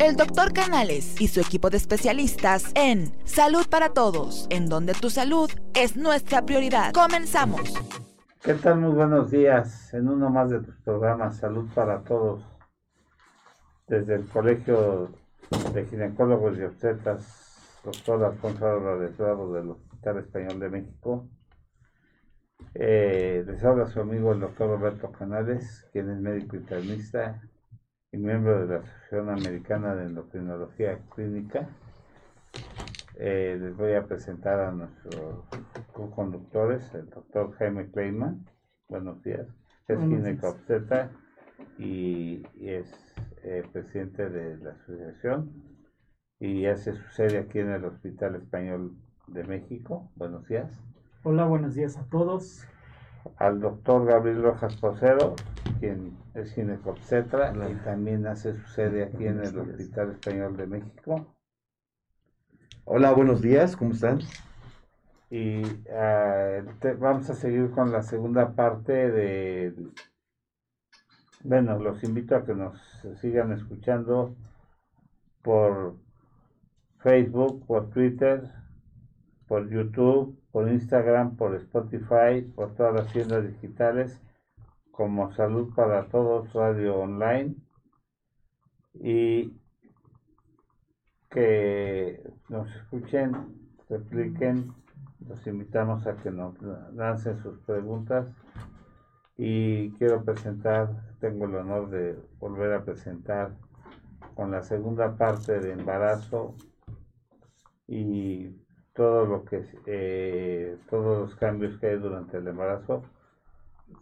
El doctor Canales y su equipo de especialistas en Salud para Todos, en donde tu salud es nuestra prioridad. Comenzamos. ¿Qué tal? Muy buenos días en uno más de tus programas Salud para Todos desde el Colegio de Ginecólogos y Obstetras, doctor Alfonso Álvarez del Hospital Español de México. Eh, les habla su amigo el doctor Roberto Canales, quien es médico internista y miembro de la Asociación Americana de Endocrinología Clínica. Eh, les voy a presentar a nuestros co-conductores, el doctor Jaime Kleiman. Buenos días. Es ginecobstetra y, y, es eh, presidente de la asociación y hace su sede aquí en el Hospital Español de México. Buenos días. Hola, buenos días a todos. Al doctor Gabriel Rojas Posero, quien es ginecobstetra y también hace su sede aquí en el Hospital Español de México. Hola, buenos días, ¿cómo están? Y uh, te, vamos a seguir con la segunda parte de... Bueno, los invito a que nos sigan escuchando por Facebook, por Twitter, por YouTube, por Instagram, por Spotify, por todas las tiendas digitales como Salud para Todos Radio Online. Y que nos escuchen, repliquen, los invitamos a que nos lancen sus preguntas. Y quiero presentar, tengo el honor de volver a presentar con la segunda parte de embarazo y todo lo que eh, todos los cambios que hay durante el embarazo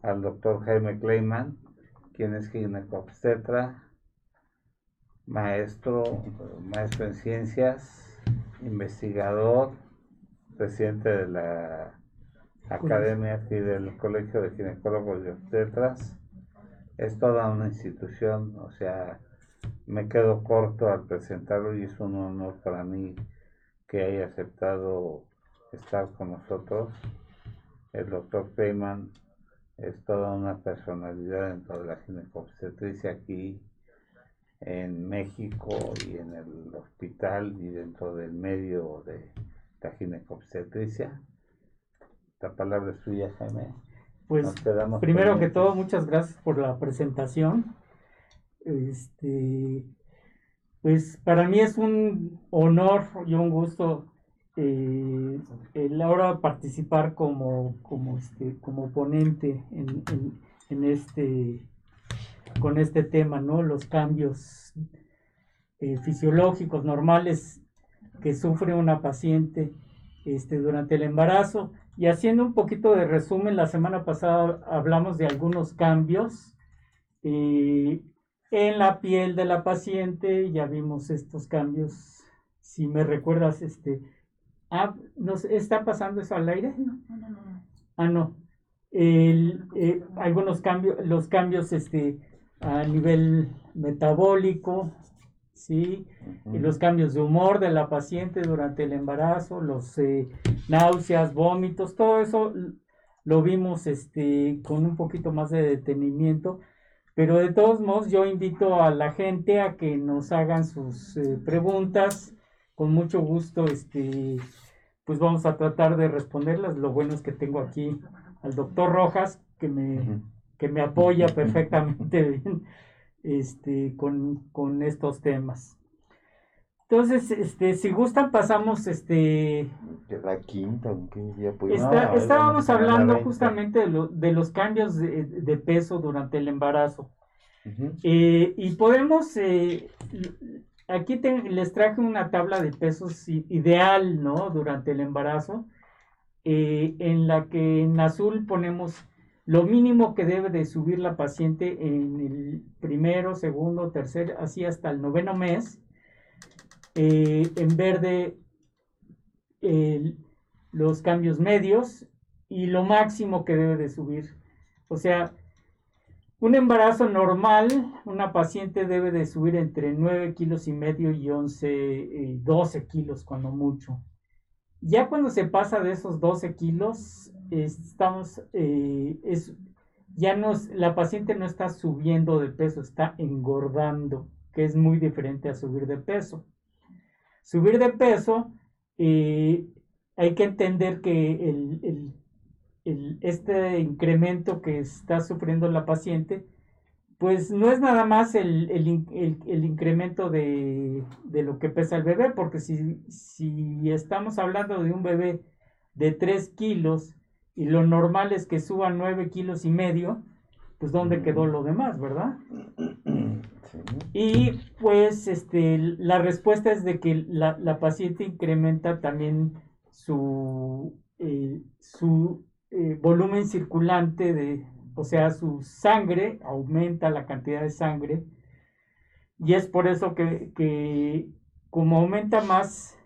al doctor Jaime Kleiman, quien es ginecobstetra, maestro, maestro en ciencias, investigador, presidente de la academia aquí del Colegio de Ginecólogos y Obstetras. Es toda una institución, o sea, me quedo corto al presentarlo y es un honor para mí que haya aceptado estar con nosotros. El doctor Kleiman es toda una personalidad dentro de la ginecobstetricia aquí en México y en el hospital y dentro del medio de la ginecobstetricia. La palabra es suya, Jaime. Pues primero que todo, muchas gracias por la presentación. Este, pues para mí es un honor y un gusto eh, el ahora participar como, como, este, como ponente en, en, este, con este tema, ¿no? Los cambios eh, fisiológicos normales que sufre una paciente este, durante el embarazo. Y haciendo un poquito de resumen, la semana pasada hablamos de algunos cambios eh, en la piel de la paciente, ya vimos estos cambios, si me recuerdas, este, Ah, ¿está pasando eso al aire? No, no, no. Ah, no. El, eh, algunos cambios, los cambios este, a nivel metabólico, ¿sí? y los cambios de humor de la paciente durante el embarazo, los eh, náuseas, vómitos, todo eso lo vimos este, con un poquito más de detenimiento. Pero de todos modos, yo invito a la gente a que nos hagan sus eh, preguntas con mucho gusto, este, pues vamos a tratar de responderlas. Lo bueno es que tengo aquí al doctor Rojas, que me, que me apoya perfectamente bien este, con, con estos temas. Entonces, este, si gustan, pasamos este. La quinta, está, estábamos hablando justamente de, lo, de, los cambios de, de, peso durante el embarazo. eh, y podemos eh, Aquí les traje una tabla de pesos ideal, ¿no? Durante el embarazo, eh, en la que en azul ponemos lo mínimo que debe de subir la paciente en el primero, segundo, tercer, así hasta el noveno mes. Eh, en verde, los cambios medios y lo máximo que debe de subir. O sea, un embarazo normal, una paciente debe de subir entre 9 kilos y medio y 11, 12 eh, kilos cuando mucho. Ya cuando se pasa de esos 12 kilos, estamos, eh, es, ya nos, la paciente no está subiendo de peso, está engordando. que es muy diferente a subir de peso. Subir de peso, hay que entender que el, este incremento que está sufriendo la paciente, pues no es nada más el, incremento de, lo que pesa el bebé, porque si, si estamos hablando de un bebé de 3 kilos y lo normal es que suba 9 kilos y medio, pues ¿dónde quedó lo demás, verdad? Y pues este, la respuesta es de que la, paciente incrementa también su, eh, su eh, volumen circulante de, o sea, su sangre, aumenta la cantidad de sangre. Y es por eso que, como aumenta más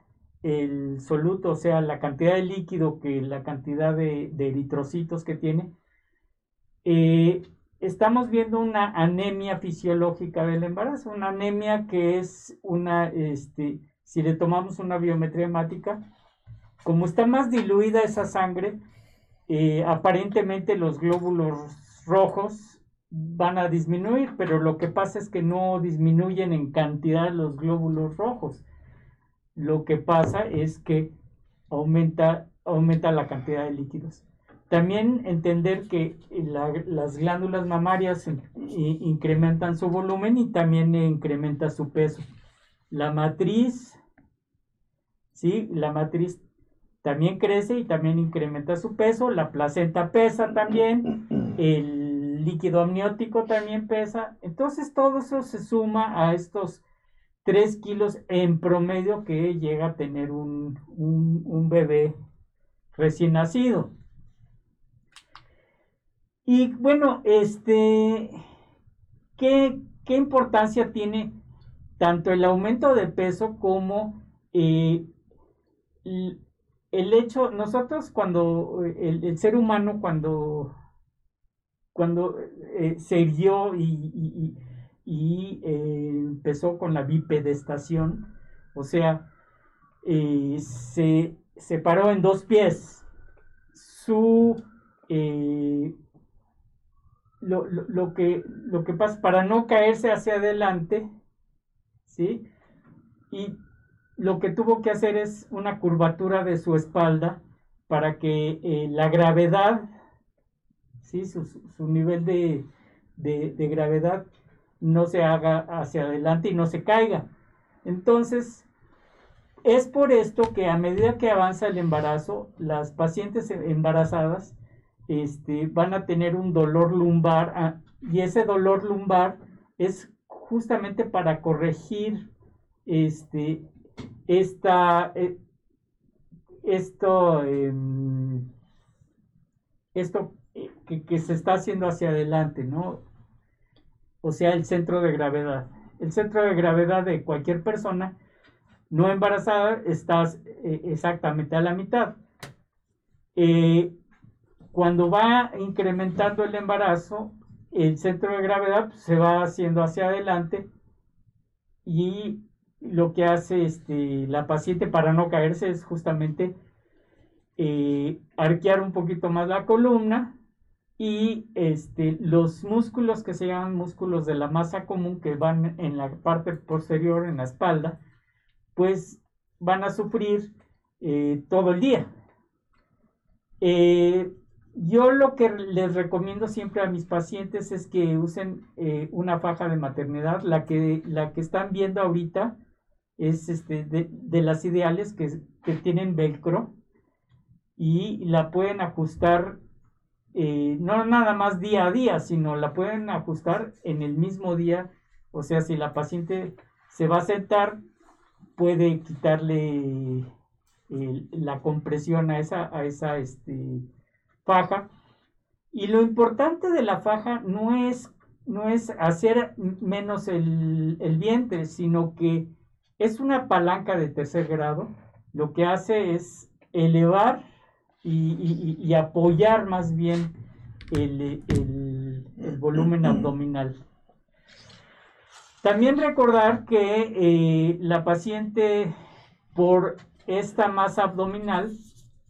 el soluto, o sea, la cantidad de líquido que la cantidad de, eritrocitos que tiene, eh, estamos viendo una anemia fisiológica del embarazo, una anemia que es una, este, si le tomamos una biometría hemática, como está más diluida esa sangre, eh, aparentemente los glóbulos rojos van a disminuir, pero lo que pasa es que no disminuyen en cantidad los glóbulos rojos. Lo que pasa es que aumenta, aumenta la cantidad de líquidos. También entender que las glándulas mamarias incrementan su volumen y también incrementa su peso. La matriz, ¿sí? La matriz también crece y también incrementa su peso, la placenta pesa también, el líquido amniótico también pesa, entonces todo eso se suma a estos 3 kilos en promedio que llega a tener un, bebé recién nacido. Y bueno, este, ¿qué, importancia tiene tanto el aumento de peso como eh, el hecho, nosotros cuando, el, ser humano cuando, cuando eh, se hirió y, eh, empezó con la bipedestación, o sea, eh, se separó en dos pies. Su lo, lo, que, lo que pasa para no caerse hacia adelante, ¿sí? Y lo que tuvo que hacer es una curvatura de su espalda para que eh, la gravedad, ¿sí? su, nivel de, gravedad no se haga hacia adelante y no se caiga. Entonces, es por esto que a medida que avanza el embarazo, las pacientes embarazadas este, van a tener un dolor lumbar ah, y ese dolor lumbar es justamente para corregir este, esta, eh, esto, em, esto eh, que, se está haciendo hacia adelante, ¿no? O sea, el centro de gravedad. El centro de gravedad de cualquier persona no embarazada está eh, exactamente a la mitad. Cuando va incrementando el embarazo, el centro de gravedad se va haciendo hacia adelante y lo que hace este, la paciente para no caerse es justamente eh, arquear un poquito más la columna y este, los músculos que se llaman músculos de la masa común que van en la parte posterior, en la espalda, pues van a sufrir eh, todo el día. Eh, yo lo que les recomiendo siempre a mis pacientes es que usen una faja de maternidad, la que, la que están viendo ahorita, es este, de, las ideales que, tienen velcro y la pueden ajustar eh, no nada más día a día, sino la pueden ajustar en el mismo día. O sea, si la paciente se va a sentar, puede quitarle la compresión a esa, a esa este, faja. Y lo importante de la faja no es, no es hacer menos el, el vientre, sino que es una palanca de tercer grado. Lo que hace es elevar y, apoyar más bien el, volumen abdominal. También recordar que eh, la paciente por esta masa abdominal,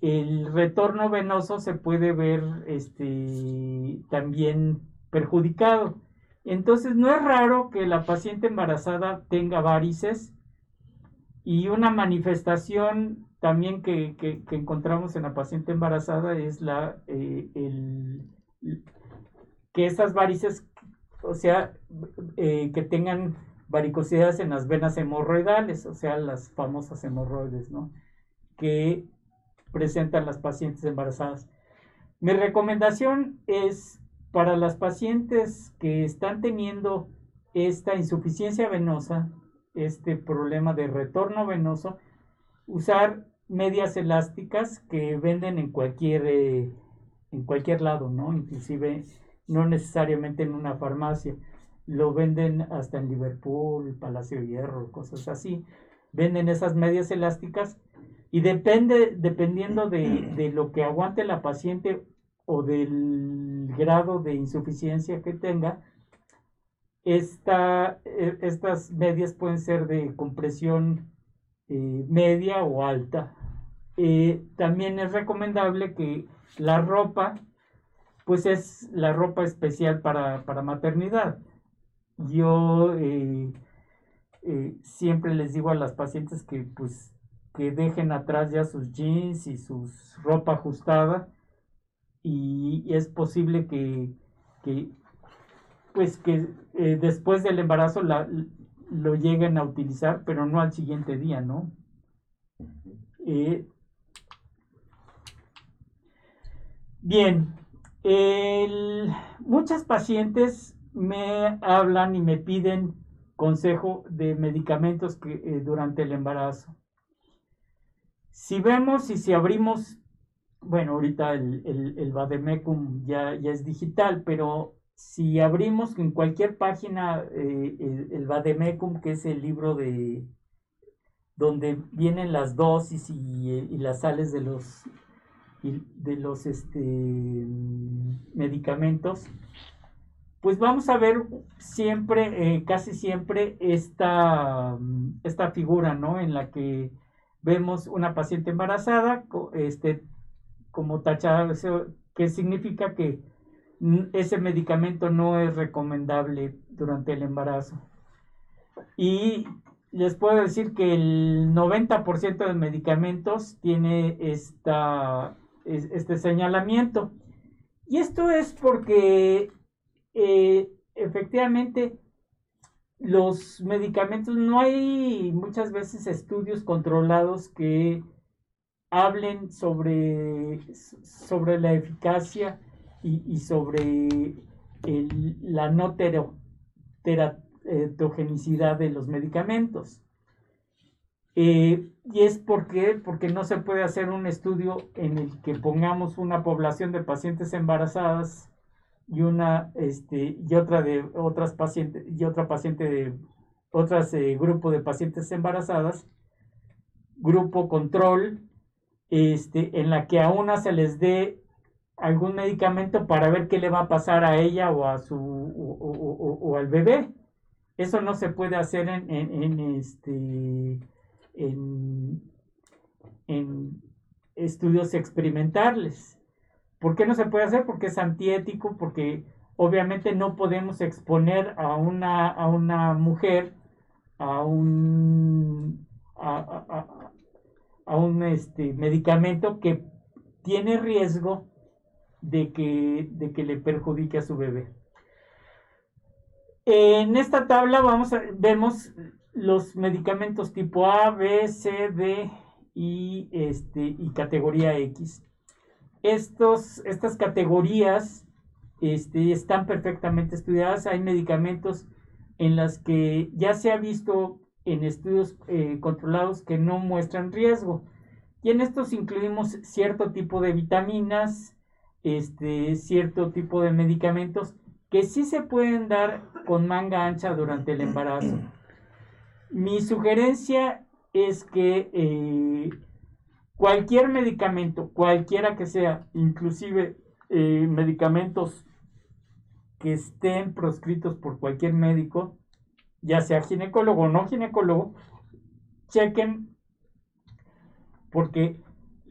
el retorno venoso se puede ver este, también perjudicado. Entonces no es raro que la paciente embarazada tenga varices y una manifestación también que, encontramos en la paciente embarazada es la eh, que esas varices, o sea, eh, que tengan varicosidades en las venas hemorroidales, o sea, las famosas hemorroides, ¿no? Que presentan las pacientes embarazadas. Mi recomendación es para las pacientes que están teniendo esta insuficiencia venosa, este problema de retorno venoso, usar medias elásticas que venden en cualquier, eh, en cualquier lado, ¿no? Inclusive no necesariamente en una farmacia. Lo venden hasta en Liverpool, Palacio Hierro, cosas así. Venden esas medias elásticas y depende, dependiendo de, lo que aguante la paciente o del grado de insuficiencia que tenga, e, estas medias pueden ser de compresión eh, media o alta. Eh, también es recomendable que la ropa, pues es la ropa especial para, maternidad. Yo eh, siempre les digo a las pacientes que pues que dejen atrás ya sus jeans y su ropa ajustada y es posible que, pues que eh, después del embarazo la, lo lleguen a utilizar, pero no al siguiente día, ¿no? Eh, bien, muchas pacientes me hablan y me piden consejo de medicamentos que, eh, durante el embarazo. Si vemos y si abrimos, bueno, ahorita el, el, el Bademecum ya, ya es digital, pero si abrimos en cualquier página eh, el, el, Bademecum, que es el libro de donde vienen las dosis y, las sales de los de los este, medicamentos, pues vamos a ver siempre, eh, casi siempre, esta, esta figura, ¿no? En la que vemos una paciente embarazada, este, como tachada, que significa que ese medicamento no es recomendable durante el embarazo. Y les puedo decir que el 90% de medicamentos tiene esta, este señalamiento. Y esto es porque eh, efectivamente los medicamentos, no hay muchas veces estudios controlados que hablen sobre, sobre la eficacia y, sobre la no teratogenicidad de los medicamentos. Eh, y es porque, porque no se puede hacer un estudio en el que pongamos una población de pacientes embarazadas y una este y otra de otras pacientes y otra paciente de otras eh, grupo de pacientes embarazadas grupo control este en la que a una se les dé algún medicamento para ver qué le va a pasar a ella o a su o, al bebé. Eso no se puede hacer en, en, este en, en estudios experimentales ¿Por qué no se puede hacer? Porque es antiético, porque obviamente no podemos exponer a una, a una mujer a un, a, un este, medicamento que tiene riesgo de que, de que le perjudique a su bebé. En esta tabla vamos a, vemos los medicamentos tipo A, B, C, D y, este, y categoría X estos, estas categorías este, están perfectamente estudiadas. Hay medicamentos en las que ya se ha visto en estudios eh, controlados que no muestran riesgo. Y en estos incluimos cierto tipo de vitaminas, este, cierto tipo de medicamentos que sí se pueden dar con manga ancha durante el embarazo. Mi sugerencia es que eh, Cualquier medicamento, cualquiera que sea, inclusive eh, medicamentos que estén proscritos por cualquier médico, ya sea ginecólogo o no ginecólogo, chequen porque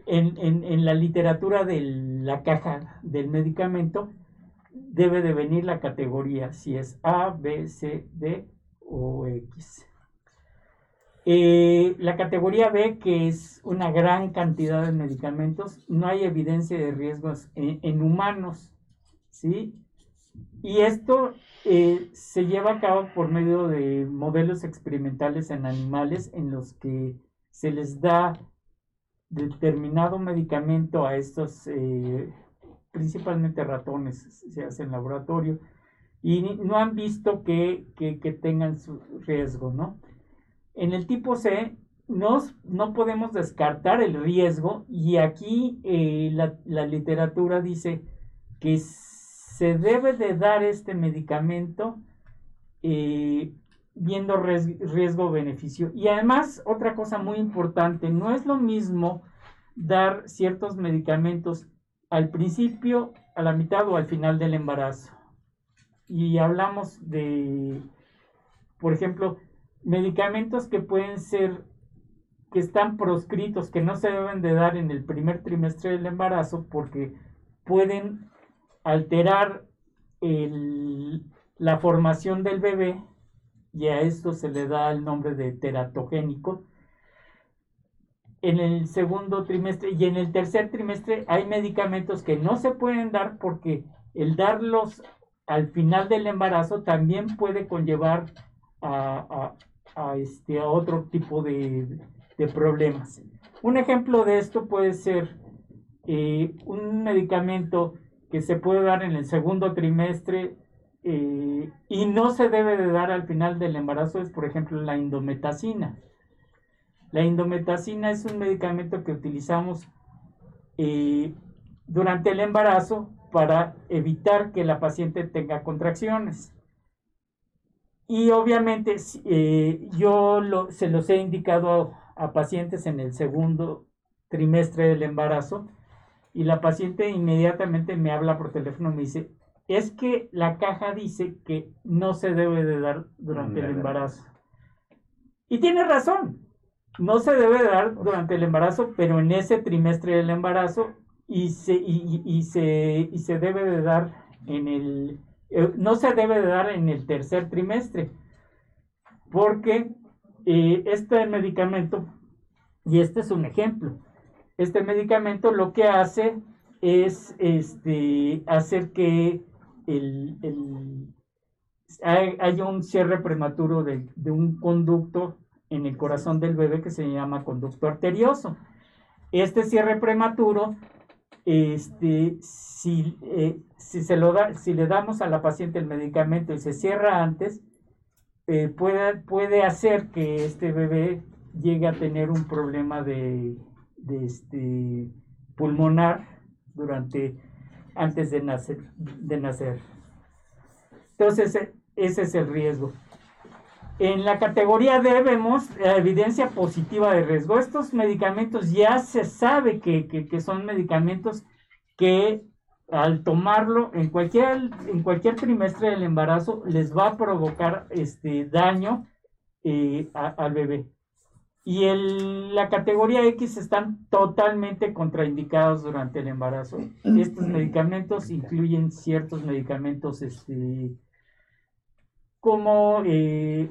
en, la literatura de la caja del medicamento debe de venir la categoría, si es A, B, C, D o X. Eh, la categoría B, que es una gran cantidad de medicamentos, no hay evidencia de riesgos en, humanos, ¿sí? Y esto eh, se lleva a cabo por medio de modelos experimentales en animales en los que se les da determinado medicamento a estos, eh, principalmente ratones, se hace en laboratorio, y no han visto que, tengan su riesgo, ¿no? En el tipo C no podemos descartar el riesgo y aquí eh, la, literatura dice que se debe de dar este medicamento eh, viendo riesgo-beneficio. Y además, otra cosa muy importante, no es lo mismo dar ciertos medicamentos al principio, a la mitad o al final del embarazo. Y hablamos de, por ejemplo, medicamentos que pueden ser, que están proscritos, que no se deben de dar en el primer trimestre del embarazo porque pueden alterar la formación del bebé y a esto se le da el nombre de teratogénico. En el segundo trimestre y en el tercer trimestre hay medicamentos que no se pueden dar porque el darlos al final del embarazo también puede conllevar a, este, a otro tipo de, problemas. Un ejemplo de esto puede ser eh, un medicamento que se puede dar en el segundo trimestre eh, y no se debe de dar al final del embarazo es, por ejemplo, la indometacina. La indometacina es un medicamento que utilizamos eh, durante el embarazo para evitar que la paciente tenga contracciones. Y obviamente eh, yo se los he indicado a pacientes en el segundo trimestre del embarazo y la paciente inmediatamente me habla por teléfono y me dice, es que la caja dice que no se debe de dar durante el embarazo. Y tiene razón, no se debe dar durante el embarazo, pero en ese trimestre del embarazo y se, y, se, y se debe de dar en el, eh, no se debe de dar en el tercer trimestre, porque eh, este medicamento, y este es un ejemplo, este medicamento lo que hace es este, hacer que el, hay, un cierre prematuro de, un conducto en el corazón del bebé que se llama conducto arterioso. Este cierre prematuro, este, si, eh, si, se lo da, si le damos a la paciente el medicamento y se cierra antes, eh, puede, puede hacer que este bebé llegue a tener un problema de, este, pulmonar durante antes de nacer. De nacer. Entonces, e, ese es el riesgo. En la categoría D vemos la evidencia positiva de riesgo. Estos medicamentos ya se sabe que, son medicamentos que al tomarlo en cualquier, en cualquier trimestre del embarazo les va a provocar este daño eh, al bebé. Y en la categoría X están totalmente contraindicados durante el embarazo. Estos medicamentos incluyen ciertos medicamentos este, como eh,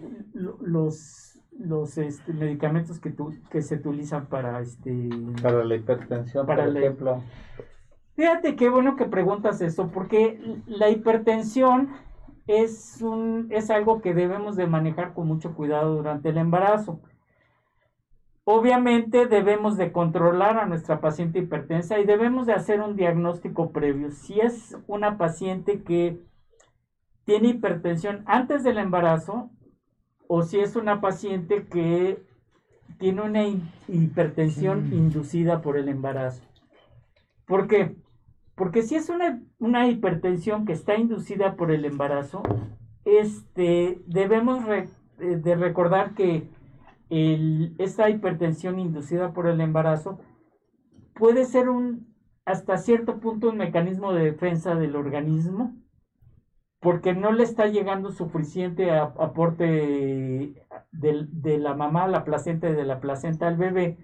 los, los este, medicamentos que, que se utilizan para este para la hipertensión para por ejemplo fíjate qué bueno que preguntas eso porque la hipertensión es un es algo que debemos de manejar con mucho cuidado durante el embarazo Obviamente debemos de controlar a nuestra paciente hipertensa y debemos de hacer un diagnóstico previo. Si es una paciente que tiene hipertensión antes del embarazo o si es una paciente que tiene una hipertensión inducida por el embarazo. ¿Por qué? Porque si es una, una hipertensión que está inducida por el embarazo, este, debemos eh, de recordar que esta hipertensión inducida por el embarazo puede ser un, hasta cierto punto, un mecanismo de defensa del organismo, porque no le está llegando suficiente aporte de, la mamá, la placenta de la placenta al bebé,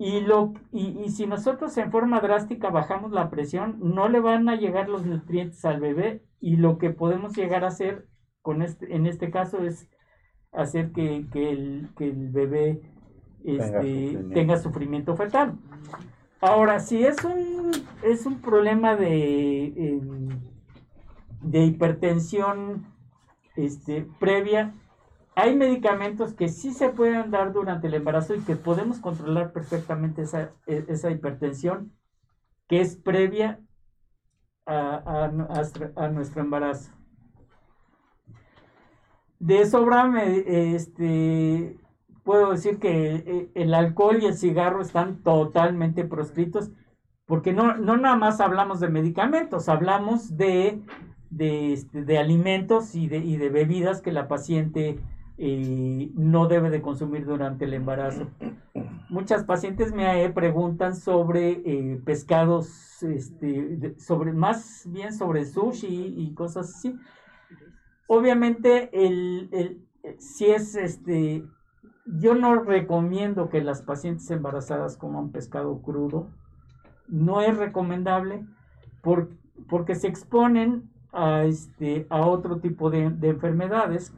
Y, lo, y, y, si nosotros en forma drástica bajamos la presión, no le van a llegar los nutrientes al bebé y lo que podemos llegar a hacer con este, en este caso es hacer que, que, el, que el bebé este, tenga, sufrimiento. tenga sufrimiento fetal. Ahora, si es un, es un problema de, eh, de hipertensión este, previa, hay medicamentos que sí se pueden dar durante el embarazo y que podemos controlar perfectamente esa, e, esa hipertensión que es previa a, a, nuestro embarazo. De sobra, este, puedo decir que eh, el alcohol y el cigarro están totalmente proscritos, porque no, no nada más hablamos de medicamentos, hablamos de, de, este, de alimentos y de, y de bebidas que la paciente eh, no debe de consumir durante el embarazo. Muchas pacientes me preguntan sobre eh, pescados, este, sobre, más bien sobre sushi y cosas así. Obviamente, el, el, si es este, yo no recomiendo que las pacientes embarazadas coman pescado crudo. No es recomendable por, porque se exponen a, este, a otro tipo de, de enfermedades,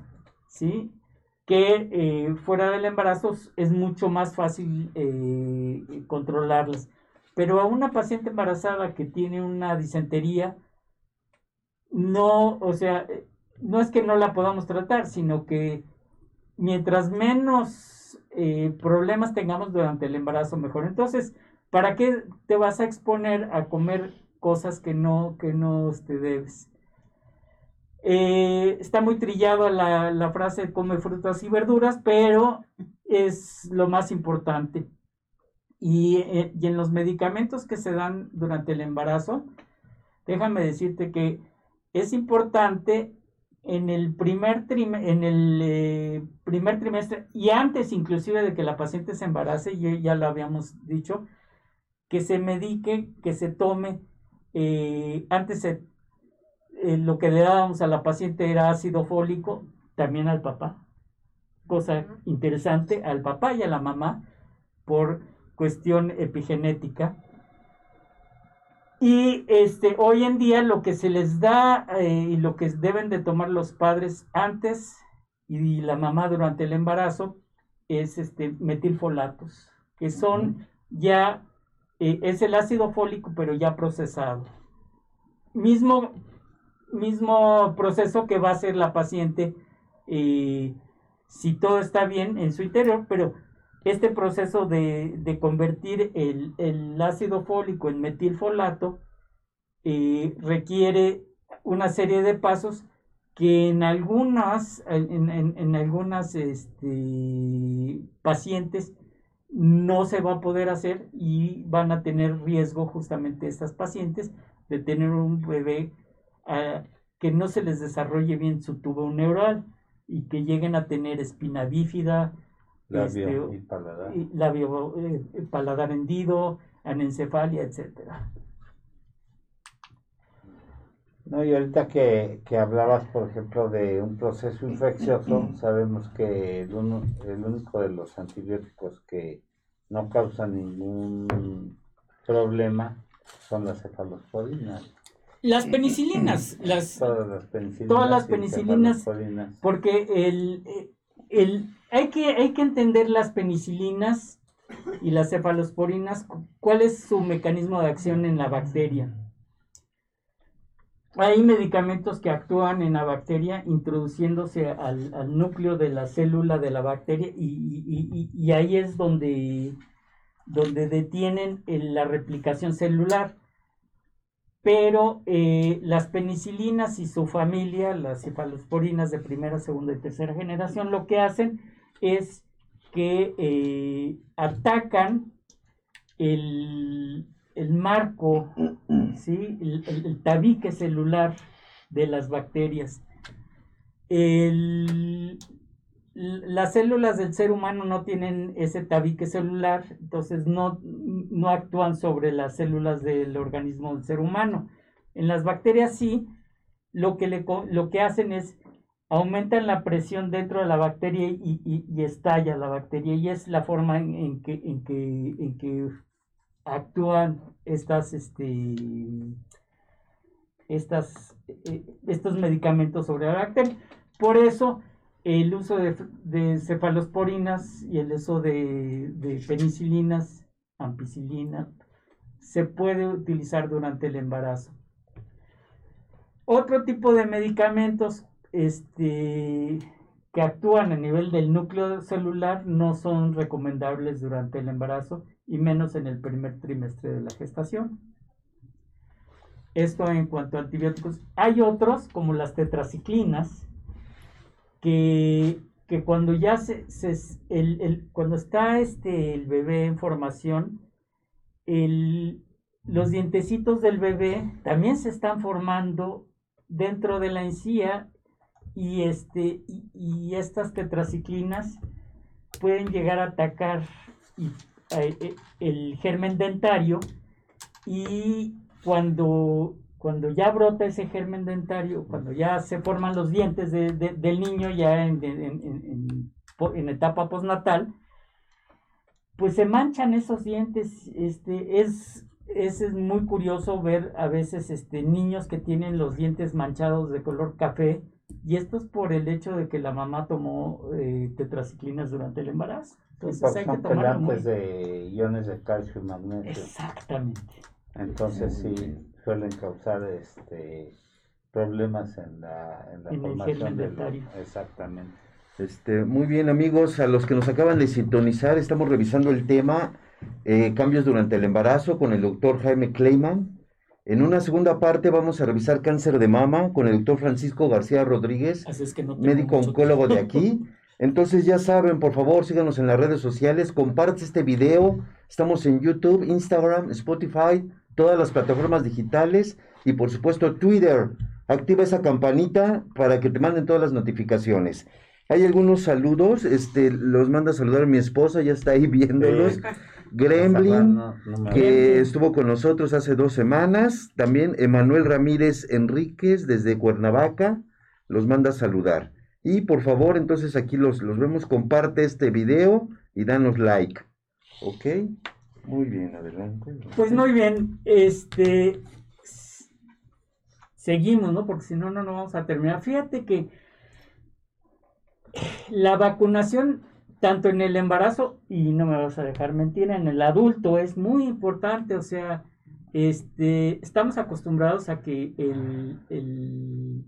¿sí? Que eh, fuera del embarazo es mucho más fácil eh, controlarlas. Pero a una paciente embarazada que tiene una disentería, no, o sea, no es que no la podamos tratar, sino que mientras menos eh, problemas tengamos durante el embarazo, mejor. Entonces, ¿para qué te vas a exponer a comer cosas que no, que no te debes? Eh, está muy trillado la, la frase come frutas y verduras, pero es lo más importante. Y, eh, y, en los medicamentos que se dan durante el embarazo, déjame decirte que es importante en el primer, en el, eh, primer trimestre y antes inclusive de que la paciente se embarace, y ya lo habíamos dicho, que se medique, que se tome, antes se eh, lo que le dábamos a la paciente era ácido fólico, también al papá. Cosa interesante, al papá y a la mamá, por cuestión epigenética. Y este, hoy en día lo que se les da eh, y lo que deben de tomar los padres antes y la mamá durante el embarazo es este, metilfolatos, que son ya, eh, es el ácido fólico, pero ya procesado. Mismo mismo proceso que va a hacer la paciente eh, si todo está bien en su interior, pero este proceso de, convertir el, ácido fólico en metilfolato eh, requiere una serie de pasos que en algunas, en, algunas este, pacientes no se va a poder hacer y van a tener riesgo justamente estas pacientes de tener un bebé que no se les desarrolle bien su tubo neural y que lleguen a tener espina bífida, labio este, y paladar, labio, eh, paladar hendido, anencefalia, etcétera. No, y ahorita que, que, hablabas, por ejemplo, de un proceso infeccioso, sabemos que el, uno, el único de los antibióticos que no causan ningún problema son las cefalosporinas. Las penicilinas, las, todas las penicilinas, todas las penicilinas porque el, el, hay, que, hay que entender las penicilinas y las cefalosporinas, cuál es su mecanismo de acción en la bacteria. Hay medicamentos que actúan en la bacteria introduciéndose al, al núcleo de la célula de la bacteria y, y, y ahí es donde, donde detienen la replicación celular pero eh, las penicilinas y su familia, las cefalosporinas de primera, segunda y tercera generación, lo que hacen es que eh, atacan el, marco, ¿sí? el, tabique celular de las bacterias. El, las células del ser humano no tienen ese tabique celular, entonces no, no actúan sobre las células del organismo del ser humano. En las bacterias sí, lo que, lo que hacen es aumentan la presión dentro de la bacteria y, estalla la bacteria y es la forma en, que, en, que, en que actúan estas, este, estas, eh, estos medicamentos sobre la bacteria. Por eso el uso de, cefalosporinas y el uso de, de, penicilinas, ampicilina, se puede utilizar durante el embarazo. Otro tipo de medicamentos este, que actúan a nivel del núcleo celular no son recomendables durante el embarazo y menos en el primer trimestre de la gestación. Esto en cuanto a antibióticos. Hay otros, como las tetraciclinas, que, cuando ya se, el, cuando está este, el bebé en formación, los dientecitos del bebé también se están formando dentro de la encía y, este, y, estas tetraciclinas pueden llegar a atacar eh, eh, el germen dentario y cuando, cuando ya brota ese germen dentario, cuando ya se forman los dientes del niño ya en, en, etapa postnatal, pues se manchan esos dientes. Este, es, es, muy curioso ver a veces este, niños que tienen los dientes manchados de color café y esto es por el hecho de que la mamá tomó eh, tetraciclinas durante el embarazo. Entonces hay que tomar de iones de calcio y magnesio. Exactamente. Entonces sí suelen causar este problemas en la, en la formación del exactamente. Este, muy bien amigos, a los que nos acaban de sintonizar, estamos revisando el tema eh, cambios durante el embarazo con el doctor Jaime Kleiman. En una segunda parte vamos a revisar cáncer de mama con el doctor Francisco García Rodríguez, médico oncólogo de aquí. Entonces ya saben, por favor, síganos en las redes sociales, comparte este video. Estamos en YouTube, Instagram, Spotify, todas las plataformas digitales y por supuesto Twitter. Activa esa campanita para que te manden todas las notificaciones. Hay algunos saludos, este, los manda a saludar mi esposa, ya está ahí viéndolos. Gremlin, que estuvo con nosotros hace dos semanas. También Emanuel Ramírez Enríquez desde Cuernavaca, los manda a saludar. Y por favor, entonces aquí los, los vemos, comparte este video y danos like. ¿Ok? Muy bien, adelante. Pues muy bien, este seguimos, ¿no? Porque si no, no, no vamos a terminar. Fíjate que la vacunación, tanto en el embarazo, y no me vas a dejar mentir, en el adulto es muy importante, o sea, este, estamos acostumbrados a que el,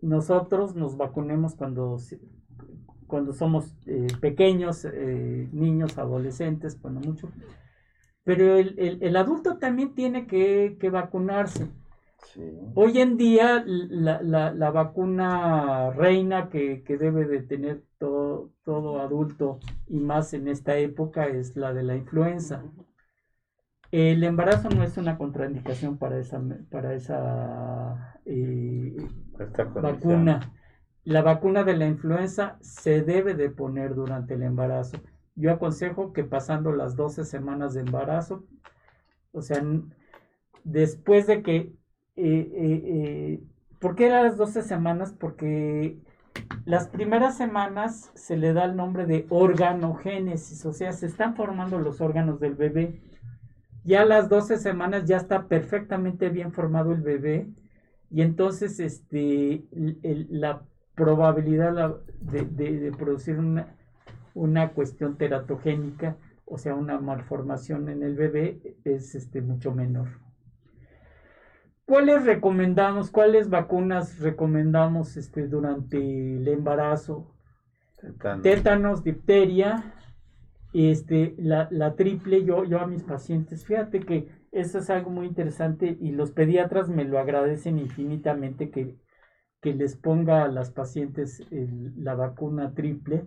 nosotros nos vacunemos cuando cuando somos eh, pequeños, eh, niños, adolescentes, cuando mucho. Pero el, adulto también tiene que, vacunarse. Hoy en día la, vacuna reina que, debe de tener todo, todo adulto y más en esta época es la de la influenza. El embarazo no es una contraindicación para esa, para esa eh, vacuna la vacuna de la influenza se debe de poner durante el embarazo. Yo aconsejo que pasando las 12 semanas de embarazo, o sea, después de que... Eh, eh, eh, ¿Por qué las 12 semanas? Porque las primeras semanas se le da el nombre de organogénesis, o sea, se están formando los órganos del bebé. Ya las 12 semanas ya está perfectamente bien formado el bebé y entonces este, la probabilidad de, producir una, una, cuestión teratogénica, o sea, una malformación en el bebé, es este, mucho menor. ¿Cuáles recomendamos, cuáles vacunas recomendamos este, durante el embarazo? Tétanos, difteria, este, la, la, triple, yo, yo a mis pacientes, fíjate que eso es algo muy interesante y los pediatras me lo agradecen infinitamente que que les ponga a las pacientes la vacuna triple,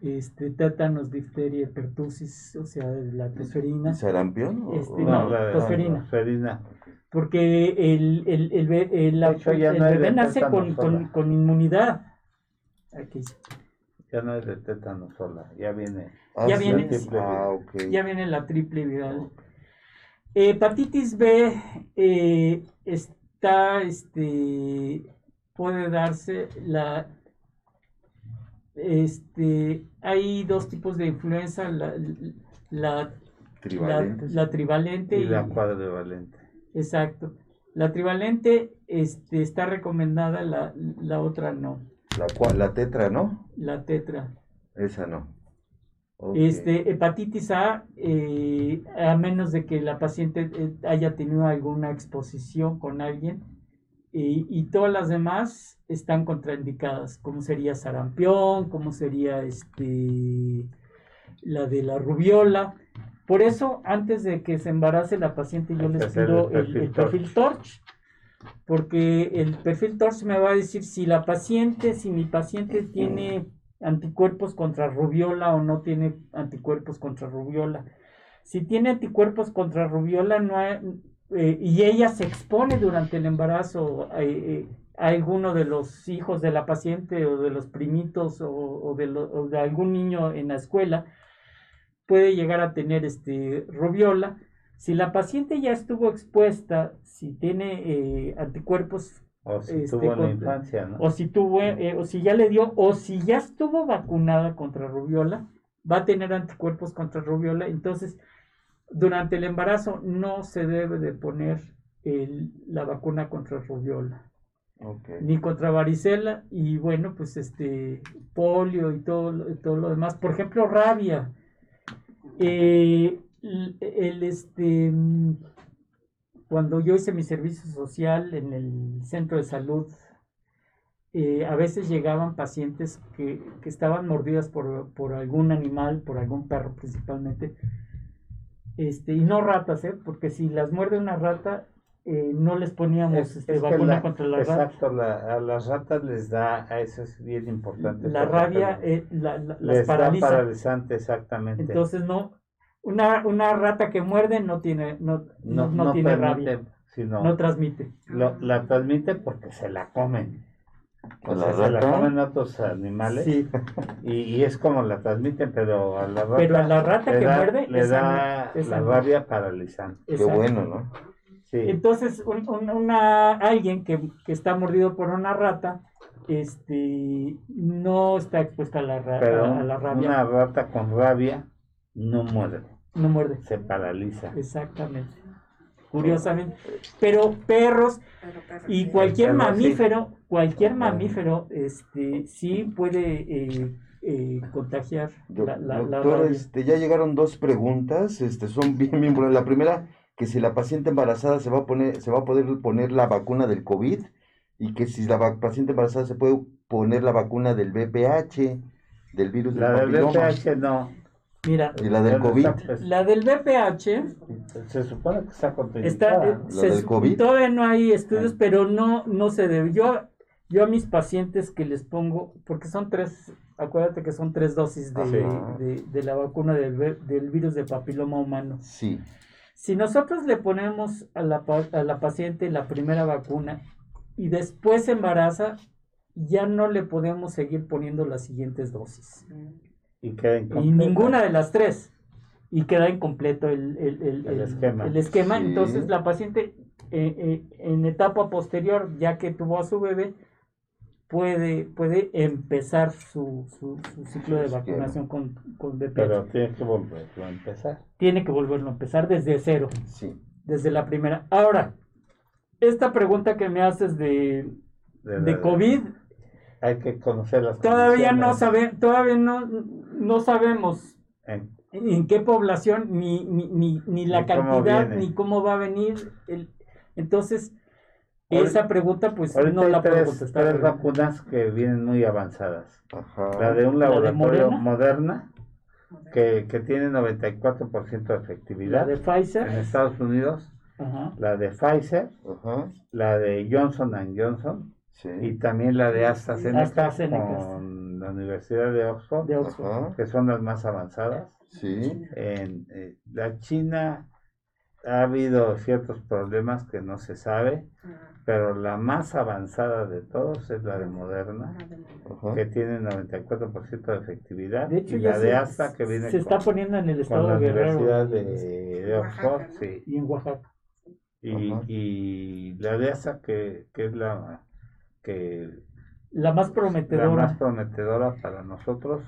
este, tétanos, difteria, pertusis, o sea, la tosferina. ¿Sarampión? Este, no, tosferina. Porque el, el, el, el, la, bebé nace con, con, inmunidad. Aquí. Ya no es de tétano sola, ya viene. Ah, ya, viene ah, ya viene la triple viral. Hepatitis B eh, está este, puede darse la este hay dos tipos de influenza la, la, Trivalentes. la, la trivalente Y la cuadrivalente. exacto la trivalente este, está recomendada la, la otra no La, la tetra, ¿no? la tetra Esa no. Este, hepatitis A, eh, a menos de que la paciente eh, haya tenido alguna exposición con alguien, y, y todas las demás están contraindicadas, como sería sarampión, como sería este, la de la rubiola. Por eso, antes de que se embarace la paciente, yo les pido el el, perfil el perfil torch, porque el perfil torch me va a decir si la paciente, si mi paciente tiene anticuerpos contra rubiola o no tiene anticuerpos contra rubiola. Si tiene anticuerpos contra rubiola no hay- eh, y ella se expone durante el embarazo a, eh, a alguno de los hijos de la paciente o de los primitos o, de, o de algún niño en la escuela, puede llegar a tener este rubiola. Si la paciente ya estuvo expuesta, si tiene eh, anticuerpos O si Este, tuvo en la infancia, ¿no? o si tuvo, eh, o si ya le dio, o si ya estuvo vacunada contra rubiola, va a tener anticuerpos contra rubiola. Entonces, durante el embarazo no se debe de poner el- la vacuna contra rubiola, ni contra varicela, y bueno, pues este polio y todo, lo- todo lo demás. Por ejemplo, rabia. Eh, el, el, este cuando yo hice mi servicio social en el centro de salud, eh, a veces llegaban pacientes que, que estaban mordidas por, por algún animal, por algún perro principalmente, este, y no ratas, ¿eh? porque si las muerde una rata, eh, no les poníamos Es- este, es vacuna la- contra la rata. Exacto, la- a las ratas les da, a eso es bien importante. La rabia eh, la- la- las les da paraliza. paralizante, exactamente. Entonces no, una, una rata que muerde no tiene, no, no, no tiene permite, rabia, sino no transmite. lo- la transmite porque se la comen. ¿A O sea, se la comen otros animales Sí, y, y es como la transmiten, pero a la rata, Pero a la rata le que da, muerde, le esa da la rabia paralizante. Qué exacto. bueno, ¿no? Sí. Entonces, un- un- una, alguien que, que está mordido por una rata, este, no está expuesta a la, ra- pero a, a la rabia, una rata con rabia no muerde, no muerde. se paraliza. Exactamente. Curiosamente. Pero perros y cualquier mamífero, cualquier mamífero, este, sí puede eh, eh, contagiar Do- la, la, la doctor, rabia. este, ya llegaron dos preguntas, este, son bien, bien buenas. La primera, que si la paciente embarazada se va a poner, se va a poder poner la vacuna del COVID y que si la paciente embarazada se puede poner la vacuna del VPH, del virus del La del papiloma. VPH no. Mira, Y la del COVID. está- pues, la del VPH se supone que está está. La se del COVID. todavía no hay estudios, Ah. pero no, no se debe. Yo, yo a mis pacientes que les pongo, porque son tres, acuérdate que son tres dosis de, Ajá. de, de la vacuna del, del virus de papiloma humano. Sí, Si nosotros le ponemos a la, a la paciente la primera vacuna y después se embaraza, ya no le podemos seguir poniendo las siguientes dosis. Y queda Y incompleta. ninguna de las tres. Y queda incompleto el, el- el- El el- esquema. el esquema. Sí. Entonces la paciente eh, eh, en etapa posterior, ya que tuvo a su bebé, puede, puede empezar su, su- su ciclo de vacunación con, con VPH. Pero tiene que volverlo a empezar. Tiene que volverlo a empezar desde cero. sí. desde la primera. Ahora, esta pregunta que me haces de, De, COVID, Hay que conocer las todavía no condiciones. sabe, todavía no, no sabemos En- en qué población, ni, ni, ni, ni la cómo cantidad, ni cómo va a venir. el- entonces, Ahorita- esa pregunta pues Ahorita no la hay puedo tres, contestar. tres vacunas que vienen muy avanzadas. Ajá. La de un ¿La de laboratorio Moderna? Que, que tiene 94% de efectividad La de en Pfizer. Estados Unidos, Ajá. la de Pfizer, Ajá. la de Johnson Johnson Sí. y también la de AstraZeneca, AstraZeneca. con la Universidad de Oxford, De Oxford. Ajá. que son las más avanzadas. Sí. En eh, la China ha habido ciertos problemas que no se sabe, pero la más avanzada de todos es la de Moderna, Ajá. que tiene 94% de efectividad, De hecho, y la de Astra que viene se está con, poniendo en el con estado la de Guerrero Universidad de, de Oxford, Oaxaca, ¿no? sí. y en Oaxaca. Y, y la de ASA que, que es la que La más la prometedora. más prometedora para nosotros.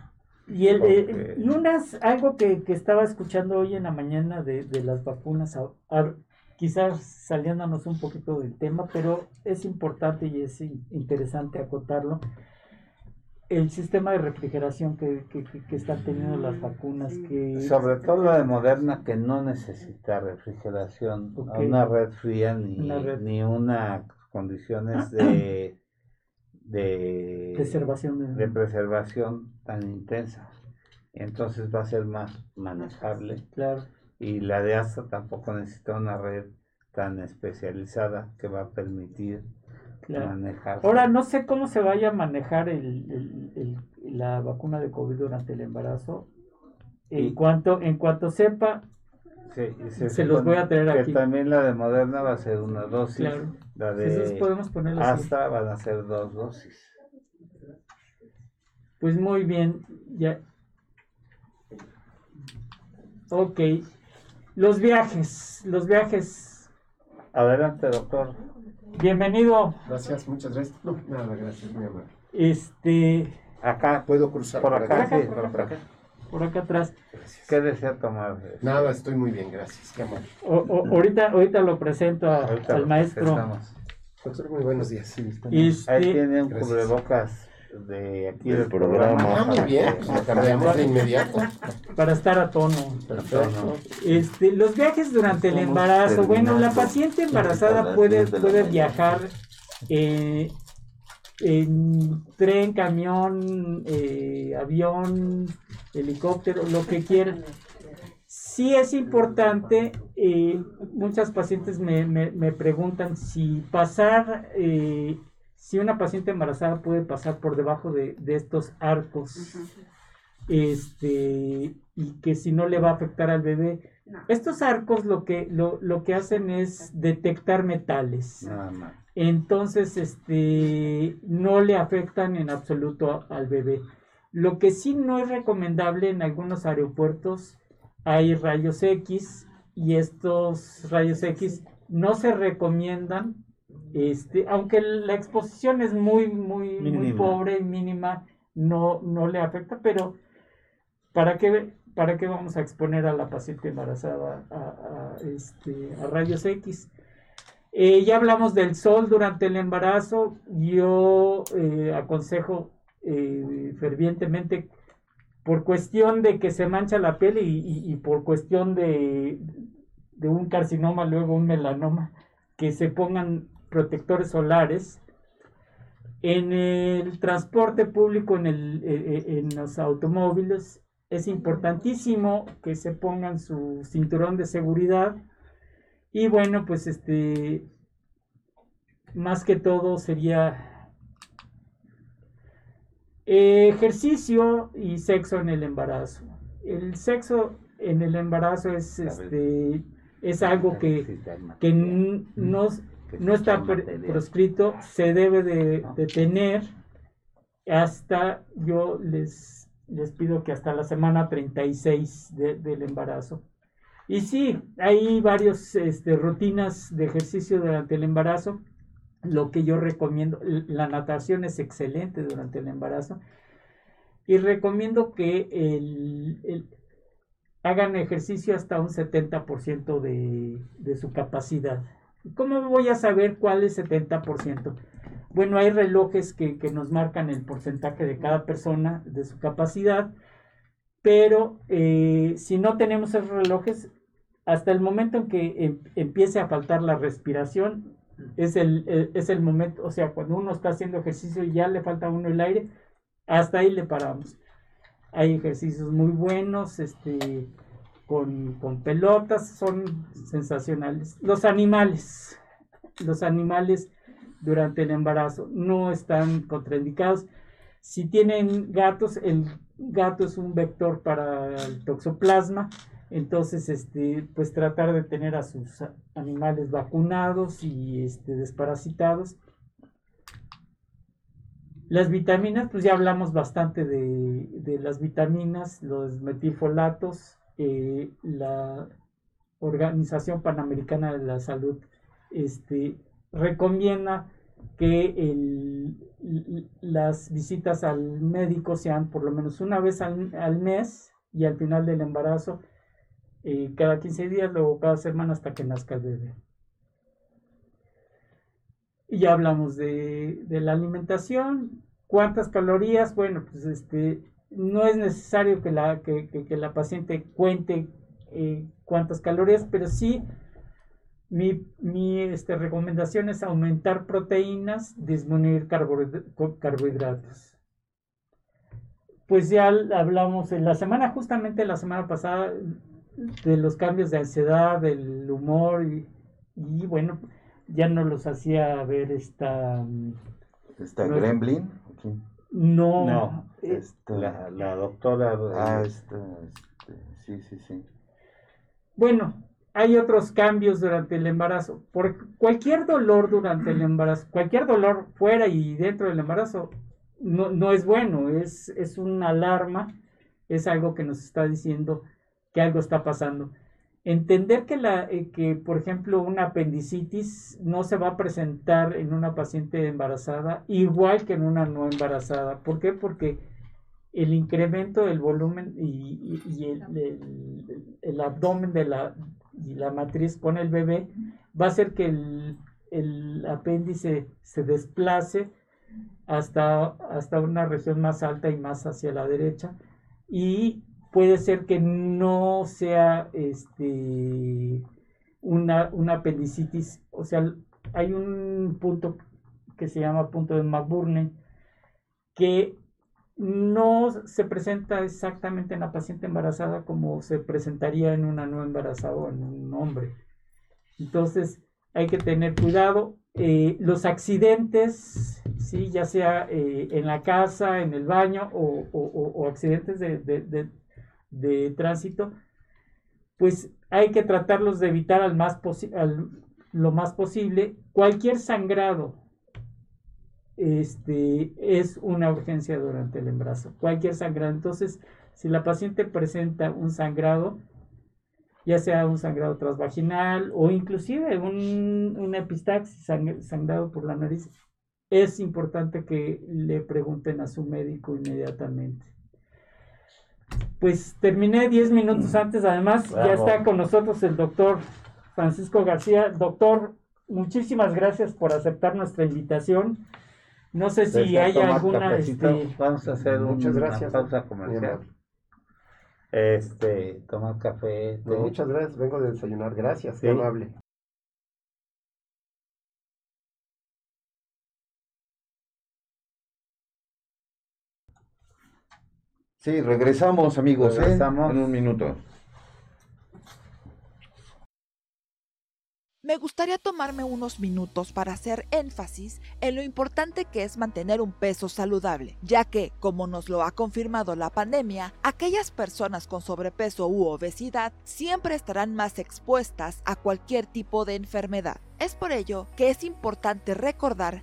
Y, el, eh, Porque- y unas, algo que, que estaba escuchando hoy en la mañana de, de las vacunas, a- a- quizás saliéndonos un poquito del tema, pero es importante y es in- interesante acotarlo. El sistema de refrigeración que, que, que- que están teniendo las vacunas, que Sobre todo la de Moderna que no necesita refrigeración, una red fría ni Una red. ni una condiciones de de preservación de, de preservación tan intensa. Entonces va a ser más manejable claro, y la de Astra tampoco necesita una red tan especializada que va a permitir claro. manejar. Ahora no sé cómo se vaya a manejar el, el- el- la vacuna de COVID durante el embarazo. En Y- cuanto, en cuanto sepa, Sí, y se los voy a traer que aquí. también la de Moderna va a ser una dosis, Claro. la entonces de podemos ponerlo así. Astra van a ser dos dosis. Pues muy bien, ya. Ok. Los viajes, los viajes. Adelante, doctor. Bienvenido. Gracias, muchas gracias. No, nada, gracias, muy amable. Este, Acá, ¿Puedo cruzar por acá, acá, sí, por por acá. Por acá atrás. Gracias. ¿Qué desea tomar? Nada, estoy muy bien, gracias. Qué amable. O- o- ahorita, ahorita lo presento a- Ahorita al maestro. Doctor, muy buenos días. Ahí Este, tiene un Gracias. cubrebocas de aquí Del programa. programa. Ah, muy bien, pues cambiamos de inmediato. para estar a tono. Perfecto. Este, los viajes durante el embarazo. Bueno, la paciente embarazada puede, 10 de la puede viajar eh, en tren, camión, eh, avión, helicóptero, lo que quieran. Sí es importante, eh, muchas pacientes me, me- me preguntan si pasar, eh, si una paciente embarazada puede pasar por debajo de, de estos arcos, este, y que si no le va a afectar al bebé. Estos arcos lo que, lo, lo que hacen es detectar metales. Nada más. Entonces, este, no le afectan en absoluto a- al bebé. Lo que sí no es recomendable en algunos aeropuertos hay rayos X y estos rayos X no se recomiendan, este, aunque la exposición es muy, muy, muy pobre y mínima, no, no le afecta, pero ¿para qué, ¿para qué vamos a exponer a la paciente embarazada a, a, este, a rayos X? Eh, ya hablamos del sol durante el embarazo. Yo eh, aconsejo eh, fervientemente, por cuestión de que se mancha la piel y, y- por cuestión de, de un carcinoma, luego un melanoma, que se pongan protectores solares. En el transporte público, en, el, eh, eh, en los automóviles, es importantísimo que se pongan su cinturón de seguridad. Y bueno, pues este, más que todo sería eh, ejercicio y sexo en el embarazo. El sexo en el embarazo es, este, es algo que, que n- no, no está proscrito, se debe de, de tener hasta, yo les, les pido que hasta la semana 36 de- del embarazo. Y sí, hay varias este, rutinas de ejercicio durante el embarazo. Lo que yo recomiendo, la natación es excelente durante el embarazo. Y recomiendo que hagan ejercicio hasta un 70% de, de su capacidad. ¿Cómo voy a saber cuál es 70%? Bueno, hay relojes que, que nos marcan el porcentaje de cada persona de su capacidad, pero eh, si no tenemos esos relojes, hasta el momento en que em- empiece a faltar la respiración, es el, el- es el momento, o sea, cuando uno está haciendo ejercicio y ya le falta a uno el aire, hasta ahí le paramos. Hay ejercicios muy buenos, este, con, con pelotas, son sensacionales. Los animales, los animales durante el embarazo no están contraindicados. Si tienen gatos, el gato es un vector para el toxoplasma, entonces, este, pues tratar de tener a sus animales vacunados y este, desparasitados. Las vitaminas, pues ya hablamos bastante de, de las vitaminas, los metilfolatos, eh, la Organización Panamericana de la Salud este, recomienda que el- las visitas al médico sean por lo menos una vez al, al mes y al final del embarazo eh, cada 15 días, luego cada semana hasta que nazca el bebé. Y ya hablamos de, de la alimentación. ¿Cuántas calorías? Bueno, pues este, no es necesario que la, que, que- la paciente cuente eh, cuántas calorías, pero sí mi, mi este, recomendación es aumentar proteínas, disminuir carbohidratos. Pues ya hablamos en la semana, justamente la semana pasada, de los cambios de ansiedad, del humor y, y bueno, ya no los hacía ver esta... mm, ¿Está No. Gremlin? No, No, eh, Esta- La, la doctora. Ah, esta, este, sí, sí, sí. Bueno, hay otros cambios durante el embarazo. Por cualquier dolor durante el embarazo, cualquier dolor fuera y dentro del embarazo, no, no es bueno, es, es una alarma, es algo que nos está diciendo que algo está pasando. Entender que, la, eh, que, por ejemplo, una apendicitis no se va a presentar en una paciente embarazada igual que en una no embarazada. ¿Por qué? Porque el incremento del volumen y, y- y el, el- el abdomen de la, y la matriz con el bebé va a hacer que el, el apéndice se desplace hasta, hasta una región más alta y más hacia la derecha y puede ser que no sea este una, una apendicitis, o sea, hay un punto que se llama punto de McBurney que no se presenta exactamente en la paciente embarazada como se presentaría en una no embarazada o en un hombre. Entonces hay que tener cuidado. Eh, los accidentes, sí, ya sea eh, en la casa, en el baño o, o- accidentes de, de- de- de tránsito, pues hay que tratarlos de evitar al más al- lo más posible. Cualquier sangrado este, es una urgencia durante el embarazo. Cualquier sangrado. Entonces, si la paciente presenta un sangrado, ya sea un sangrado transvaginal o inclusive un, una epistaxis, sang- sangrado por la nariz, es importante que le pregunten a su médico inmediatamente. Pues terminé 10 minutos antes, además ya está con nosotros el doctor Francisco García. Doctor, muchísimas gracias por aceptar nuestra invitación. No sé si desea hay alguna... este, Vamos a hacer Muchas una gracias. pausa comercial. Este, tomar café. Muchas gracias, vengo de desayunar. Gracias, Sí. qué amable. Sí, regresamos, amigos, ¿eh? Regresamos. En un minuto. Me gustaría tomarme unos minutos para hacer énfasis en lo importante que es mantener un peso saludable, ya que, como nos lo ha confirmado la pandemia, aquellas personas con sobrepeso u obesidad siempre estarán más expuestas a cualquier tipo de enfermedad. Es por ello que es importante recordar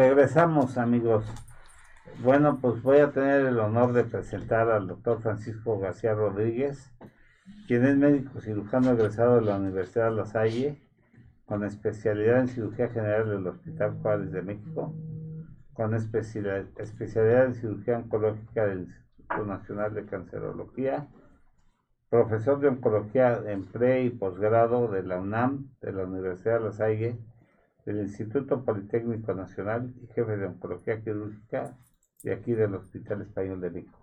Regresamos, amigos. Bueno, pues voy a tener el honor de presentar al doctor Francisco García Rodríguez, quien es médico cirujano egresado de la Universidad de La Salle, con especialidad en cirugía general del Hospital Juárez de México, con especialidad, en cirugía oncológica del Instituto Nacional de Cancerología, profesor de oncología en pre y posgrado de la UNAM, de la Universidad de La Salle, del Instituto Politécnico Nacional y jefe de oncología quirúrgica de aquí del Hospital Español de México.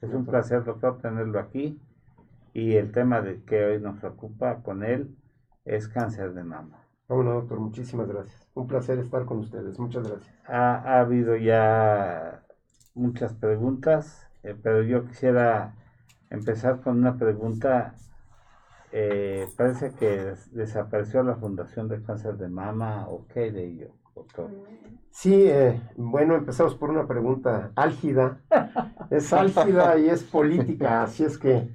Es un placer, doctor, tenerlo aquí. Y el tema de que hoy nos ocupa con él es cáncer de mama. Bueno, doctor, muchísimas gracias. Un placer estar con ustedes. Muchas gracias. Ha, ha habido ya muchas preguntas, eh, pero yo quisiera empezar con una pregunta. Eh, parece que des- desapareció la Fundación de Cáncer de Mama, ¿o qué de ello, doctor? Sí, eh, bueno, empezamos por una pregunta álgida. Es álgida y es política, así es que,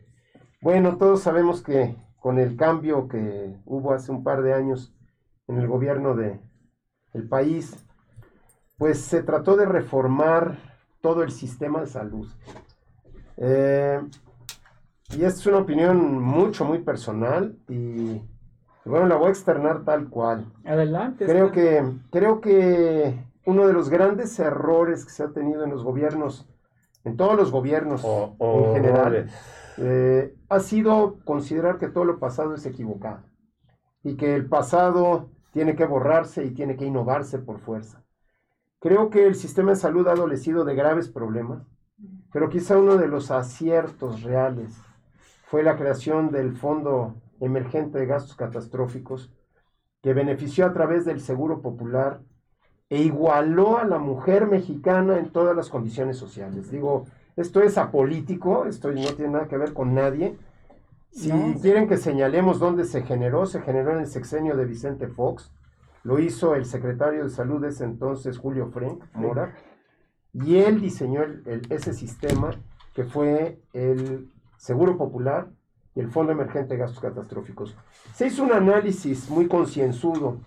bueno, todos sabemos que con el cambio que hubo hace un par de años en el gobierno de el país, pues se trató de reformar todo el sistema de salud. Eh, y esta es una opinión mucho, muy personal y, bueno, la voy a externar tal cual. Adelante. Creo que, creo que uno de los grandes errores que se ha tenido en los gobiernos, en todos los gobiernos O, en general, eh, ha sido considerar que todo lo pasado es equivocado y que el pasado tiene que borrarse y tiene que innovarse por fuerza. Creo que el sistema de salud ha adolecido de graves problemas, pero quizá uno de los aciertos reales fue la creación del Fondo Emergente de Gastos Catastróficos, que benefició a través del Seguro Popular e igualó a la mujer mexicana en todas las condiciones sociales. Digo, esto es apolítico, esto no tiene nada que ver con nadie. Si No. quieren que señalemos dónde se generó, se generó en el sexenio de Vicente Fox, lo hizo el secretario de salud de ese entonces, Julio Frank Mora, y él diseñó el- el- ese sistema que fue el Seguro Popular y el Fondo Emergente de Gastos Catastróficos. Se hizo un análisis muy concienzudo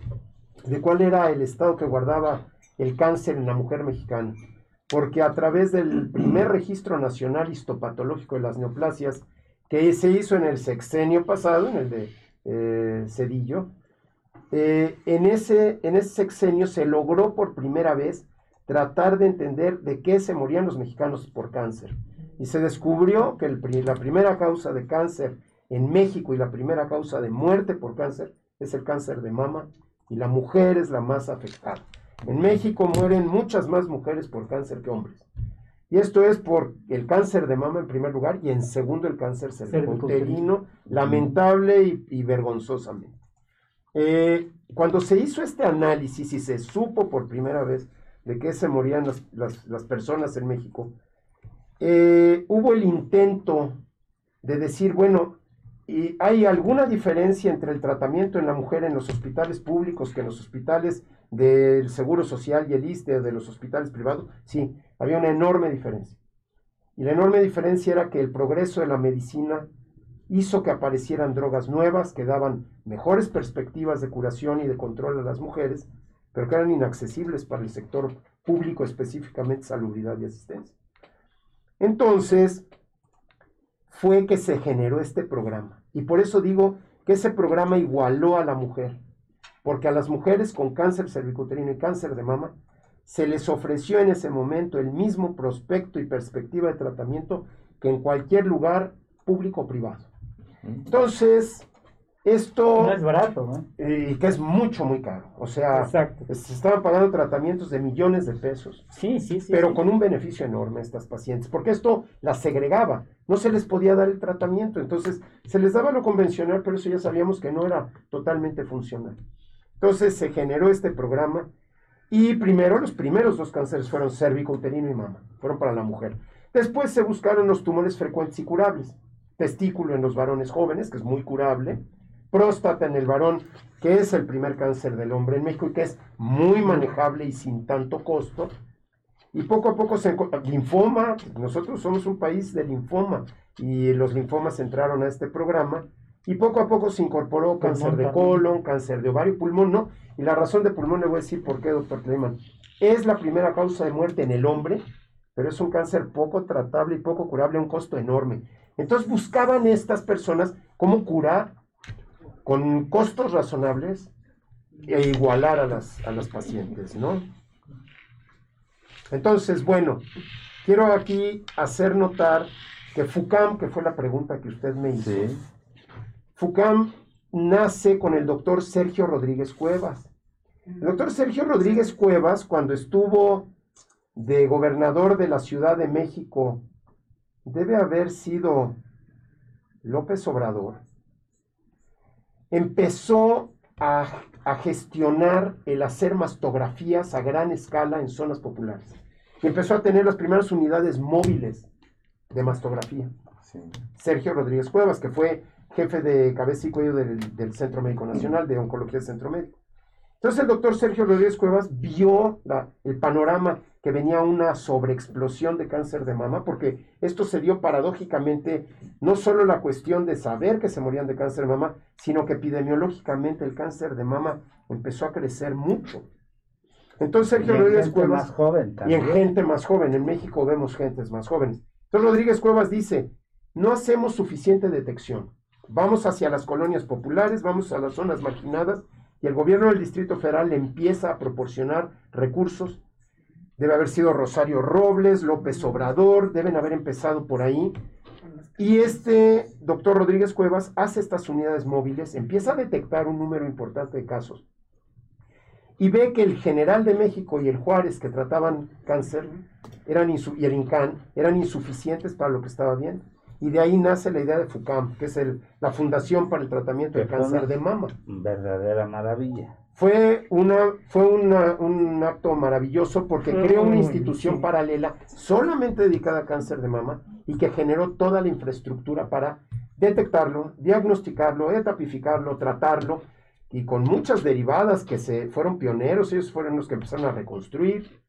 de cuál era el estado que guardaba el cáncer en la mujer mexicana, porque a través del primer registro nacional histopatológico de las neoplasias, que se hizo en el sexenio pasado, en el de eh, Cedillo, eh, en, ese, en ese sexenio se logró por primera vez tratar de entender de qué se morían los mexicanos por cáncer. Y se descubrió que el la primera causa de cáncer en México y la primera causa de muerte por cáncer es el cáncer de mama y la mujer es la más afectada. En México mueren muchas más mujeres por cáncer que hombres. Y esto es por el cáncer de mama en primer lugar y en segundo el cáncer cervicouterino, lamentable y, y vergonzosamente. Eh, cuando se hizo este análisis y se supo por primera vez de qué se morían las, las- las personas en México, eh, hubo el intento de decir, bueno, ¿y ¿hay alguna diferencia entre el tratamiento en la mujer en los hospitales públicos que en los hospitales del Seguro Social y el ISTE de los hospitales privados? Sí, había una enorme diferencia. Y la enorme diferencia era que el progreso de la medicina hizo que aparecieran drogas nuevas que daban mejores perspectivas de curación y de control a las mujeres, pero que eran inaccesibles para el sector público, específicamente salubridad y asistencia. Entonces, fue que se generó este programa. Y por eso digo que ese programa igualó a la mujer, porque a las mujeres con cáncer cervicuterino y cáncer de mama se les ofreció en ese momento el mismo prospecto y perspectiva de tratamiento que en cualquier lugar público o privado. Entonces, esto, No es barato, ¿no? eh, que es mucho, muy caro. O sea, Exacto. se estaban pagando tratamientos de millones de pesos Sí, sí, sí. pero sí. con un beneficio enorme a estas pacientes, porque esto las segregaba, no se les podía dar el tratamiento, entonces se les daba lo convencional, pero eso ya sabíamos que no era totalmente funcional. Entonces se generó este programa y primero los primeros dos cánceres fueron cervicouterino y mama, fueron para la mujer. Después se buscaron los tumores frecuentes y curables, testículo en los varones jóvenes, que es muy curable, próstata en el varón, que es el primer cáncer del hombre en México y que es muy manejable y sin tanto costo, y poco a poco se linfoma, nosotros somos un país de linfoma y los linfomas entraron a este programa y poco a poco se incorporó cáncer de colon, cáncer de ovario, pulmón, ¿no? Y la razón de pulmón le voy a decir por qué, doctor Kleiman. Es la primera causa de muerte en el hombre, pero es un cáncer poco tratable y poco curable a un costo enorme. Entonces buscaban estas personas cómo curar con costos razonables e igualar a las, a las pacientes, ¿no? Entonces, bueno, quiero aquí hacer notar que FUCAM, que fue la pregunta que usted me hizo, Sí. FUCAM nace con el doctor Sergio Rodríguez Cuevas. El doctor Sergio Rodríguez Cuevas, cuando estuvo de gobernador de la Ciudad de México debe haber sido López Obrador, empezó a, a, gestionar el hacer mastografías a gran escala en zonas populares. Y empezó a tener las primeras unidades móviles de mastografía. Sí. Sergio Rodríguez Cuevas, que fue jefe de cabeza y cuello del, del Centro Médico Nacional, de Oncología del Centro Médico. Entonces el doctor Sergio Rodríguez Cuevas vio la, el panorama que venía una sobreexplosión de cáncer de mama, porque esto se dio paradójicamente no solo la cuestión de saber que se morían de cáncer de mama, sino que epidemiológicamente el cáncer de mama empezó a crecer mucho. Entonces Sergio Rodríguez Cuevas... Más joven también. Y en gente más joven, en México vemos gentes más jóvenes. Entonces Rodríguez Cuevas dice, no hacemos suficiente detección. Vamos hacia las colonias populares, vamos a las zonas marginadas y el gobierno del Distrito Federal empieza a proporcionar recursos. Debe haber sido Rosario Robles, López Obrador, deben haber empezado por ahí. Y este doctor Rodríguez Cuevas hace estas unidades móviles, empieza a detectar un número importante de casos y ve que el general de México y el Juárez que trataban cáncer eran y el INCAN eran insuficientes para lo que estaba viendo. Y de ahí nace la idea de FUCAM, que es el, la Fundación para el Tratamiento del Cáncer de Mama. Verdadera maravilla. Fue, una, fue una, un acto maravilloso porque creó una institución paralela solamente dedicada a cáncer de mama y que generó toda la infraestructura para detectarlo, diagnosticarlo, etapificarlo, tratarlo y con muchas derivadas que se fueron pioneros, ellos fueron los que empezaron a reconstruir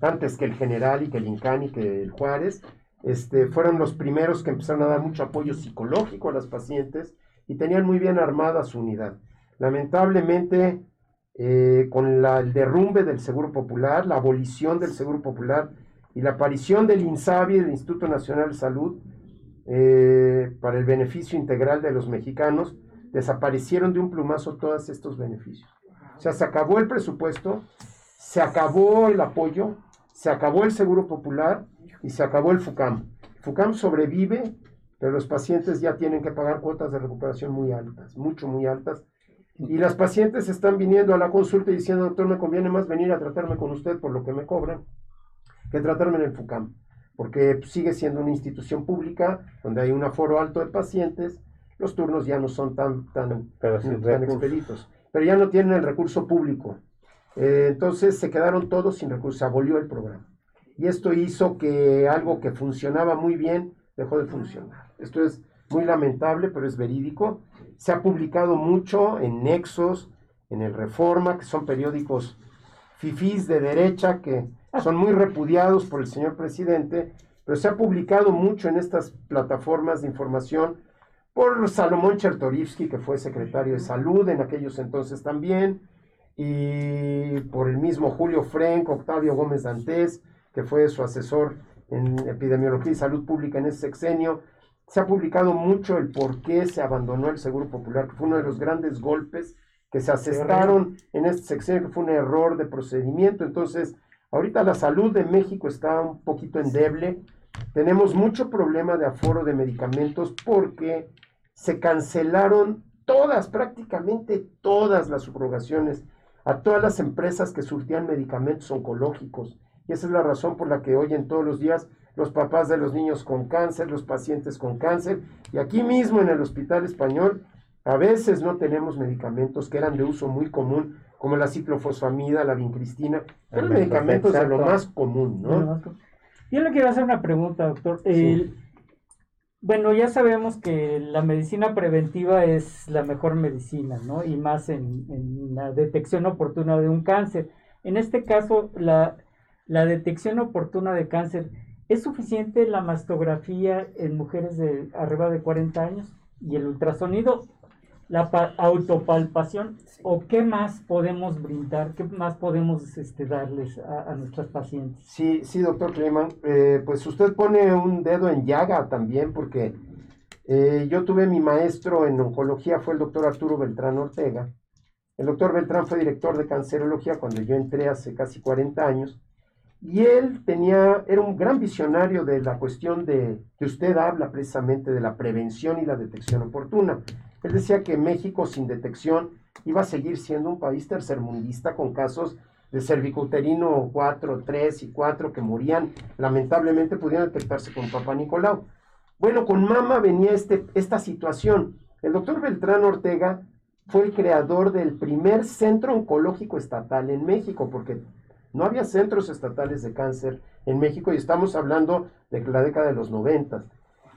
antes que el general y que el Incán y que el Juárez este, fueron los primeros que empezaron a dar mucho apoyo psicológico a las pacientes y tenían muy bien armada su unidad. Lamentablemente, eh, con el derrumbe del Seguro Popular, la abolición del Seguro Popular y la aparición del INSABI, el Instituto Nacional de Salud, eh, para el beneficio integral de los mexicanos, desaparecieron de un plumazo todos estos beneficios. O sea, se acabó el presupuesto, se acabó el apoyo, se acabó el Seguro Popular y se acabó el FUCAM. FUCAM sobrevive, pero los pacientes ya tienen que pagar cuotas de recuperación muy altas, mucho, muy altas. Y las pacientes están viniendo a la consulta y diciendo, doctor, me conviene más venir a tratarme con usted por lo que me cobran que tratarme en el FUCAM, porque sigue siendo una institución pública donde hay un aforo alto de pacientes, los turnos ya no son tan, tan, pero tan expeditos, pero ya no tienen el recurso público. Eh, entonces se quedaron todos sin recursos, se abolió el programa y esto hizo que algo que funcionaba muy bien dejó de funcionar. Esto es muy lamentable, pero es verídico. Se ha publicado mucho en Nexos, en el Reforma, que son periódicos fifís de derecha que son muy repudiados por el señor presidente, pero se ha publicado mucho en estas plataformas de información por Salomón Chertorivsky, que fue secretario de salud en aquellos entonces también, y por el mismo Julio Frenk, Octavio Gómez Dantes, que fue su asesor en epidemiología y salud pública en ese sexenio. Se ha publicado mucho el por qué se abandonó el Seguro Popular, que fue uno de los grandes golpes que se asestaron en este sexenio, que fue un error de procedimiento. Entonces, ahorita la salud de México está un poquito endeble. Tenemos mucho problema de aforo de medicamentos porque se cancelaron todas, prácticamente todas las subrogaciones a todas las empresas que surtían medicamentos oncológicos y esa es la razón por la que oyen todos los días los papás de los niños con cáncer, los pacientes con cáncer. Y aquí mismo en el Hospital Español a veces no tenemos medicamentos que eran de uso muy común, como la ciclofosfamida, la vincristina, eran medicamentos de lo más común, ¿no? Yo le quiero hacer una pregunta, doctor. bueno, ya sabemos que la medicina preventiva es la mejor medicina, ¿no? Y más en, en la detección oportuna de un cáncer. En este caso, la, la detección oportuna de cáncer. ¿Es suficiente la mastografía en mujeres de arriba de 40 años y el ultrasonido, la autopalpación. O qué más podemos brindar, qué más podemos este, darles a, nuestras pacientes? Sí, sí, doctor Kleiman, eh, pues usted pone un dedo en llaga también porque eh, yo tuve mi maestro en oncología, fue el doctor Arturo Beltrán Ortega. El doctor Beltrán fue director de cancerología cuando yo entré hace casi 40 años y él tenía, era un gran visionario de la cuestión de que usted habla precisamente de la prevención y la detección oportuna. Él decía que México sin detección iba a seguir siendo un país tercermundista con casos de cervicouterino 4, 3 y 4 que morían, lamentablemente pudieron detectarse con Papá Nicolau. Bueno, con mama venía este, esta situación. El doctor Beltrán Ortega fue el creador del primer centro oncológico estatal en México, porque no había centros estatales de cáncer en México y estamos hablando de la década de los 90.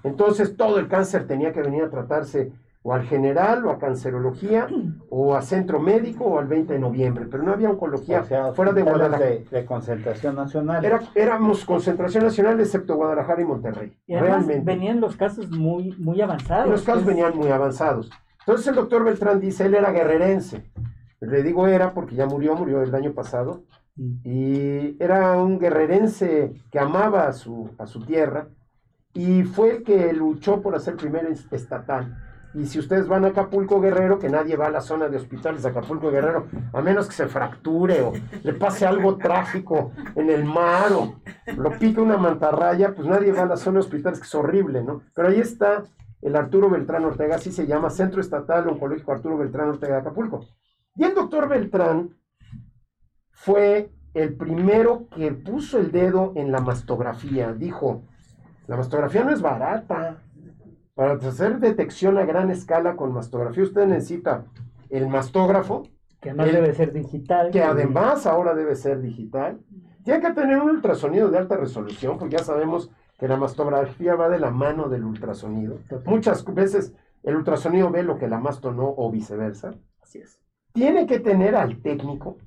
Entonces todo el cáncer tenía que venir a tratarse o al general, o a cancerología, o a centro médico, o al 20 de noviembre, pero no había oncología fuera de Guadalajara. De, concentración nacional. Era, éramos concentración nacional, excepto Guadalajara y Monterrey. Y Realmente. venían los casos muy, muy avanzados. los casos venían muy avanzados. Entonces el doctor Beltrán dice, él era guerrerense. Le digo era porque ya murió, murió el año pasado. Y era un guerrerense que amaba a su, a su tierra y fue el que luchó por hacer primer estatal y si ustedes van a Acapulco Guerrero, que nadie va a la zona de hospitales de Acapulco Guerrero, a menos que se fracture o le pase algo trágico en el mar o lo pique una mantarraya, pues nadie va a la zona de hospitales, que es horrible, ¿no? Pero ahí está el Arturo Beltrán Ortega, así se llama, Centro Estatal Oncológico Arturo Beltrán Ortega de Acapulco. Y el doctor Beltrán fue el primero que puso el dedo en la mastografía. Dijo, la mastografía no es barata. Para hacer detección a gran escala con mastografía, usted necesita el mastógrafo. Que además debe ser digital. Que además ahora debe ser digital. Tiene que tener un ultrasonido de alta resolución, porque ya sabemos que la mastografía va de la mano del ultrasonido. Muchas veces el ultrasonido ve lo que la masto no, o viceversa. Así es. Tiene que tener al técnico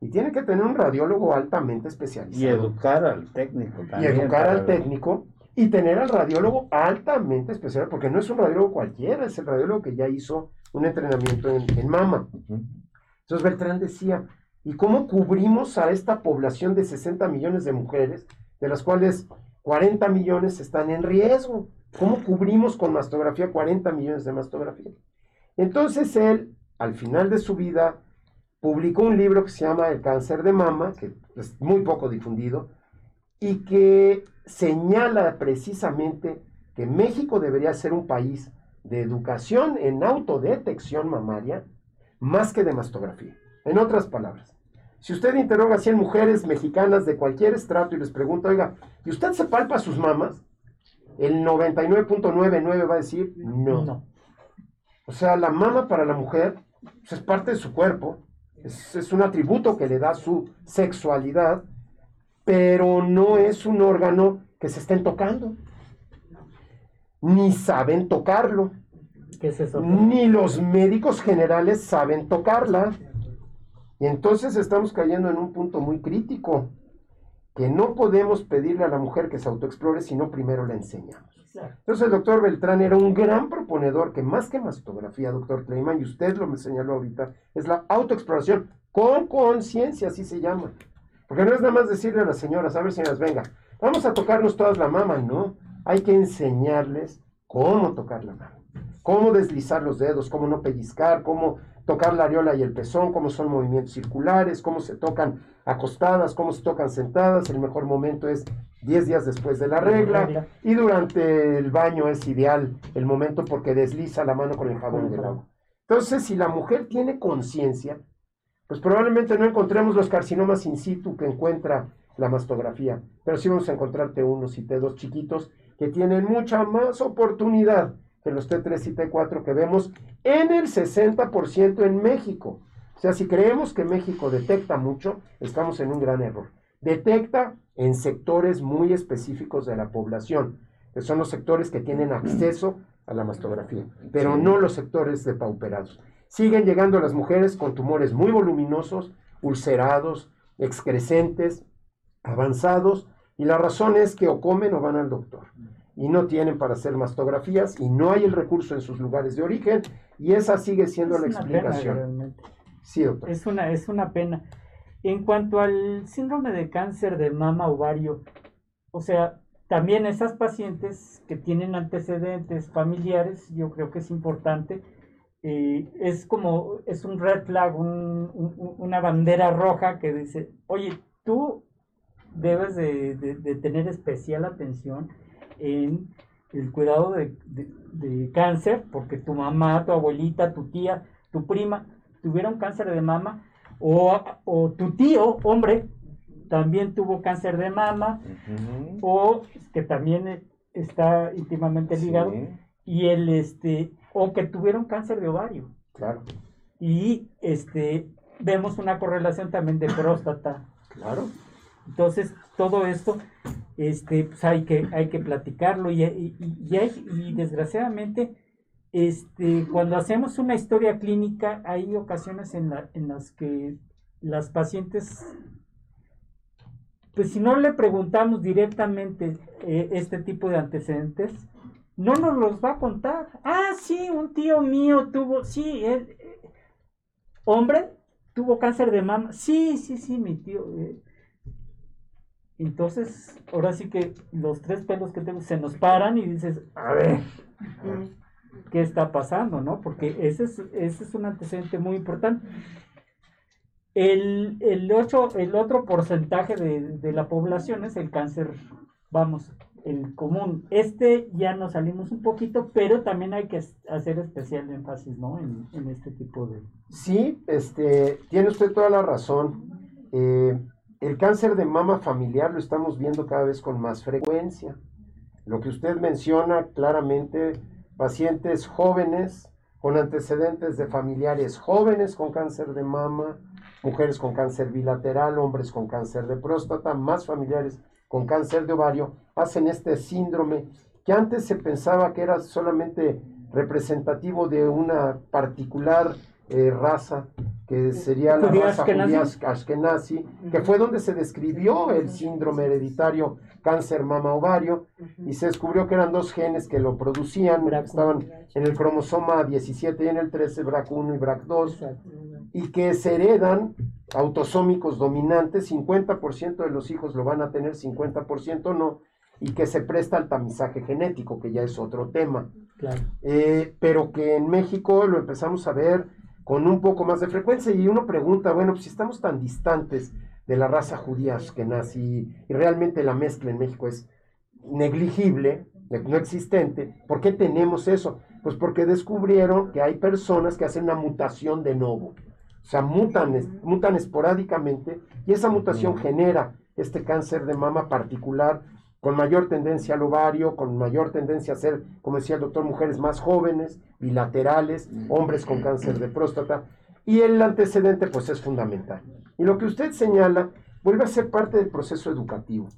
y tiene que tener un radiólogo altamente especializado. Y educar al técnico también. Y educar al técnico y tener al radiólogo altamente especial, porque no es un radiólogo cualquiera, es el radiólogo que ya hizo un entrenamiento en, mama. Entonces Beltrán decía, ¿y cómo cubrimos a esta población de 60 millones de mujeres, de las cuales 40 millones están en riesgo? ¿Cómo cubrimos con mastografía 40 millones de mastografía? Entonces él, al final de su vida, publicó un libro que se llama El cáncer de mama, que es muy poco difundido, y que señala precisamente que México debería ser un país de educación en autodetección mamaria más que de mastografía. En otras palabras, si usted interroga a 100 mujeres mexicanas de cualquier estrato y les pregunta, oiga, ¿y usted se palpa sus mamas? El 99.99 va a decir no. no. O sea, la mama para la mujer pues, es parte de su cuerpo, es, es un atributo que le da su sexualidad pero no es un órgano que se estén tocando. Ni saben tocarlo. ¿Qué es eso? Ni los médicos generales saben tocarla. Y entonces estamos cayendo en un punto muy crítico, que no podemos pedirle a la mujer que se autoexplore, sino primero la enseñamos. Entonces el doctor Beltrán era un gran proponedor que más que mastografía, doctor Kleiman, y usted lo me señaló ahorita, es la autoexploración con conciencia, así se llama. Porque no es nada más decirle a las señoras, a ver señoras, venga, vamos a tocarnos todas la mama, no. Hay que enseñarles cómo tocar la mama, cómo deslizar los dedos, cómo no pellizcar, cómo tocar la areola y el pezón, cómo son movimientos circulares, cómo se tocan acostadas, cómo se tocan sentadas. El mejor momento es 10 días después de la regla y durante el baño es ideal el momento porque desliza la mano con el jabón del agua. Entonces, si la mujer tiene conciencia, pues probablemente no encontremos los carcinomas in situ que encuentra la mastografía, pero sí vamos a encontrar T1 y T2 chiquitos que tienen mucha más oportunidad que los T3 y T4 que vemos en el 60% en México. O sea, si creemos que México detecta mucho, estamos en un gran error. Detecta en sectores muy específicos de la población, que son los sectores que tienen acceso a la mastografía, pero no los sectores depauperados. Siguen llegando las mujeres con tumores muy voluminosos, ulcerados, excrescentes, avanzados, y la razón es que o comen o van al doctor. Y no tienen para hacer mastografías y no hay el recurso en sus lugares de origen, y esa sigue siendo la explicación. sí, doctor. Es una, es una pena. En cuanto al síndrome de cáncer de mama ovario, o sea, también esas pacientes que tienen antecedentes familiares, yo creo que es importante eh, es como, es un red flag, una bandera roja que dice, oye, tú debes de, tener especial atención en el cuidado de, cáncer, porque tu mamá, tu abuelita, tu tía, tu prima tuvieron cáncer de mama O, o tu tío, hombre, también tuvo cáncer de mama, o que también está íntimamente ligado, Sí. y el este, o que tuvieron cáncer de ovario. Claro, Y este vemos una correlación también de próstata. claro. Entonces, todo esto este, pues hay, que, hay que platicarlo y, y- y hay- y desgraciadamente, este, cuando hacemos una historia clínica, hay ocasiones en, la- en las que las pacientes, pues si no le preguntamos directamente eh, este tipo de antecedentes, no nos los va a contar. Ah, sí, un tío mío tuvo, sí, él, eh, hombre, tuvo cáncer de mama. Sí, sí, sí, mi tío. eh. Entonces, ahora sí que los tres pelos que tengo se nos paran y dices, a ver, ¿qué está pasando? ¿no? Porque ese es, ese es un antecedente muy importante. El, el, ocho- el otro porcentaje de, de la población es el cáncer, vamos, el común. Este ya nos salimos un poquito, pero también hay que hacer especial énfasis, ¿no? En, en este tipo de... Sí, este, tiene usted toda la razón. Eh, el cáncer de mama familiar lo estamos viendo cada vez con más frecuencia. Lo que usted menciona claramente, pacientes jóvenes con antecedentes de familiares jóvenes con cáncer de mama, mujeres con cáncer bilateral, hombres con cáncer de próstata, más familiares con cáncer de ovario, hacen este síndrome que antes se pensaba que era solamente representativo de una particular eh, raza, que sería la Judía raza judía ashkenazi, que fue donde se describió el síndrome hereditario cáncer mama ovario, y se descubrió que eran dos genes que lo producían, BRCA1. estaban en el cromosoma 17 y en el 13, BRAC1 y BRAC2, y que se heredan autosómicos dominantes, 50% de los hijos lo van a tener, 50% no, y que se presta al tamizaje genético, que ya es otro tema. Claro. Eh, pero que en México lo empezamos a ver con un poco más de frecuencia. Y uno pregunta, bueno, pues si estamos tan distantes de la raza judía que nace y, realmente la mezcla en México es negligible, ne- no existente, ¿por qué tenemos eso? Pues porque descubrieron que hay personas que hacen una mutación de novo, o sea, mutan, mutan esporádicamente y esa mutación genera este cáncer de mama particular con mayor tendencia al ovario, con mayor tendencia a ser, como decía el doctor, mujeres más jóvenes, bilaterales, hombres con cáncer de próstata, y el antecedente pues es fundamental. Y lo que usted señala vuelve a ser parte del proceso educativo.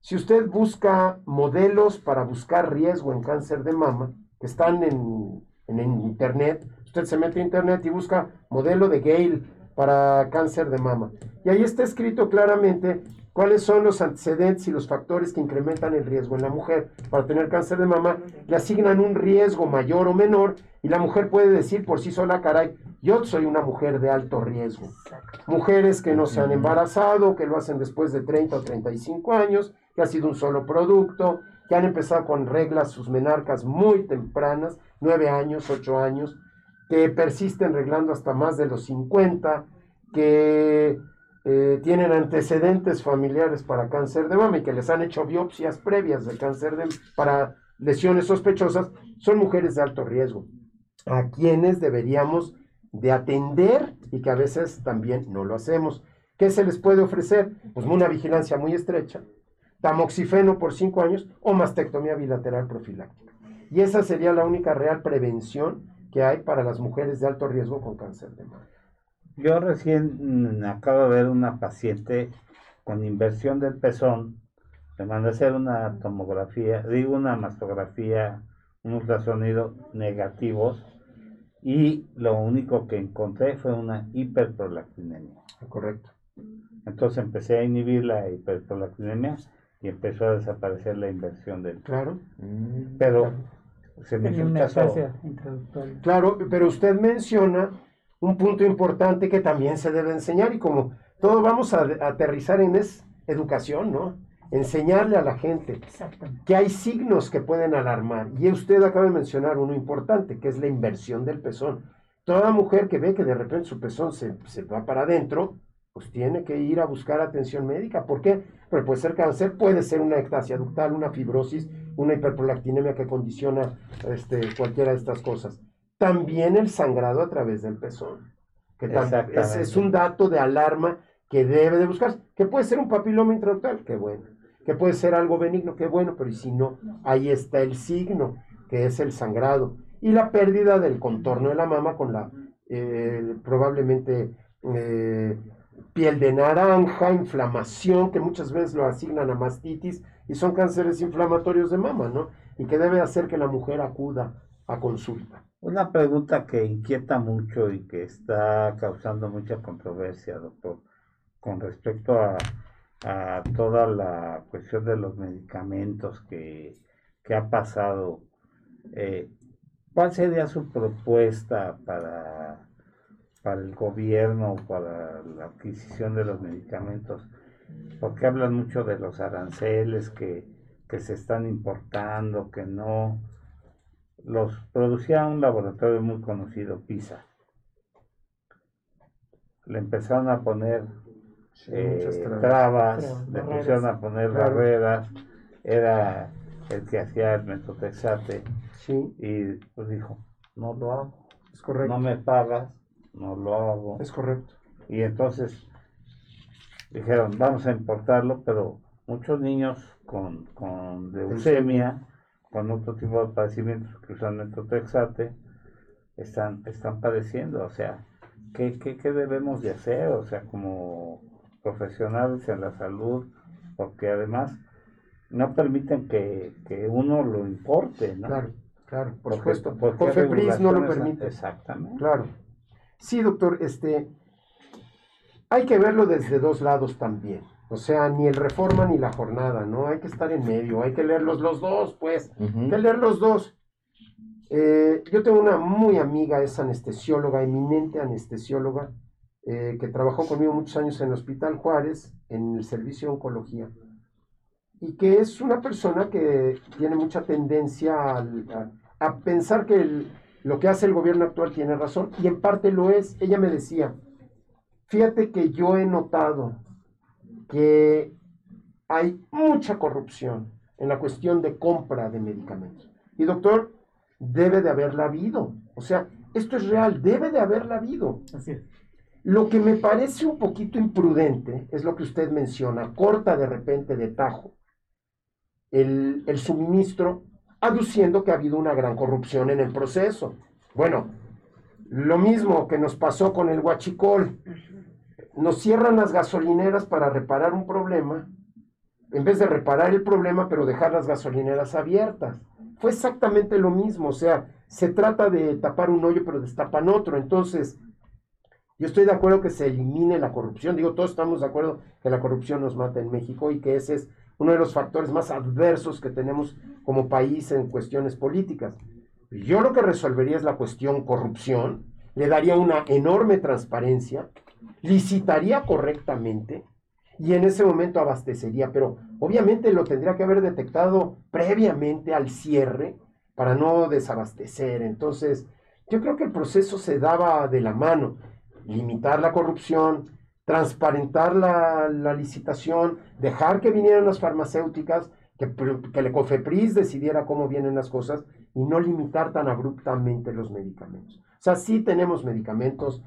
Si usted busca modelos para buscar riesgo en cáncer de mama, que están en, en- en internet, usted se mete a internet y busca modelo de Gale para cáncer de mama. Y ahí está escrito claramente cuáles son los antecedentes y los factores que incrementan el riesgo en la mujer para tener cáncer de mama, le asignan un riesgo mayor o menor y la mujer puede decir por sí sola, caray, yo soy una mujer de alto riesgo. Mujeres que no se han embarazado, que lo hacen después de 30 o 35 años, que ha sido un solo producto, que han empezado con reglas sus menarcas muy tempranas, 9 años, 8 años, que persisten reglando hasta más de los 50, que eh, tienen antecedentes familiares para cáncer de mama y que les han hecho biopsias previas de cáncer de para lesiones sospechosas, son mujeres de alto riesgo, a quienes deberíamos de atender y que a veces también no lo hacemos. ¿Qué se les puede ofrecer? Pues una vigilancia muy estrecha, tamoxifeno por 5 años o mastectomía bilateral profiláctica. Y esa sería la única real prevención que hay para las mujeres de alto riesgo con cáncer de mama. Yo recién mm, acabo de ver una paciente con inversión del pezón. Le mandé a hacer una tomografía, digo una mastografía, un ultrasonido negativos y lo único que encontré fue una hiperprolactinemia. Correcto. Entonces empecé a inhibir la hiperprolactinemia y empezó a desaparecer la inversión del Claro. Mm. Pero se me hizo un una caso. Claro, pero usted menciona un punto importante que también se debe enseñar y como todo vamos a, a aterrizar en es educación, ¿no? Enseñarle a la gente que hay signos que pueden alarmar. Y usted acaba de mencionar uno importante, que es la inversión del pezón. Toda mujer que ve que de repente su pezón se, se va para adentro, pues tiene que ir a buscar atención médica. ¿Por qué? Porque puede ser cáncer, puede ser una ectasia ductal, una fibrosis, una hiperprolactinemia que condiciona este, cualquiera de estas cosas. También el sangrado a través del pezón. que es, es un dato de alarma que debe de buscarse, que puede ser un papiloma intraductal, qué bueno, que puede ser algo benigno, qué bueno, pero y si no, ahí está el signo, que es el sangrado, y la pérdida del contorno de la mama con la eh, probablemente eh, piel de naranja, inflamación, que muchas veces lo asignan a mastitis, y son cánceres inflamatorios de mama, ¿no? Y que debe hacer que la mujer acuda a consulta. Una pregunta que inquieta mucho y que está causando mucha controversia, doctor, con respecto a, a toda la cuestión de los medicamentos que, que ha pasado. eh, ¿Cuál sería su propuesta para, para el gobierno, para la adquisición de los medicamentos? Porque hablan mucho de los aranceles que, que se están importando, que no los producía un laboratorio muy conocido, PISA. Le empezaron a poner Sí, eh, muchas trabas. le barreras. pusieron a poner Claro. barreras, era el que hacía el metotrexate Sí, y pues dijo, no lo hago, es correcto. no me pagas, no lo hago. Es correcto. Y entonces dijeron, vamos a importarlo, pero muchos niños con, con leucemia, con otro tipo de padecimientos que usan metotrexate, están, están padeciendo. O sea, ¿qué, qué, qué debemos de hacer? O sea, como profesionales en la salud, porque además no permiten que, que uno lo importe, ¿no? Claro, claro, por Porque- supuesto. porque Cofepris no lo permite. Exactamente. Claro. Sí, doctor, este hay que verlo desde dos lados también. O sea, ni el reforma ni la jornada, ¿no? Hay que estar en medio, hay que leerlos los dos, pues. Hay que leer los dos. Eh, yo tengo una muy amiga, es anestesióloga, eminente anestesióloga, eh, que trabajó conmigo muchos años en el Hospital Juárez, en el servicio de oncología, y que es una persona que tiene mucha tendencia al- a, a pensar que el- lo que hace el gobierno actual tiene razón, y en parte lo es. Ella me decía, fíjate que yo he notado que hay mucha corrupción en la cuestión de compra de medicamentos. Y doctor, debe de haberla habido. O sea, esto es real, debe de haberla habido. Así es. Lo que me parece un poquito imprudente es lo que usted menciona, corta de repente de tajo el, el suministro, aduciendo que ha habido una gran corrupción en el proceso. Bueno, lo mismo que nos pasó con el huachicol. Nos cierran las gasolineras para reparar un problema, en vez de reparar el problema, pero dejar las gasolineras abiertas. Fue exactamente lo mismo, o sea, se trata de tapar un hoyo, pero destapan otro. Entonces, yo estoy de acuerdo que se elimine la corrupción. Digo, todos estamos de acuerdo que la corrupción nos mata en México y que ese es uno de los factores más adversos que tenemos como país en cuestiones políticas. Yo lo que resolvería es la cuestión corrupción, le daría una enorme transparencia, licitaría correctamente y en ese momento abastecería, pero obviamente lo tendría que haber detectado previamente al cierre para no desabastecer. Entonces, yo creo que el proceso se daba de la mano, limitar la corrupción, transparentar la, licitación, dejar que vinieran las farmacéuticas, que, que el COFEPRIS decidiera cómo vienen las cosas y no limitar tan abruptamente los medicamentos. O sea, sí tenemos medicamentos,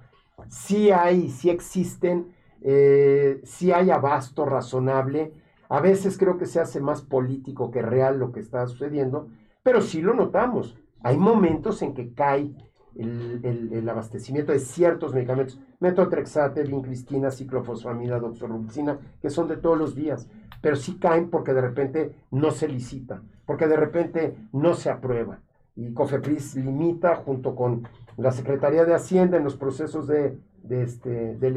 sí hay, sí existen, eh, sí hay abasto razonable. A veces creo que se hace más político que real lo que está sucediendo, pero sí lo notamos. Hay momentos en que cae el, el- abastecimiento de ciertos medicamentos, metotrexate, vincristina, ciclofosfamida, doxorubicina, que son de todos los días, pero sí caen porque de repente no se licita, porque de repente no se aprueba. Y COFEPRIS limita junto con la Secretaría de Hacienda en los procesos de, de, este, de,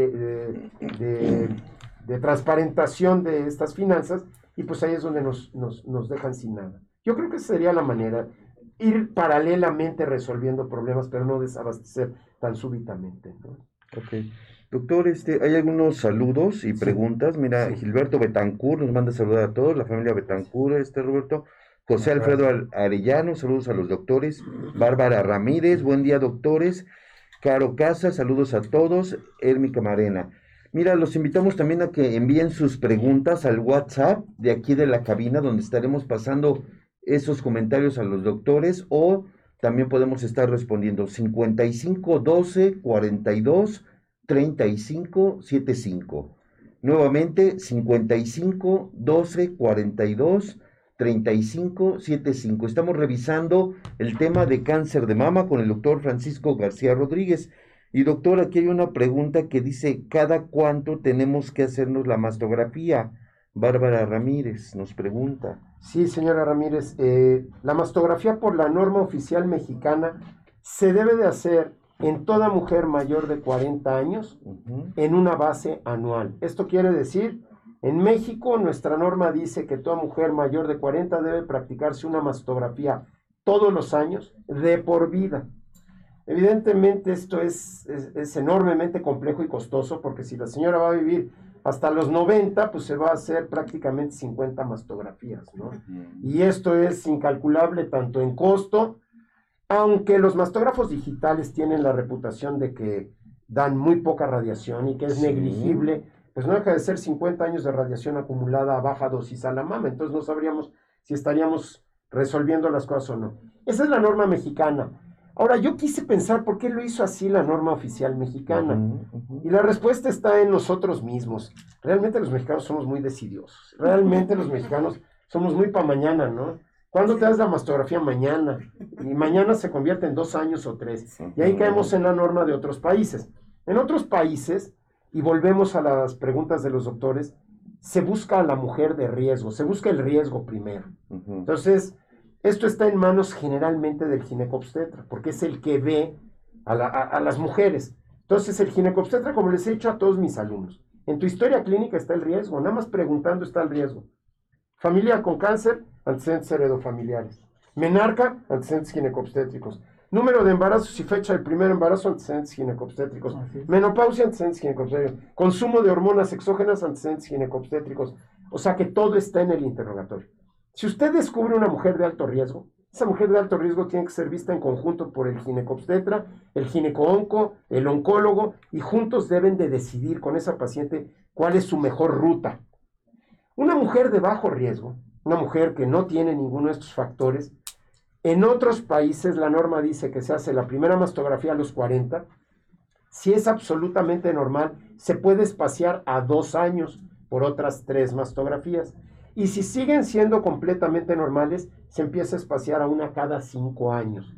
de- transparentación de estas finanzas, y pues ahí es donde nos, nos, nos dejan sin nada. Yo creo que esa sería la manera, ir paralelamente resolviendo problemas, pero no desabastecer tan súbitamente. Doctor, este, hay algunos saludos y Sí. preguntas. Mira, Sí. Gilberto Betancourt nos manda saludar a todos, la familia Betancourt, este Roberto. José Alfredo Ar- Arellano, saludos a los doctores. Bárbara Ramírez, buen día, doctores. Caro Casa, saludos a todos. Ermi Camarena. Mira, los invitamos también a que envíen sus preguntas al WhatsApp de aquí de la cabina, donde estaremos pasando esos comentarios a los doctores o también podemos estar respondiendo 55 12 42 3575. Nuevamente 55 12 42 35 75. Estamos revisando el tema de cáncer de mama con el doctor Francisco García Rodríguez. Y doctor, aquí hay una pregunta que dice, ¿cada cuánto tenemos que hacernos la mastografía? Bárbara Ramírez nos pregunta. Sí, señora Ramírez, eh, la mastografía por la norma oficial mexicana se debe de hacer en toda mujer mayor de 40 años en una base anual. Esto quiere decir, en México nuestra norma dice que toda mujer mayor de 40 debe practicarse una mastografía todos los años de por vida. Evidentemente esto es, es, enormemente complejo y costoso porque si la señora va a vivir hasta los 90, pues se va a hacer prácticamente 50 mastografías, ¿no? Y esto es incalculable tanto en costo, aunque los mastógrafos digitales tienen la reputación de que dan muy poca radiación y que es negligible, pues no deja de ser 50 años de radiación acumulada a baja dosis a la mama, entonces no sabríamos si estaríamos resolviendo las cosas o no. Esa es la norma mexicana. Ahora, yo quise pensar por qué lo hizo así la norma oficial mexicana. Y la respuesta está en nosotros mismos. Realmente los mexicanos somos muy decidiosos. Realmente los mexicanos somos muy para mañana, ¿no? ¿Cuándo te das la mastografía? Mañana. Y mañana se convierte en dos años o tres. Y ahí caemos en la norma de otros países. En otros países, y volvemos a las preguntas de los doctores, se busca a la mujer de riesgo, se busca el riesgo primero. Entonces, esto está en manos generalmente del ginecobstetra, porque es el que ve a, las mujeres. Entonces, el ginecobstetra, como les he dicho a todos mis alumnos, en tu historia clínica está el riesgo, nada más preguntando está el riesgo. Familia con cáncer, antecedentes heredofamiliares. Menarca, antecedentes ginecobstétricos. Número de embarazos y fecha del primer embarazo, antecedentes ginecobstétricos. Menopausia, antecedentes ginecobstétricos. Consumo de hormonas exógenas, antecedentes ginecobstétricos. O sea que todo está en el interrogatorio. Si usted descubre una mujer de alto riesgo, esa mujer de alto riesgo tiene que ser vista en conjunto por el ginecobstetra, el ginecoonco, el oncólogo, y juntos deben de decidir con esa paciente cuál es su mejor ruta. Una mujer de bajo riesgo, una mujer que no tiene ninguno de estos factores, en otros países la norma dice que se hace la primera mastografía a los 40. Si es absolutamente normal, se puede espaciar a dos años por otras tres mastografías. Y si siguen siendo completamente normales, se empieza a espaciar a una cada cinco años.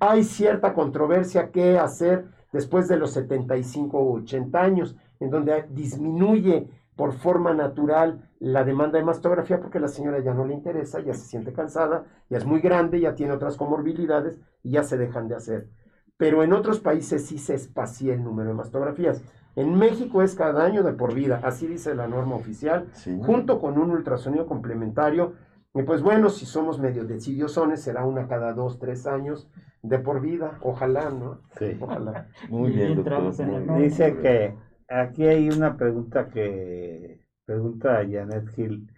Hay cierta controversia que hacer después de los 75 o 80 años, en donde disminuye por forma natural la demanda de mastografía porque la señora ya no le interesa, ya se siente cansada, ya es muy grande, ya tiene otras comorbilidades y ya se dejan de hacer. Pero en otros países sí se espacia el número de mastografías. En México es cada año de por vida, así dice la norma oficial, junto con un ultrasonido complementario. Y pues bueno, si somos medio decidiosones, será una cada dos, tres años de por vida. Ojalá, ¿no? Sí. Ojalá. Muy bien, doctor. Dice que aquí hay una pregunta que pregunta a Janet Gil.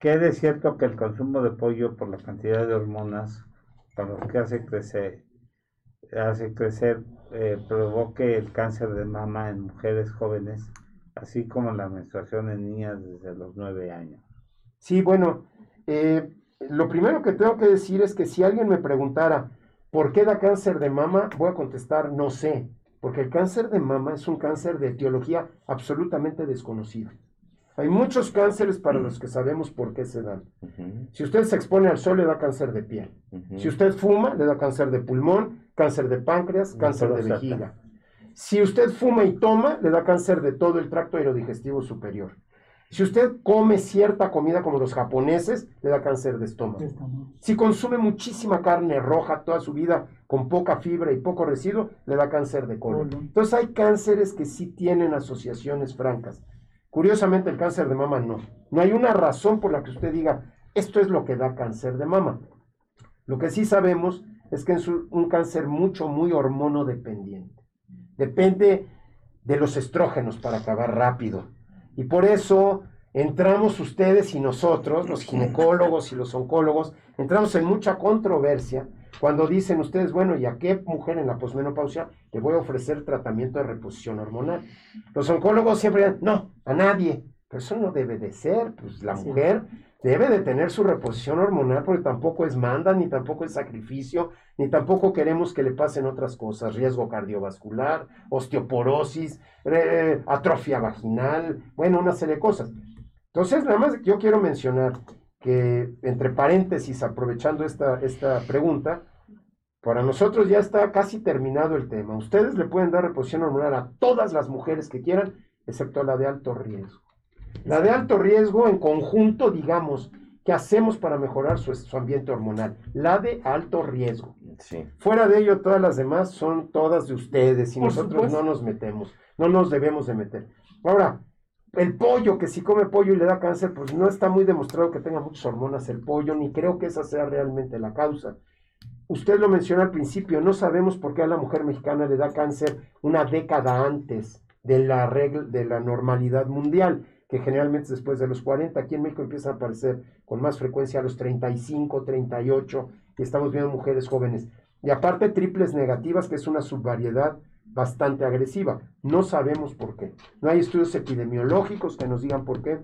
¿Qué es cierto que el consumo de pollo por la cantidad de hormonas para los que hace crecer hace crecer, eh, provoque el cáncer de mama en mujeres jóvenes, así como la menstruación en niñas desde los nueve años. Sí, bueno, eh, lo primero que tengo que decir es que si alguien me preguntara por qué da cáncer de mama, voy a contestar no sé, porque el cáncer de mama es un cáncer de etiología absolutamente desconocida. Hay muchos cánceres para los que sabemos por qué se dan. Si usted se expone al sol, le da cáncer de piel. Si usted fuma, le da cáncer de pulmón, cáncer de páncreas, cáncer de vejiga. Si usted fuma y toma, le da cáncer de todo el tracto aerodigestivo superior. Si usted come cierta comida como los japoneses, le da cáncer de estómago. Si consume muchísima carne roja toda su vida con poca fibra y poco residuo, le da cáncer de colon. Entonces hay cánceres que sí tienen asociaciones francas. Curiosamente el cáncer de mama no. No hay una razón por la que usted diga, esto es lo que da cáncer de mama. Lo que sí sabemos es que es un cáncer mucho, muy hormonodependiente. Depende de los estrógenos para acabar rápido. Y por eso entramos ustedes y nosotros, los ginecólogos y los oncólogos, entramos en mucha controversia cuando dicen ustedes, bueno, ¿y a qué mujer en la posmenopausia le voy a ofrecer tratamiento de reposición hormonal? Los oncólogos siempre dicen, no, a nadie. Pero eso no debe de ser. Pues la mujer debe de tener su reposición hormonal porque tampoco es manda, ni tampoco es sacrificio, ni tampoco queremos que le pasen otras cosas, riesgo cardiovascular, osteoporosis, eh, atrofia vaginal, bueno, una serie de cosas. Entonces, nada más yo quiero mencionar que, entre paréntesis, aprovechando esta, esta pregunta, para nosotros ya está casi terminado el tema. Ustedes le pueden dar reposición hormonal a todas las mujeres que quieran, excepto a la de alto riesgo. La de alto riesgo, en conjunto, digamos, ¿qué hacemos para mejorar su, ambiente hormonal? La de alto riesgo. Fuera de ello, todas las demás son todas de ustedes y nosotros no nos metemos, no nos debemos de meter. Ahora, el pollo, que si come pollo y le da cáncer, pues no está muy demostrado que tenga muchas hormonas el pollo, ni creo que esa sea realmente la causa. Usted lo mencionó al principio, no sabemos por qué a la mujer mexicana le da cáncer una década antes de la regla, de la normalidad mundial que generalmente después de los 40, aquí en México empiezan a aparecer con más frecuencia a los 35, 38, y estamos viendo mujeres jóvenes. Y aparte triples negativas, que es una subvariedad bastante agresiva. No sabemos por qué. No hay estudios epidemiológicos que nos digan por qué.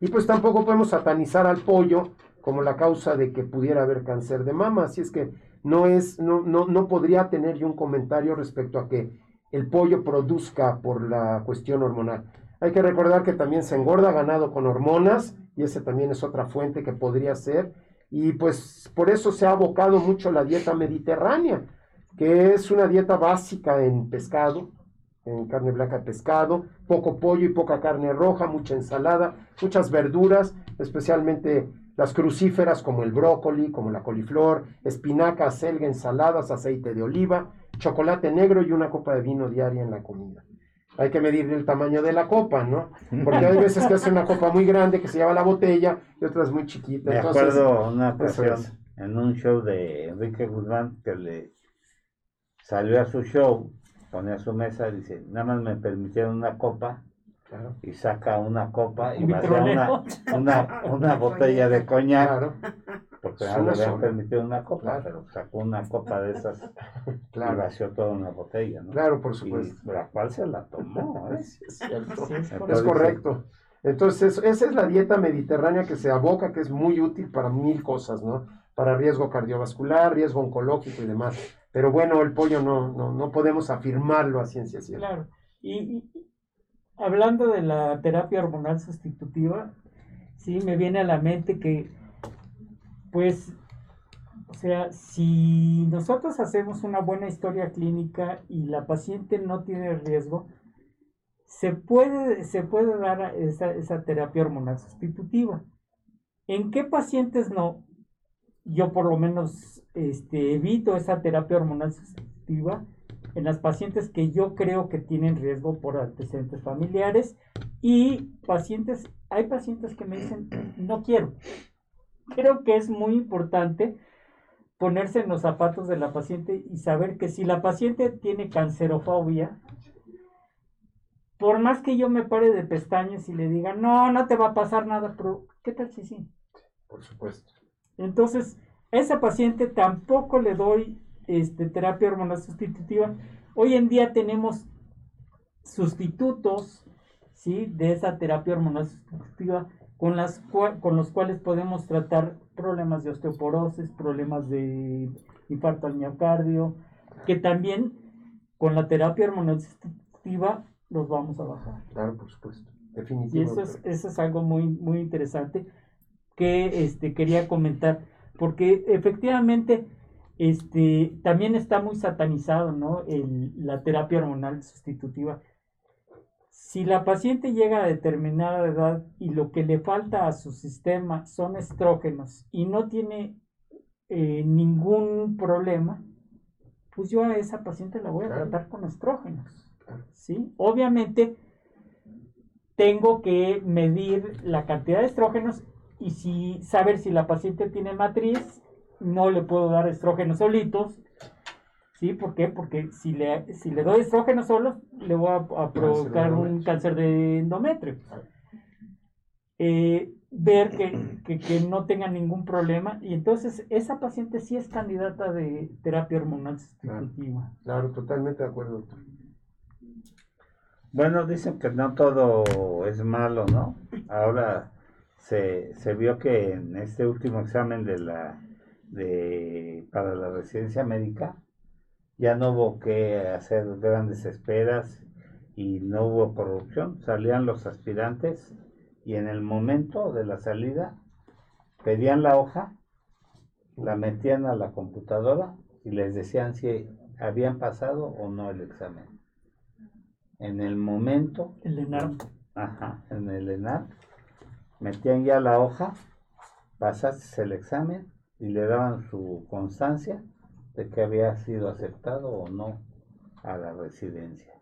Y pues tampoco podemos satanizar al pollo como la causa de que pudiera haber cáncer de mama. Así es que no, es, no, no, no podría tener yo un comentario respecto a que el pollo produzca por la cuestión hormonal. Hay que recordar que también se engorda ganado con hormonas y ese también es otra fuente que podría ser. Y pues por eso se ha abocado mucho la dieta mediterránea, que es una dieta básica en pescado, en carne blanca de pescado, poco pollo y poca carne roja, mucha ensalada, muchas verduras, especialmente las crucíferas como el brócoli, como la coliflor, espinaca, selga, ensaladas, aceite de oliva, chocolate negro y una copa de vino diaria en la comida hay que medir el tamaño de la copa, ¿no? Porque hay veces que hace una copa muy grande que se lleva la botella y otras muy chiquitas. Me acuerdo una ocasión en un show de Enrique Guzmán que le salió a su show, ponía su mesa y dice, nada más me permitieron una copa y saca una copa y me una, una, una, botella de coñac porque no le habían permitido una copa, pero sacó una copa de esas claro. y vació toda una botella, ¿no? Claro, por supuesto. Y la cual se la tomó, ¿eh? es, es, correcto. Entonces, esa es la dieta mediterránea que se aboca, que es muy útil para mil cosas, ¿no? Para riesgo cardiovascular, riesgo oncológico y demás. Pero bueno, el pollo no, no, no podemos afirmarlo a ciencia cierta. Claro. Y, hablando de la terapia hormonal sustitutiva, sí, me viene a la mente que pues, o sea, si nosotros hacemos una buena historia clínica y la paciente no tiene riesgo, se puede, se puede dar esa, terapia hormonal sustitutiva. ¿En qué pacientes no? Yo por lo menos este, evito esa terapia hormonal sustitutiva en las pacientes que yo creo que tienen riesgo por antecedentes familiares y pacientes, hay pacientes que me dicen, no quiero, creo que es muy importante ponerse en los zapatos de la paciente y saber que si la paciente tiene cancerofobia, por más que yo me pare de pestañas y le diga, no, no te va a pasar nada, pero ¿qué tal si sí? Por supuesto. Entonces, a esa paciente tampoco le doy este, terapia hormonal sustitutiva. Hoy en día tenemos sustitutos ¿sí? de esa terapia hormonal sustitutiva con, las con los cuales podemos tratar problemas de osteoporosis, problemas de infarto al miocardio, que también con la terapia hormonal sustitutiva los vamos a bajar. Claro, por supuesto, definitivamente. Y eso es, eso es algo muy, muy interesante que este, quería comentar, porque efectivamente este, también está muy satanizado ¿no? El, la terapia hormonal sustitutiva si la paciente llega a determinada edad y lo que le falta a su sistema son estrógenos y no tiene eh, ningún problema, pues yo a esa paciente la voy a tratar con estrógenos. ¿sí? Obviamente tengo que medir la cantidad de estrógenos y si saber si la paciente tiene matriz, no le puedo dar estrógenos solitos, ¿Sí? ¿Por qué? Porque si le, si le doy estrógeno solo, le voy a, provocar un cáncer de endometrio. Eh, ver que, no tenga ningún problema y entonces esa paciente sí es candidata de terapia hormonal sustitutiva. Claro, totalmente de acuerdo, Bueno, dicen que no todo es malo, ¿no? Ahora se, se vio que en este último examen de la de para la residencia médica ya no hubo que hacer grandes esperas y no hubo corrupción, salían los aspirantes y en el momento de la salida pedían la hoja, la metían a la computadora y les decían si habían pasado o no el examen. En el momento, El ENAR. ajá, en el ENAR, metían ya la hoja, pasaste el examen y le daban su constancia de que había sido aceptado o no a la residencia.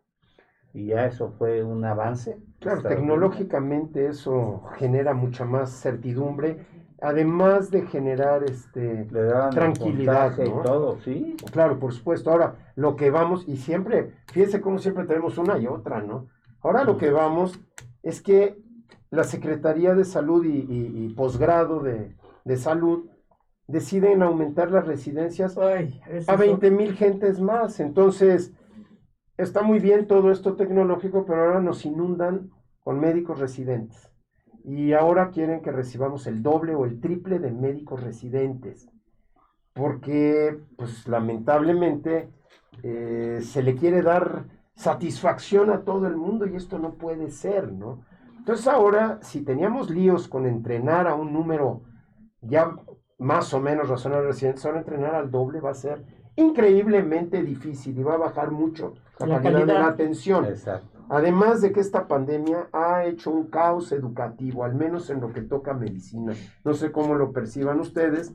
Y ya eso fue un avance. Claro, tecnológicamente eso genera mucha más certidumbre, además de generar este tranquilidad, ¿no? y todo, sí. Claro, por supuesto. Ahora, lo que vamos, y siempre, fíjense cómo siempre tenemos una y otra, ¿no? Ahora lo que vamos es que la Secretaría de Salud y, y- y posgrado de, de salud deciden aumentar las residencias Ay, a es 20 mil gentes más. Entonces, está muy bien todo esto tecnológico, pero ahora nos inundan con médicos residentes. Y ahora quieren que recibamos el doble o el triple de médicos residentes. Porque, pues lamentablemente, eh, se le quiere dar satisfacción a todo el mundo y esto no puede ser, ¿no? Entonces ahora, si teníamos líos con entrenar a un número ya más o menos razonable de residentes, ahora entrenar al doble va a ser increíblemente difícil y va a bajar mucho la, La calidad, de calidad. la atención. Exacto. Además de que esta pandemia ha hecho un caos educativo, al menos en lo que toca medicina. No sé cómo lo perciban ustedes,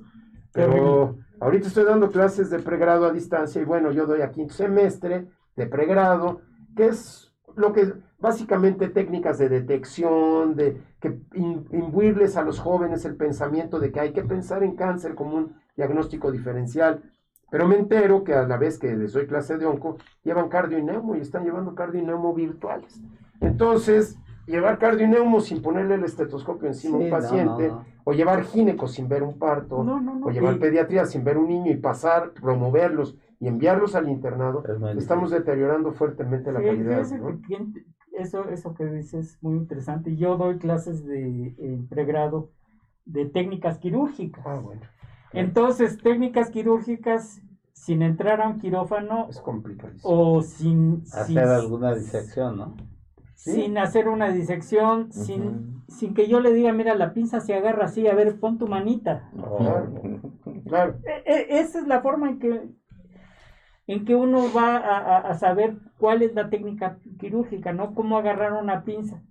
pero ahorita estoy dando clases de pregrado a distancia y bueno, yo doy a quinto semestre de pregrado, que es lo que básicamente técnicas de detección, de que imbuirles a los jóvenes el pensamiento de que hay que pensar en cáncer como un diagnóstico diferencial. Pero me entero que a la vez que les doy clase de onco, llevan cardio y neumo y están llevando cardio y neumo virtuales. Entonces, llevar cardio y neumo sin ponerle el estetoscopio encima a un paciente, no, no. o llevar gineco sin ver un parto, No, no, no. o llevar y- pediatría sin ver un niño y pasar, promoverlos y enviarlos al internado, estamos deteriorando fuertemente la Sí, calidad. ¿no? que eso, eso que dices es muy interesante. Yo doy clases de en pregrado de técnicas quirúrgicas. Ah, bueno, Entonces, técnicas quirúrgicas sin entrar a un quirófano es complicadísimo. o sin, sin, Hacer alguna disección, ¿no? sin hacer una disección, sin, sin que yo le diga, mira, la pinza se agarra así, a ver, pon tu manita. Claro, claro. E- e- esa es la forma en que en que uno va a, a- a saber cuál es la técnica quirúrgica, ¿no? Cómo agarrar una pinza.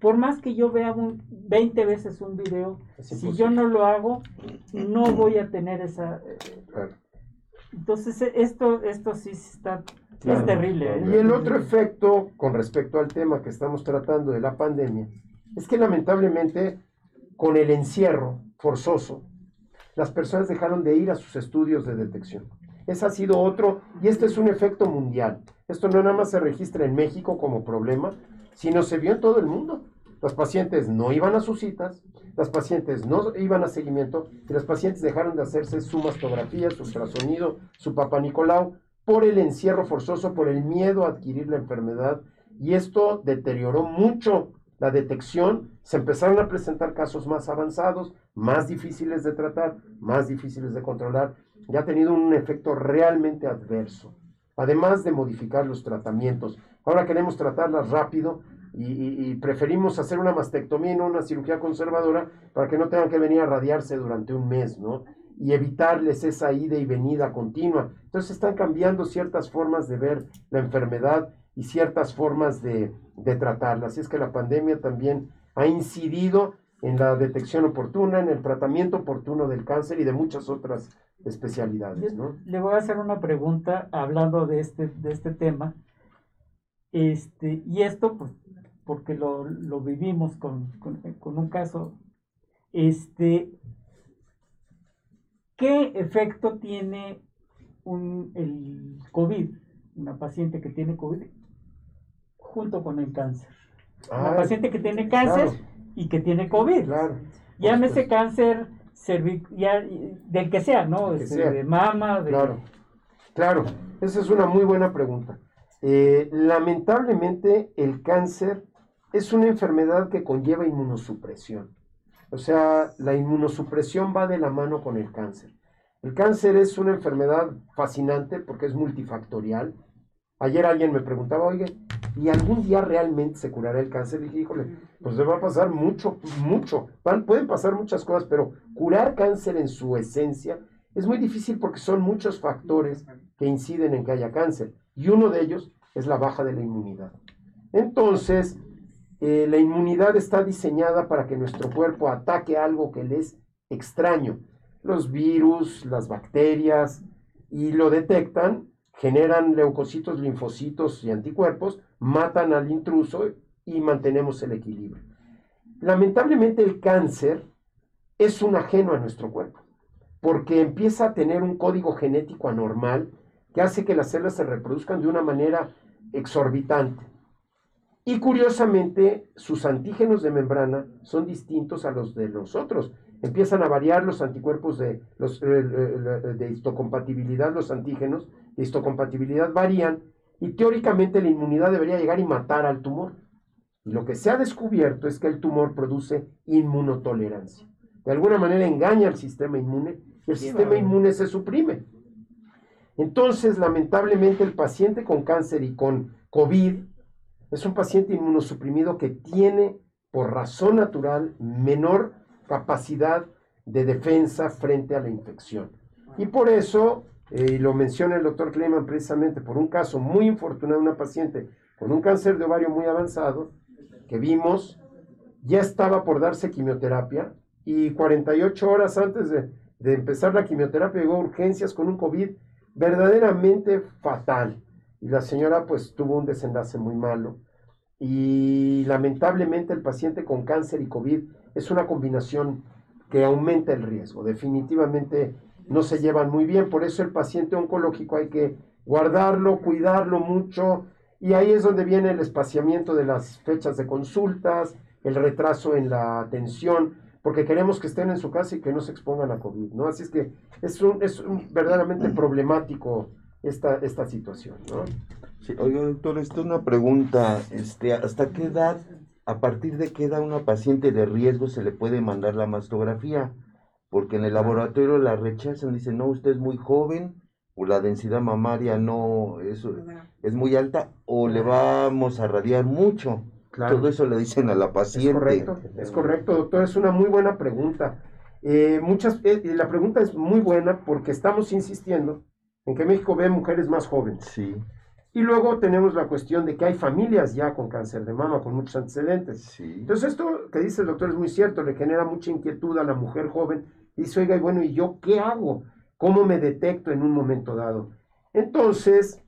Por más que yo vea un, 20 veces un video, si yo no lo hago, no voy a tener esa... Claro. Entonces, e- esto, esto sí está... Claro. Es terrible. ¿eh? Y el otro efecto con respecto al tema que estamos tratando de la pandemia es que lamentablemente con el encierro forzoso, las personas dejaron de ir a sus estudios de detección. Ese ha sido otro, y este es un efecto mundial. Esto no nada más se registra en México como problema, sino se vio en todo el mundo. Las pacientes no iban a sus citas, las pacientes no iban a seguimiento, y las pacientes dejaron de hacerse su mastografía, su ultrasonido, su papá Nicolau, por el encierro forzoso, por el miedo a adquirir la enfermedad, y esto deterioró mucho la detección, se empezaron a presentar casos más avanzados, más difíciles de tratar, más difíciles de controlar, y ha tenido un efecto realmente adverso, además de modificar los tratamientos. Ahora queremos tratarlas rápido y, preferimos hacer una mastectomía y no una cirugía conservadora para que no tengan que venir a radiarse durante un mes, ¿no? Y evitarles esa ida y venida continua. Entonces están cambiando ciertas formas de ver la enfermedad y ciertas formas de, de tratarla. Así es que la pandemia también ha incidido en la detección oportuna, en el tratamiento oportuno del cáncer y de muchas otras especialidades, ¿no? Le voy a hacer una pregunta hablando de este, de este tema. Este, y esto, pues, porque lo, lo vivimos con, con- con un caso. Este, ¿qué efecto tiene un, el COVID, una paciente que tiene COVID, junto con el cáncer? Una Ah, paciente que tiene cáncer claro. y que tiene COVID. Claro. Llámese cáncer cervic- ya, del que sea, ¿no? Que Este, sea. De mama, de... Claro, claro, esa es una muy buena pregunta. Eh, lamentablemente el cáncer es una enfermedad que conlleva inmunosupresión. O sea, la inmunosupresión va de la mano con el cáncer. El cáncer es una enfermedad fascinante porque es multifactorial. Ayer alguien me preguntaba, oye, ¿y algún día realmente se curará el cáncer? Y dije, híjole, pues le va a pasar mucho, mucho. pueden pasar muchas cosas, pero curar cáncer en su esencia es muy difícil porque son muchos factores que inciden en que haya cáncer. Y uno de ellos es la baja de la inmunidad. Entonces, eh, la inmunidad está diseñada para que nuestro cuerpo ataque algo que le es extraño. Los virus, las bacterias, y lo detectan, generan leucocitos, linfocitos y anticuerpos, matan al intruso y mantenemos el equilibrio. Lamentablemente el cáncer es un ajeno a nuestro cuerpo, porque empieza a tener un código genético anormal que hace que las células se reproduzcan de una manera exorbitante. Y curiosamente, sus antígenos de membrana son distintos a los de los otros. Empiezan a variar los anticuerpos de, los, de histocompatibilidad, los antígenos de histocompatibilidad varían y teóricamente la inmunidad debería llegar y matar al tumor. Y lo que se ha descubierto es que el tumor produce inmunotolerancia. De alguna manera engaña al sistema inmune y el sistema inmune se suprime. Entonces, lamentablemente, el paciente con cáncer y con COVID es un paciente inmunosuprimido que tiene, por razón natural, menor capacidad de defensa frente a la infección. Y por eso, eh, y lo menciona el doctor Kleiman precisamente, por un caso muy infortunado una paciente con un cáncer de ovario muy avanzado, que vimos, ya estaba por darse quimioterapia y 48 horas antes de, de empezar la quimioterapia llegó a urgencias con un COVID verdaderamente fatal. Y la señora pues tuvo un desenlace muy malo. Y lamentablemente el paciente con cáncer y COVID es una combinación que aumenta el riesgo. Definitivamente no se llevan muy bien. Por eso el paciente oncológico hay que guardarlo, cuidarlo mucho. Y ahí es donde viene el espaciamiento de las fechas de consultas, el retraso en la atención porque queremos que estén en su casa y que no se expongan a COVID, ¿no? Así es que es, un, es verdaderamente problemático esta, esta situación, ¿no? Sí, oiga, doctor, esta es una pregunta, este, ¿hasta qué edad, a partir de qué edad una paciente de riesgo se le puede mandar la mastografía? Porque en el laboratorio la rechazan, dicen, no, usted es muy joven, o la densidad mamaria no es, es muy alta, o le vamos a radiar mucho. Todo eso le dicen a la paciente. Es correcto, es correcto, doctor, es una muy buena pregunta. Eh, muchas, eh, la pregunta es muy buena porque estamos insistiendo en que México ve mujeres más jóvenes. Sí. Y luego tenemos la cuestión de que hay familias ya con cáncer de mama, con muchos antecedentes. Sí. Entonces esto que dice el doctor es muy cierto, le genera mucha inquietud a la mujer joven. Dice, oiga, y bueno, ¿y yo qué hago? ¿Cómo me detecto en un momento dado? Entonces,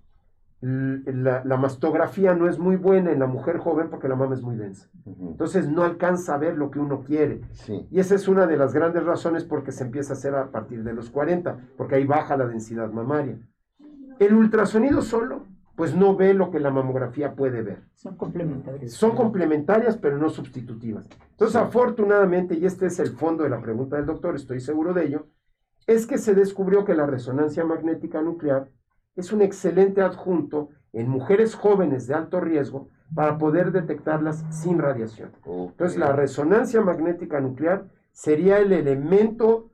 la, mastografía no es muy buena en la mujer joven porque la mama es muy densa. Entonces no alcanza a ver lo que uno quiere. Y esa es una de las grandes razones porque se empieza a hacer a partir de los 40, porque ahí baja la densidad mamaria. El ultrasonido solo, pues no ve lo que la mamografía puede ver. Son complementarias. Son complementarias, pero no sustitutivas. Entonces, afortunadamente, y este es el fondo de la pregunta del doctor, estoy seguro de ello, es que se descubrió que la resonancia magnética nuclear es un excelente adjunto en mujeres jóvenes de alto riesgo para poder detectarlas sin radiación. Entonces, la resonancia magnética nuclear sería el elemento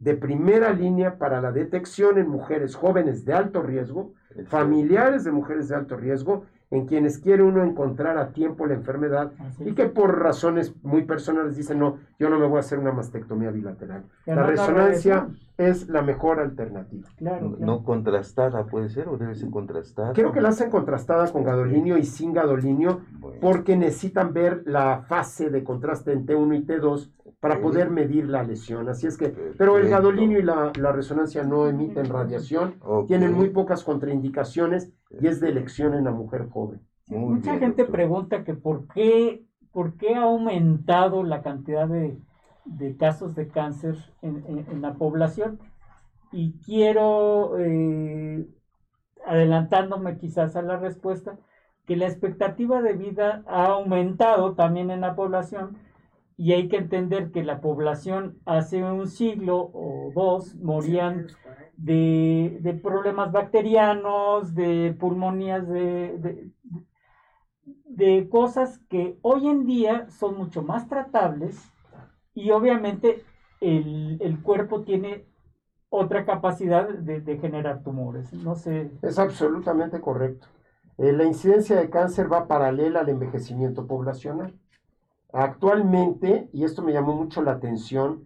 de primera línea para la detección en mujeres jóvenes de alto riesgo, familiares de mujeres de alto riesgo en quienes quiere uno encontrar a tiempo la enfermedad y que por razones muy personales dicen, no, yo no me voy a hacer una mastectomía bilateral. La resonancia es la mejor alternativa. No contrastada puede ser o debe ser contrastada. Creo que la hacen contrastada con gadolinio y sin gadolinio porque necesitan ver la fase de contraste en T1 y T2 para poder medir la lesión. Así es que, pero el gadolinio y la, resonancia no emiten radiación, tienen muy pocas contraindicaciones y es de elección en la mujer joven. Mucha gente pregunta que por qué, por qué ha aumentado la cantidad de, casos de cáncer en, la población. Y quiero, eh, adelantándome quizás a la respuesta, que la expectativa de vida ha aumentado también en la población y hay que entender que la población hace un siglo o dos morían de, problemas bacterianos, de pulmonías, de, de, cosas que hoy en día son mucho más tratables y obviamente el, el cuerpo tiene otra capacidad de, de, generar tumores. No sé. Es absolutamente correcto. Eh, la incidencia de cáncer va paralela al envejecimiento poblacional. Actualmente, y esto me llamó mucho la atención,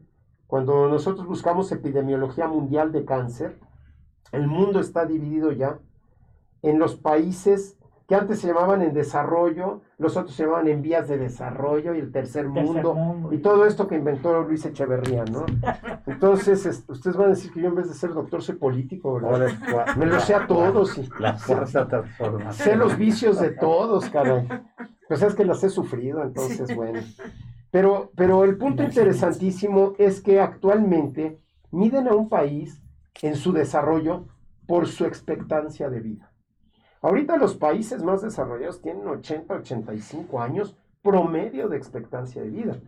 cuando nosotros buscamos epidemiología mundial de cáncer, el mundo está dividido ya en los países que antes se llamaban en desarrollo, los otros se llamaban en vías de desarrollo y el tercer, mundo, y todo esto que inventó Luis Echeverría, ¿no? Entonces, ustedes van a decir que yo en vez de ser doctor soy político, ¿verdad? Me lo sé a todos. Y, la fuerza Sé los vicios de todos, caray. Pues es que las he sufrido, entonces, bueno. Pero, pero el punto interesantísimo es que actualmente miden a un país en su desarrollo por su expectancia de vida. Ahorita los países más desarrollados tienen 80, 85 años promedio de expectancia de vida.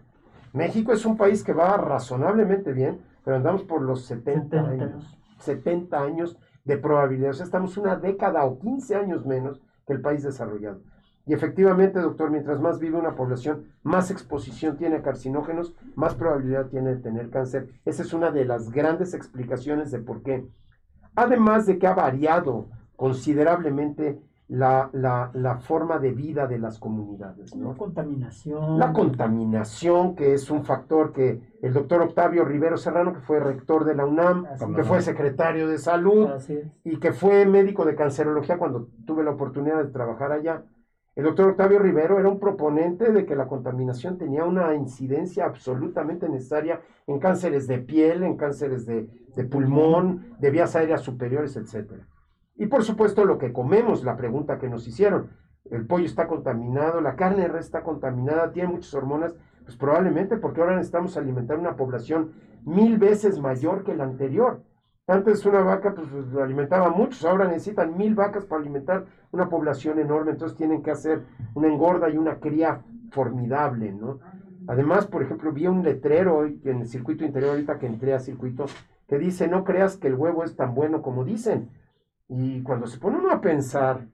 México es un país que va razonablemente bien, pero andamos por los 70, años. 70 años de probabilidad. O sea, estamos una década o 15 años menos que el país desarrollado. Y efectivamente, doctor, mientras más vive una población, más exposición tiene a carcinógenos, más probabilidad tiene de tener cáncer. Esa es una de las grandes explicaciones de por qué. Además de que ha variado considerablemente la, la, forma de vida de las comunidades. ¿no? La contaminación. La contaminación, que es un factor que el doctor Octavio Rivero Serrano, que fue rector de la UNAM, que fue secretario de salud y que fue médico de cancerología cuando tuve la oportunidad de trabajar allá. El doctor Octavio Rivero era un proponente de que la contaminación tenía una incidencia absolutamente necesaria en cánceres de piel, en cánceres de, pulmón, de vías aéreas superiores, etcétera. Y por supuesto lo que comemos, la pregunta que nos hicieron. El pollo está contaminado, la carne está contaminada, tiene muchas hormonas, pues probablemente porque ahora necesitamos alimentar una población mil veces mayor que la anterior. Antes una vaca pues alimentaba muchos, ahora necesitan mil vacas para alimentar una población enorme, entonces tienen que hacer una engorda y una cría formidable, ¿no? Además, por ejemplo, vi un letrero hoy en el circuito interior, ahorita que entré a circuito, que dice, no creas que el huevo es tan bueno como dicen. Y cuando se pone uno a pensar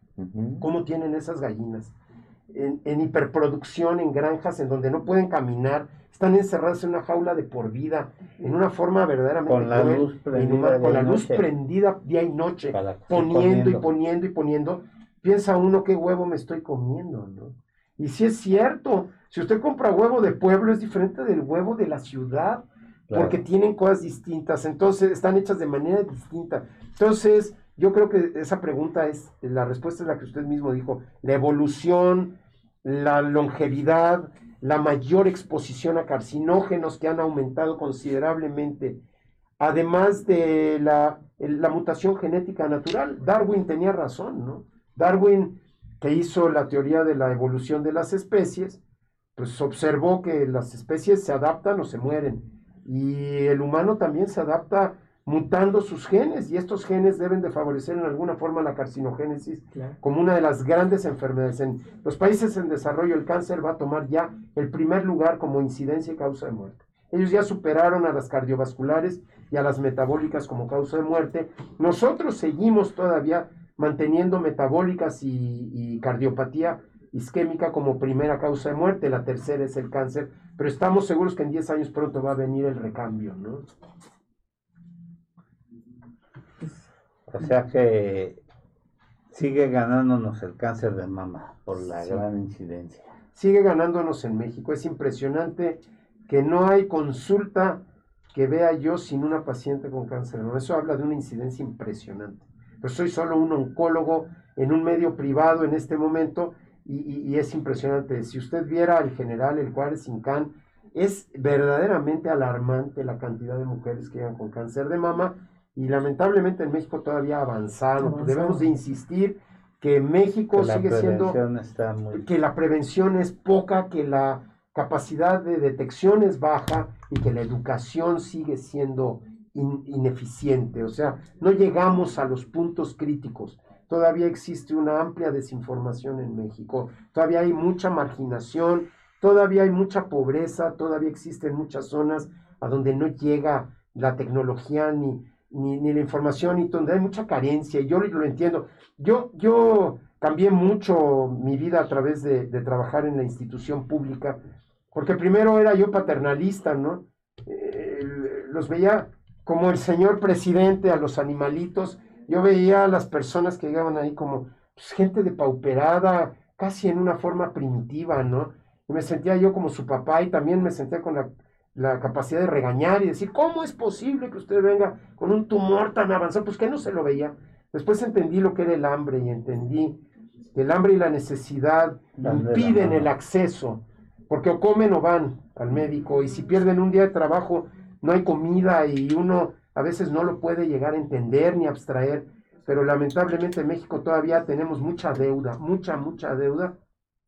cómo tienen esas gallinas, en, hiperproducción, en granjas en donde no pueden caminar, están encerradas en una jaula de por vida, en una forma verdaderamente con la luz prendida, con la luz prendida día y noche, poniendo, y poniendo y poniendo, piensa uno qué huevo me estoy comiendo, ¿no? Y si es cierto, si usted compra huevo de pueblo es diferente del huevo de la ciudad, porque tienen cosas distintas, entonces están hechas de manera distinta. Entonces, yo creo que esa pregunta es, la respuesta es la que usted mismo dijo, la evolución, la longevidad, la mayor exposición a carcinógenos que han aumentado considerablemente, además de la, la mutación genética natural. Darwin tenía razón, ¿no? Darwin, que hizo la teoría de la evolución de las especies, pues observó que las especies se adaptan o se mueren. Y el humano también se adapta mutando sus genes y estos genes deben de favorecer en alguna forma la carcinogénesis como una de las grandes enfermedades. En los países en desarrollo el cáncer va a tomar ya el primer lugar como incidencia y causa de muerte. Ellos ya superaron a las cardiovasculares y a las metabólicas como causa de muerte. Nosotros seguimos todavía manteniendo metabólicas y, y cardiopatía isquémica como primera causa de muerte, la tercera es el cáncer, pero estamos seguros que en 10 años pronto va a venir el recambio, ¿no? O sea que sigue ganándonos el cáncer de mama por la gran incidencia. Sigue ganándonos en México. Es impresionante que no hay consulta que vea yo sin una paciente con cáncer de mama. Eso habla de una incidencia impresionante. Pero soy solo un oncólogo en un medio privado en este momento y, es impresionante. Si usted viera al general, el Juárez Incán, es verdaderamente alarmante la cantidad de mujeres que llegan con cáncer de mama y lamentablemente en México todavía ha avanzado. Debemos de insistir que México sigue siendo que la prevención es poca, que la capacidad de detección es baja y que la educación sigue siendo ineficiente. O sea, no llegamos a los puntos críticos. Todavía existe una amplia desinformación en México. Todavía hay mucha marginación, todavía hay mucha pobreza, todavía existen muchas zonas a donde no llega la tecnología ni, ni, ni la información, y donde hay mucha carencia, y yo lo entiendo. Yo, yo cambié mucho mi vida a través de, de trabajar en la institución pública. Porque primero era yo paternalista, ¿no? Eh, los veía como el señor presidente a los animalitos. Yo veía a las personas que llegaban ahí como pues, gente depauperada, casi en una forma primitiva, ¿no? Y me sentía yo como su papá y también me sentía con la, la, capacidad de regañar y decir, ¿cómo es posible que usted venga con un tumor tan avanzado? Pues que no se lo veía. Después entendí lo que era el hambre y entendí que el hambre y la necesidad impiden el acceso, porque o comen o van al médico y si pierden un día de trabajo no hay comida y uno a veces no lo puede llegar a entender ni abstraer, pero lamentablemente en México todavía tenemos mucha deuda, mucha, mucha deuda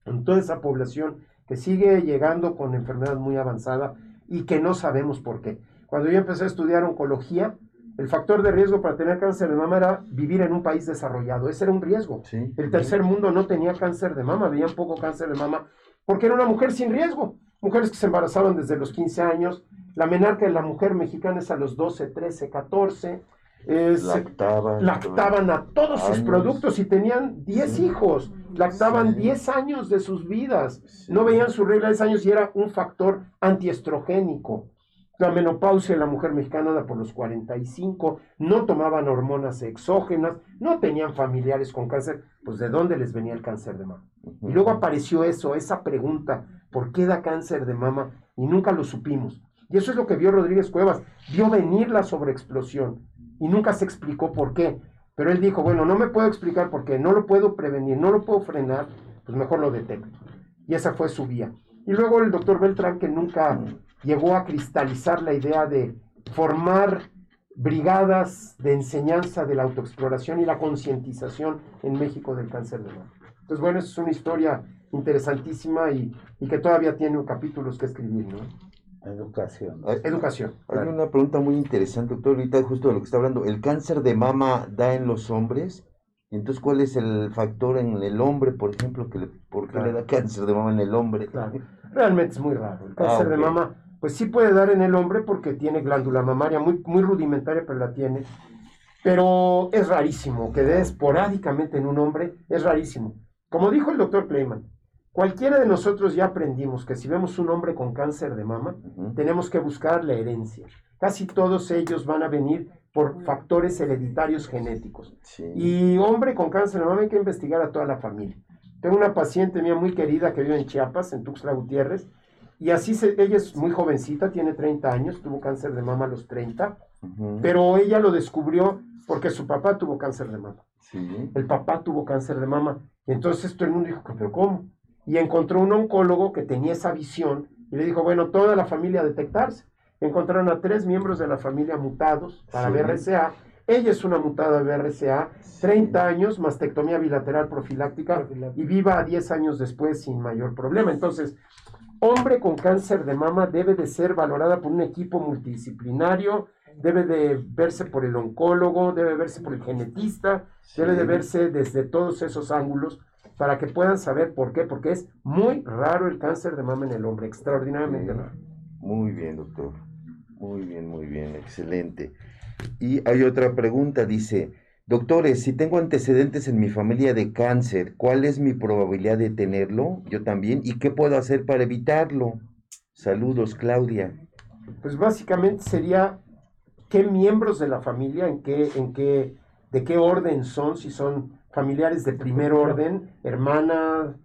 en toda esa población que sigue llegando con enfermedad muy avanzada y que no sabemos por qué. Cuando yo empecé a estudiar oncología, el factor de riesgo para tener cáncer de mama era vivir en un país desarrollado. Ese era un riesgo. El tercer mundo no tenía cáncer de mama, veían poco cáncer de mama porque era una mujer sin riesgo. Mujeres que se embarazaban desde los 15 años. La menarca de la mujer mexicana es a los 12, 13, 14. lactaban, a todos sus productos y tenían 10 hijos. Lactaban 10 años de sus vidas. No veían su regla de 10 años y era un factor antiestrogénico. La menopausia de la mujer mexicana por los 45, no tomaban hormonas exógenas, no tenían familiares con cáncer, pues ¿de dónde les venía el cáncer de mama? Y luego apareció eso, esa pregunta, ¿por qué da cáncer de mama? Y nunca lo supimos. Y eso es lo que vio Rodríguez Cuevas, vio venir la sobreexplosión y nunca se explicó por qué. Pero él dijo, bueno, no me puedo explicar por qué, no lo puedo prevenir, no lo puedo frenar, pues mejor lo detecto. Y esa fue su vía. Y luego el doctor Beltrán, que nunca llegó a cristalizar la idea de formar brigadas de enseñanza de la autoexploración y la concientización en México del cáncer de mama. Entonces, bueno, es una historia interesantísima y, que todavía tiene capítulos que escribir, ¿no? Educación. Educación. Hay una pregunta muy interesante, doctor, ahorita justo de lo que está hablando. ¿El cáncer de mama da en los hombres? Entonces, ¿cuál es el factor en el hombre, por ejemplo, que le, por qué le da cáncer de mama en el hombre? Claro. Realmente es muy raro. El cáncer ah, de mama pues sí puede dar en el hombre porque tiene glándula mamaria muy, muy rudimentaria, pero la tiene. Pero es rarísimo que dé esporádicamente en un hombre, es rarísimo. Como dijo el doctor Kleiman, cualquiera de nosotros ya aprendimos que si vemos un hombre con cáncer de mama, tenemos que buscar la herencia. Casi todos ellos van a venir por factores hereditarios genéticos. Y hombre con cáncer de mama hay que investigar a toda la familia. Tengo una paciente mía muy querida que vive en Chiapas, en Tuxtla Gutiérrez, y así se, ella es muy jovencita, tiene 30 años, tuvo cáncer de mama a los 30, pero ella lo descubrió porque su papá tuvo cáncer de mama. El papá tuvo cáncer de mama. Y entonces todo el mundo dijo, ¿pero cómo? Y encontró un oncólogo que tenía esa visión y le dijo, bueno, toda la familia a detectarse. Encontraron a tres miembros de la familia mutados para BRCA. Ella es una mutada de BRCA, 30 años, mastectomía bilateral profiláctica y viva a 10 años después sin mayor problema. Entonces, hombre con cáncer de mama debe de ser valorada por un equipo multidisciplinario, debe de verse por el oncólogo, debe verse por el genetista, debe de verse desde todos esos ángulos para que puedan saber por qué, porque es muy raro el cáncer de mama en el hombre, extraordinariamente raro. Muy bien, doctor. Muy bien, muy bien, excelente. Y hay otra pregunta, dice, Doctores, si tengo antecedentes en mi familia de cáncer, ¿cuál es mi probabilidad de tenerlo? Yo también. ¿Y qué puedo hacer para evitarlo? Saludos, Claudia. Pues básicamente sería qué miembros de la familia, en qué, en qué, de qué orden son, si son familiares de primer orden, hermana,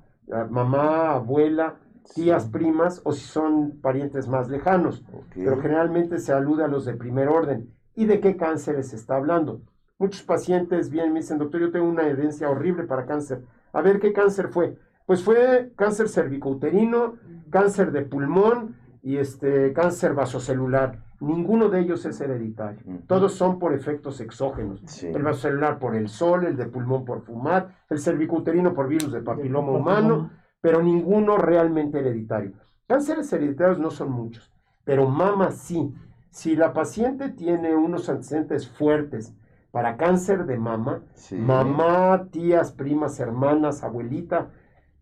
mamá, abuela, tías, primas, o si son parientes más lejanos. Pero generalmente se alude a los de primer orden. ¿Y de qué cánceres se está hablando? Muchos pacientes vienen y me dicen, doctor, yo tengo una herencia horrible para cáncer. A ver, ¿qué cáncer fue? Pues fue cáncer cervicouterino, cáncer de pulmón y este cáncer vasocelular. Ninguno de ellos es hereditario. Todos son por efectos exógenos. El vasocelular por el sol, el de pulmón por fumar, el cervicouterino por virus de papiloma humano, pero ninguno realmente hereditario. Cánceres hereditarios no son muchos, pero mama sí. Si la paciente tiene unos antecedentes fuertes, para cáncer de mama, mamá, tías, primas, hermanas, abuelita,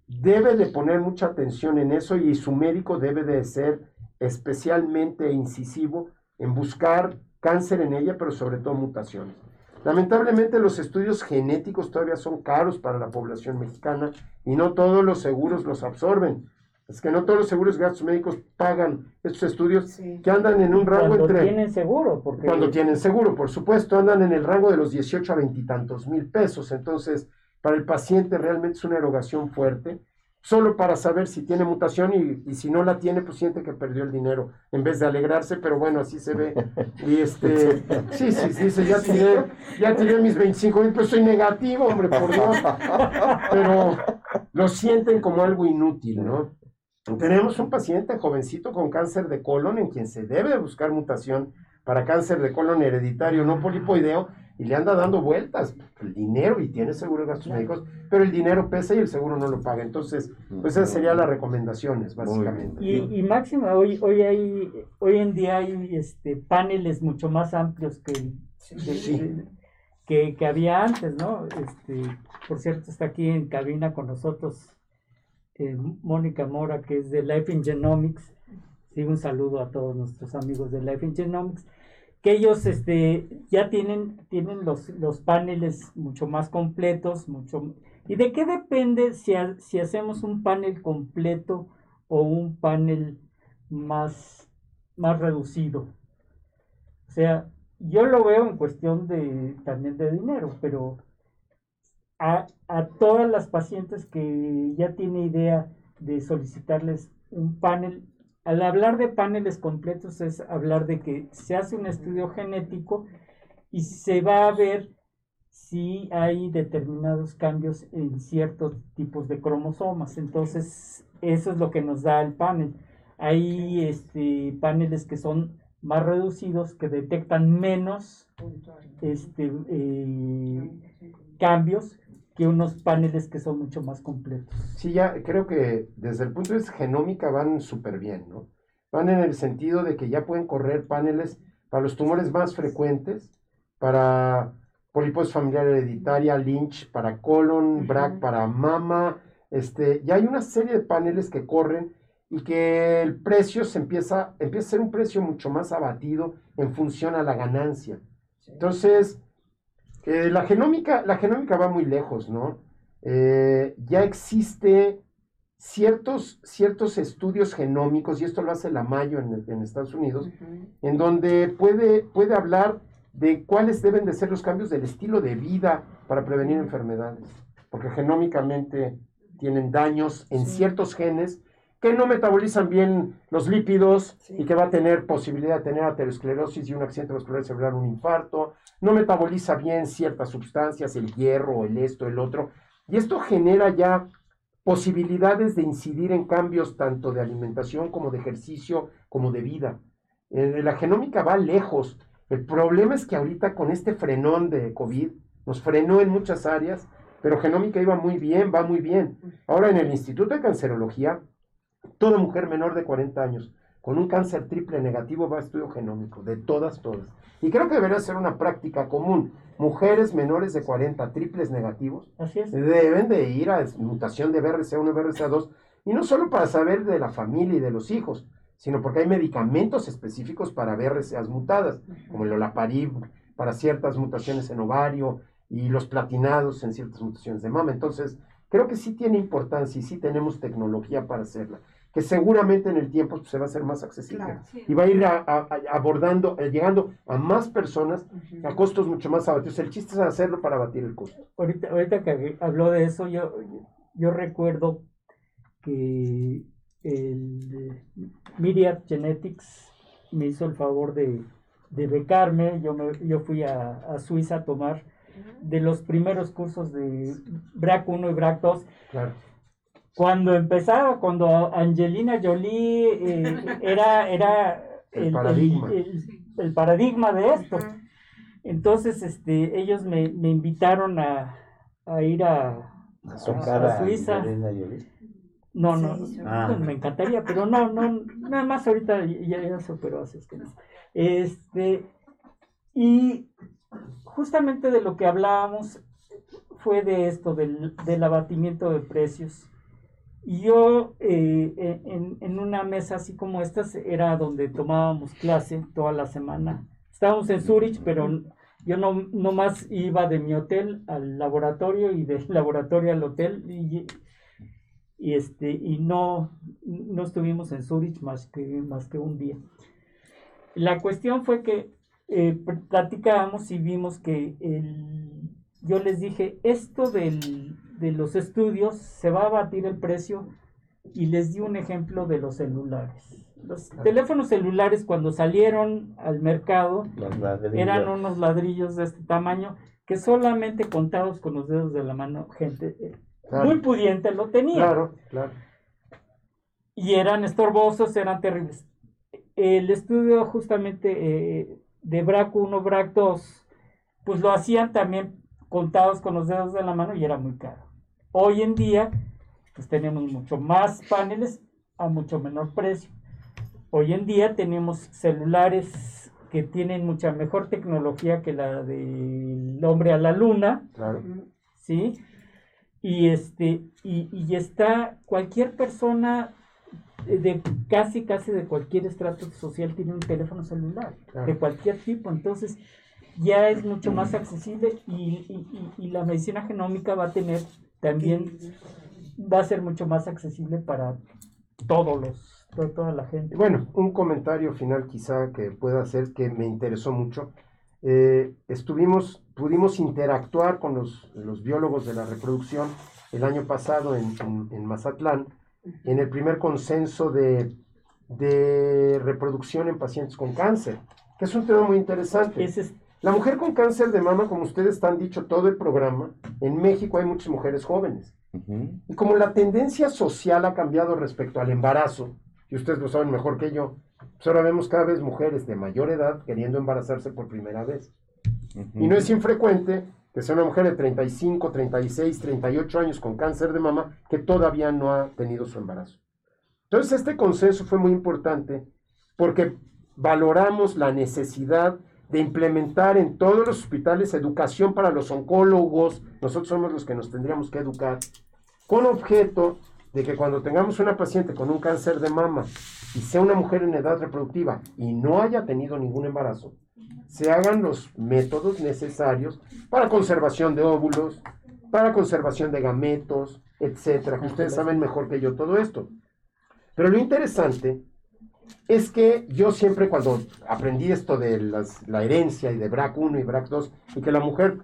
debe de poner mucha atención en eso y su médico debe de ser especialmente incisivo en buscar cáncer en ella, pero sobre todo mutaciones. Lamentablemente los estudios genéticos todavía son caros para la población mexicana y no todos los seguros los absorben. Es que no todos los seguros gastos médicos pagan estos estudios Sí. que andan en un rango Cuando entre... tienen seguro, porque Cuando tienen seguro, por supuesto, andan en el rango de los 18 a 20 y tantos mil pesos. Entonces, para el paciente realmente es una erogación fuerte, solo para saber si tiene mutación y, y si no la tiene, pues siente que perdió el dinero en vez de alegrarse, pero bueno, así se ve. Y este, sí, sí, sí, dice, ya tiré, ya tiré mis 25 mil, pues soy negativo, hombre, por Dios. Pero lo sienten como algo inútil, ¿no? Tenemos un paciente jovencito con cáncer de colon en quien se debe buscar mutación para cáncer de colon hereditario no polipoideo y le anda dando vueltas el dinero y tiene seguro de gastos médicos, pero el dinero pesa y el seguro no lo paga. Entonces, pues esas serían las recomendaciones, básicamente. Y, y máxima, hoy, hoy hay, hoy en día hay este paneles mucho más amplios que, de- Sí. de- que, que había antes, ¿no? Este, por cierto, está aquí en cabina con nosotros eh, Mónica Mora, que es de Life in Genomics. Sí, un saludo a todos nuestros amigos de Life in Genomics. Que ellos este, ya tienen, tienen los, los paneles mucho más completos, mucho ¿Y de qué depende si, si hacemos un panel completo o un panel más, más reducido? O sea, yo lo veo en cuestión de también de dinero, pero a, a todas las pacientes que ya tiene idea de solicitarles un panel, al hablar de paneles completos es hablar de que se hace un estudio genético y se va a ver si hay determinados cambios en ciertos tipos de cromosomas. Entonces, eso es lo que nos da el panel. Hay este, paneles que son más reducidos, que detectan menos este, eh, cambios que unos paneles que son mucho más completos. Sí, ya creo que desde el punto de vista genómica van súper bien, ¿no? Van en el sentido de que ya pueden correr paneles para los tumores más frecuentes, para poliposis familiar hereditaria, Lynch para colon, BRAC para mama, este, ya hay una serie de paneles que corren y que el precio se empieza, empieza a ser un precio mucho más abatido en función a la ganancia. Entonces, eh, la, genómica, la genómica va muy lejos, ¿no? Eh, ya existe ciertos, ciertos estudios genómicos, y esto lo hace la Mayo en, en Estados Unidos, en donde puede, puede hablar de cuáles deben de ser los cambios del estilo de vida para prevenir enfermedades, porque genómicamente tienen daños en Sí. ciertos genes que no metabolizan bien los lípidos Sí. y que va a tener posibilidad de tener aterosclerosis y un accidente vascular cerebral, un infarto, no metaboliza bien ciertas sustancias, el hierro, el esto, el otro, y esto genera ya posibilidades de incidir en cambios tanto de alimentación como de ejercicio, como de vida. Eh, la genómica va lejos. El problema es que ahorita con este frenón de COVID nos frenó en muchas áreas, pero genómica iba muy bien, va muy bien. Ahora en el Instituto de Cancerología, toda mujer menor de 40 años con un cáncer triple negativo va a estudio genómico, de todas, todas. Y creo que debería ser una práctica común. Mujeres menores de 40 triples negativos Así es. deben de ir a mutación de BRCA1 y BRCA2, y no solo para saber de la familia y de los hijos, sino porque hay medicamentos específicos para BRCAs mutadas, como el olaparib para ciertas mutaciones en ovario y los platinados en ciertas mutaciones de mama. Entonces, creo que sí tiene importancia y sí tenemos tecnología para hacerla, que seguramente en el tiempo pues, se va a hacer más accesible Claro. y va a ir a- a- a- abordando, eh, llegando a más personas a costos mucho más abatidos. El chiste es hacerlo para abatir el costo. Ahorita, ahorita que habló de eso, yo, yo recuerdo que el Myriad Genetics me hizo el favor de, de becarme. Yo, me- yo fui a, a Suiza a tomar de los primeros cursos de BRAC 1 y BRAC 2. Claro. Cuando empezaba, cuando Angelina Jolie eh, era, era El paradigma. el- el paradigma de esto. Entonces, este, ellos me, me invitaron a, a ir a, A Suiza. Jolie. No, no, Sí, sí. Ah. me encantaría, pero no, no, nada más ahorita ya, ya se operó, así es que no. Este, y justamente de lo que hablábamos fue de esto, del, del abatimiento de precios. Y yo eh, en, en una mesa así como esta era donde tomábamos clase toda la semana. Estábamos en Zurich, pero yo no, no más iba de mi hotel al laboratorio y del laboratorio al hotel y, y este y no no estuvimos en Zurich más que, más que un día. La cuestión fue que eh, platicábamos y vimos que el, yo les dije, esto del, de los estudios se va a batir el precio y les di un ejemplo de los celulares. Los teléfonos celulares cuando salieron al mercado eran unos ladrillos de este tamaño que solamente contados con los dedos de la mano gente eh, muy pudiente lo tenía. Claro, claro. Y eran estorbosos, eran terribles. El estudio justamente eh, de BRAC 1, BRAC 2, pues lo hacían también contados con los dedos de la mano y era muy caro. Hoy en día, pues tenemos mucho más paneles a mucho menor precio. Hoy en día tenemos celulares que tienen mucha mejor tecnología que la del hombre a la luna. Claro. ¿Sí? Y este, y, y está cualquier persona de casi casi de cualquier estrato social tiene un teléfono celular, Claro. de cualquier tipo. Entonces, ya es mucho más accesible y, y- y- y la medicina genómica va a tener también, va a ser mucho más accesible para todos los, to- toda la gente. bueno, un comentario final quizá que pueda hacer que me interesó mucho. Eh, estuvimos, pudimos interactuar con los, los biólogos de la reproducción el año pasado en, en- en Mazatlán, en el primer consenso de, de reproducción en pacientes con cáncer, que es un tema muy interesante. Es, La mujer con cáncer de mama, como ustedes han dicho todo el programa, en México hay muchas mujeres jóvenes. Y como la tendencia social ha cambiado respecto al embarazo, y ustedes lo saben mejor que yo, pues ahora vemos cada vez mujeres de mayor edad queriendo embarazarse por primera vez. Y no es infrecuente que sea una mujer de 35, 36, 38 años con cáncer de mama que todavía no ha tenido su embarazo. Entonces este consenso fue muy importante porque valoramos la necesidad de implementar en todos los hospitales educación para los oncólogos, nosotros somos los que nos tendríamos que educar, con objeto de que cuando tengamos una paciente con un cáncer de mama y sea una mujer en edad reproductiva y no haya tenido ningún embarazo, se hagan los métodos necesarios para conservación de óvulos, para conservación de gametos, etcétera, ustedes saben mejor que yo todo esto. Pero lo interesante es que yo siempre cuando aprendí esto de las- la herencia y de BRAC 1 y BRAC 2 y que la mujer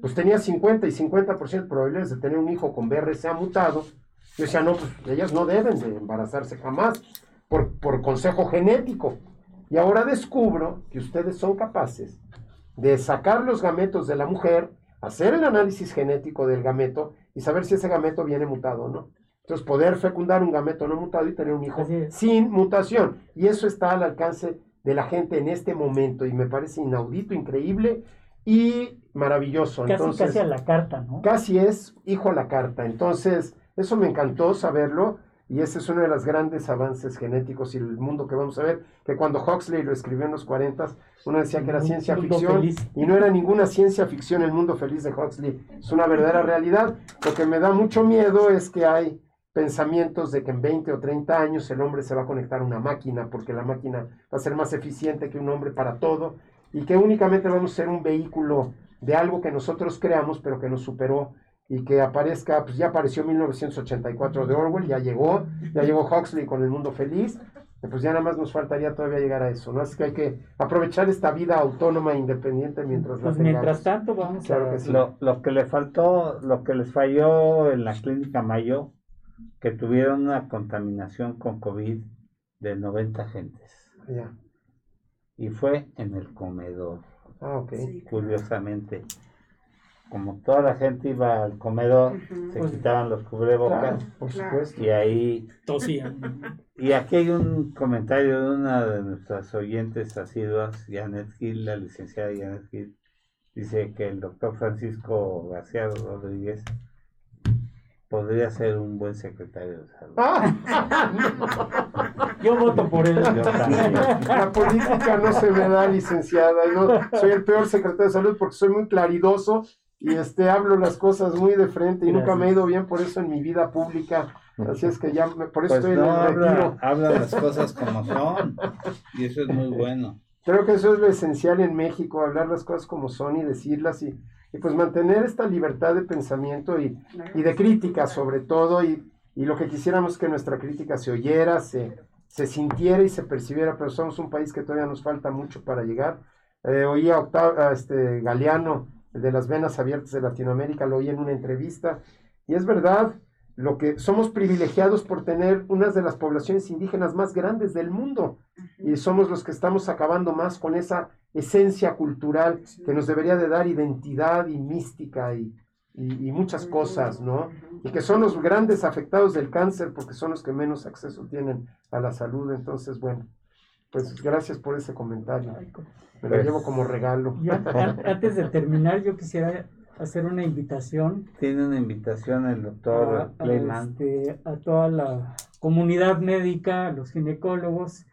pues tenía 50 y 50% de probabilidades de tener un hijo con BRCA mutado, yo decía, no, pues ellas no deben de embarazarse jamás por, por consejo genético. Y ahora descubro que ustedes son capaces de sacar los gametos de la mujer, hacer el análisis genético del gameto y saber si ese gameto viene mutado o no. Entonces, poder fecundar un gameto no mutado y tener un hijo sin mutación. Y eso está al alcance de la gente en este momento y me parece inaudito, increíble y maravilloso. casi, Entonces, casi a la carta, ¿no? Casi es hijo a la carta. Entonces, eso me encantó saberlo y ese es uno de los grandes avances genéticos y el mundo que vamos a ver, que cuando Huxley lo escribió en los 40, uno decía que era ciencia ficción feliz. y no era ninguna ciencia ficción el mundo feliz de Huxley, es una verdadera realidad. Lo que me da mucho miedo es que hay pensamientos de que en 20 o 30 años el hombre se va a conectar a una máquina porque la máquina va a ser más eficiente que un hombre para todo y que únicamente vamos a ser un vehículo de algo que nosotros creamos pero que nos superó y que aparezca, pues ya apareció 1984 de Orwell, ya llegó, ya llegó Huxley con el mundo feliz, y pues ya nada más nos faltaría todavía llegar a eso, ¿no? Así que hay que aprovechar esta vida autónoma e independiente mientras la Pues tengamos. mientras tanto vamos Claro a... que sí. Lo, lo que le faltó, lo que les falló en la clínica Mayo, que tuvieron una contaminación con COVID de 90 gentes. Ya. Y fue en el comedor, Ah, ok. curiosamente. Como toda la gente iba al comedor, se Pues- quitaban los Claro, cubrebocas por supuesto. y ahí Tosían. Y aquí hay un comentario de una de nuestras oyentes asiduas, Janet Gil, la licenciada Janet Gil, dice que el doctor Francisco García Rodríguez podría ser un buen secretario de salud. Ah, Yo voto por él. Yo la política no se me da, licenciada. y no- soy el peor secretario de salud porque soy muy claridoso y este hablo las cosas muy de frente y nunca me he ido bien por eso en mi vida pública. Así es que ya, me- por eso Pues estoy no, en el retiro. habla, habla las cosas como son. Y eso es muy bueno. Creo que eso es lo esencial en México, hablar las cosas como son y decirlas y, y pues mantener esta libertad de pensamiento y, y de crítica sobre todo y, y lo que quisiéramos que nuestra crítica se oyera, se, se sintiera y se percibiera, pero somos un país que todavía nos falta mucho para llegar. Eh, oí a, a este Galeano, de las venas abiertas de Latinoamérica, lo oí en una entrevista, y es verdad, lo que somos privilegiados por tener una de las poblaciones indígenas más grandes del mundo y somos los que estamos acabando más con esa esencia cultural que nos debería de dar identidad y mística y, y, muchas cosas, ¿no? Y que son los grandes afectados del cáncer porque son los que menos acceso tienen a la salud. Entonces, bueno, pues gracias por ese comentario. Me lo llevo como regalo. antes de terminar, yo quisiera hacer una invitación. Tiene una invitación el doctor a, este, a, toda la comunidad médica, a los ginecólogos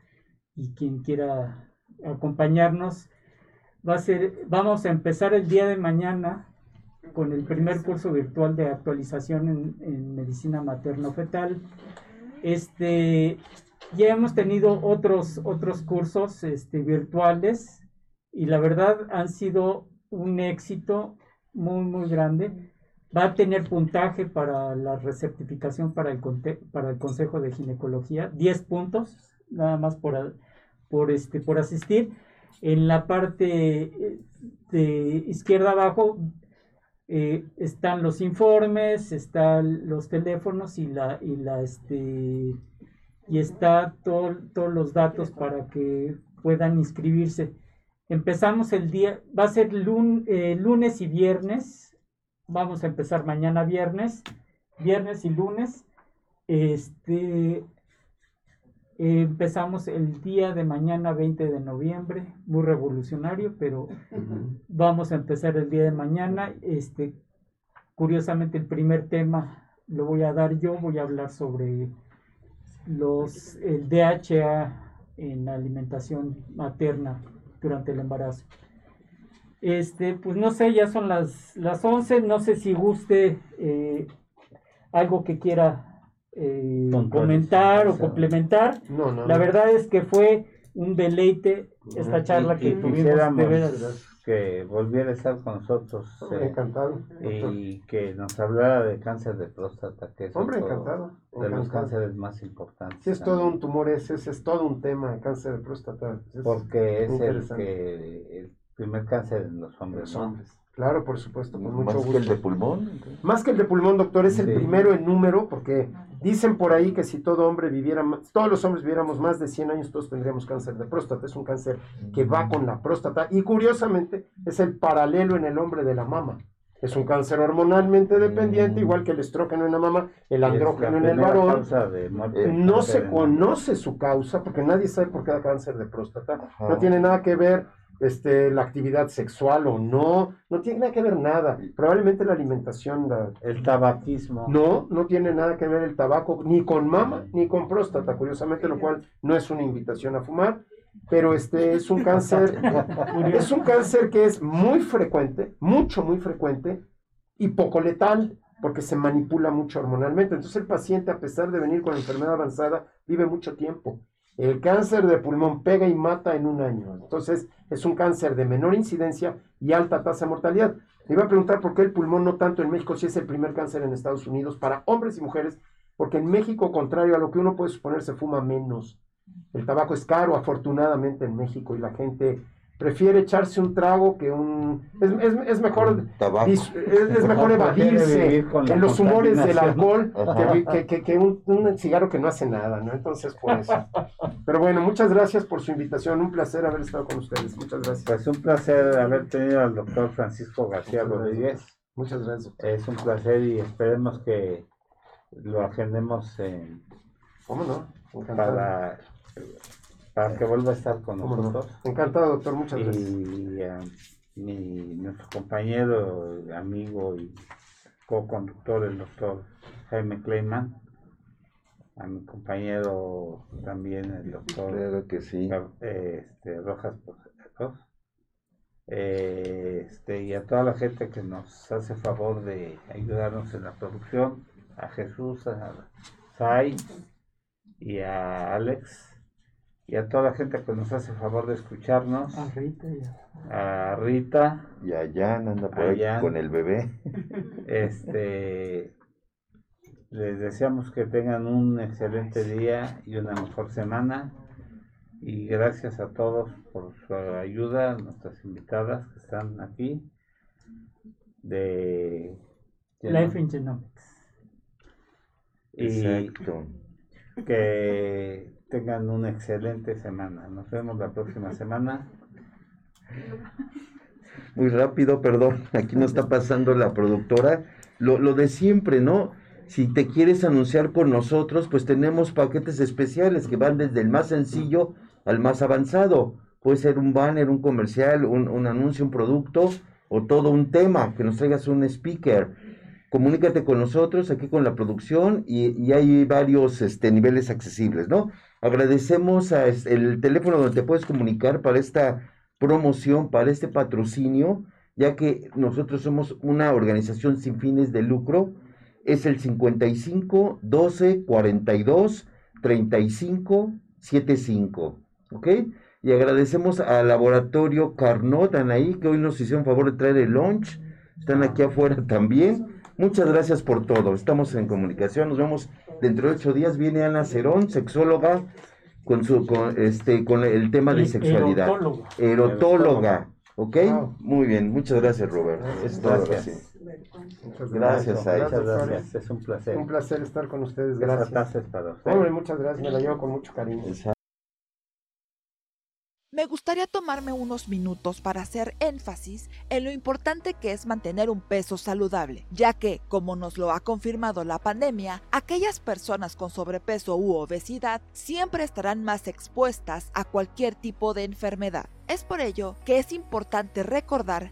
y quien quiera acompañarnos. Va a ser, vamos a empezar el día de mañana con el primer curso virtual de actualización en, en medicina materno-fetal. Este, ya hemos tenido otros, otros cursos este, virtuales y la verdad han sido un éxito muy, muy grande. Va a tener puntaje para la recertificación para el, para el Consejo de Ginecología, 10 puntos, nada más por, por, este, por asistir. En la parte eh, de izquierda abajo eh, están los informes, están los teléfonos y la, y la este y está todos los datos para que puedan inscribirse. Empezamos el día, va a ser eh, lunes y viernes. Vamos a empezar mañana viernes, viernes y lunes. Este, empezamos el día de mañana 20 de noviembre, muy revolucionario, pero vamos a empezar el día de mañana. Este, curiosamente el primer tema lo voy a dar yo, voy a hablar sobre los el DHA en alimentación materna durante el embarazo. Este, pues no sé, ya son las, las 11, no sé si guste eh, algo que quiera eh, comentar o complementar. La verdad es que fue un deleite esta charla que tuvimos que volviera a estar con nosotros. Eh, encantado. Y que nos hablara de cáncer de próstata, que es Hombre, encantado, de los cánceres más importantes. Sí, es todo un tumor, ese, es todo un tema, el cáncer de próstata. Porque es el, que, el primer cáncer en los hombres. hombres. Claro, por supuesto, con mucho ¿Más que el de pulmón? Más que el de pulmón, doctor, es el primero en número, porque dicen por ahí que si todo hombre viviera, todos los hombres viviéramos más de 100 años, todos tendríamos cáncer de próstata. Es un cáncer que va con la próstata y curiosamente es el paralelo en el hombre de la mama. Es un cáncer hormonalmente dependiente, mm. igual que el estrógeno en la mama, el andrógeno en el varón. no se conoce su causa, porque nadie sabe por qué da cáncer de próstata. No tiene nada que ver este, la actividad sexual o no, no tiene nada que ver nada. Probablemente la alimentación, el tabaquismo. No, no tiene nada que ver el tabaco ni con mama ni con próstata, curiosamente, lo cual no es una invitación a fumar, pero este es un cáncer, es un cáncer que es muy frecuente, mucho, muy frecuente y poco letal porque se manipula mucho hormonalmente. Entonces el paciente, a pesar de venir con enfermedad avanzada, vive mucho tiempo. El cáncer de pulmón pega y mata en un año. Entonces, es un cáncer de menor incidencia y alta tasa de mortalidad. Me iba a preguntar por qué el pulmón no tanto en México, si es el primer cáncer en Estados Unidos para hombres y mujeres, porque en México, contrario a lo que uno puede suponer, se fuma menos. El tabaco es caro, afortunadamente, en México y la gente prefiere echarse un trago que un... Es, es, es mejor, es, es, mejor evadirse en los humores del alcohol que, que, que un, un, cigarro que no hace nada, ¿no? Entonces, pues... Pero bueno, muchas gracias por su invitación, un placer haber estado con ustedes, muchas gracias. Pues un placer haber tenido al doctor Francisco García Rodríguez. Muchas gracias. Es un placer y esperemos que lo agendemos en... ¿Cómo no? Para para que vuelva a estar con nosotros. Encantado, doctor, muchas gracias. Y eh, mi, nuestro compañero, amigo y co-conductor, el doctor Jaime Kleiman, a mi compañero también, el doctor que sí. este, Rojas eh, este, y a toda la gente que nos hace favor de ayudarnos en la producción, a Jesús, a Sai y a Alex y a toda la gente que nos hace favor de escucharnos. A Rita y a, Rita. Y a Jan, anda por ahí con el bebé. Este. Les deseamos que tengan un excelente día y una mejor semana. Y gracias a todos por su ayuda, nuestras invitadas que están aquí de Life in Genomics. y Exacto. que tengan una excelente semana. Nos vemos la próxima semana. Muy rápido, perdón, aquí no está pasando la productora. Lo, lo de siempre, ¿no? Si te quieres anunciar con nosotros, pues tenemos paquetes especiales que van desde el más sencillo al más avanzado. Puede ser un banner, un comercial, un, un anuncio, un producto o todo un tema, que nos traigas un speaker. Comunícate con nosotros aquí con la producción y, y hay varios este, niveles accesibles, ¿no? Agradecemos a el teléfono donde te puedes comunicar para esta promoción, para este patrocinio, ya que nosotros somos una organización sin fines de lucro. Es el 55 12 42 35 75. ¿Ok? Y agradecemos al laboratorio Carnot, Anaí, que hoy nos hicieron favor de traer el lunch. Están aquí afuera también. Muchas gracias por todo. Estamos en comunicación. Nos vemos dentro de ocho días. Viene Ana Cerón, sexóloga, con, su, con, este, con el tema de sexualidad. erotólogo. Erotóloga. ¿Ok? Wow. Muy bien. Muchas gracias, Robert. Es todo. Gracias. Muchas Gracias, Sai. Muchas Flores. gracias. Es un placer. Un placer estar con ustedes, gracias. es para usted. Hombre, muchas gracias, me la llevo con mucho cariño. Me gustaría tomarme unos minutos para hacer énfasis en lo importante que es mantener un peso saludable, ya que, como nos lo ha confirmado la pandemia, aquellas personas con sobrepeso u obesidad siempre estarán más expuestas a cualquier tipo de enfermedad. Es por ello que es importante recordar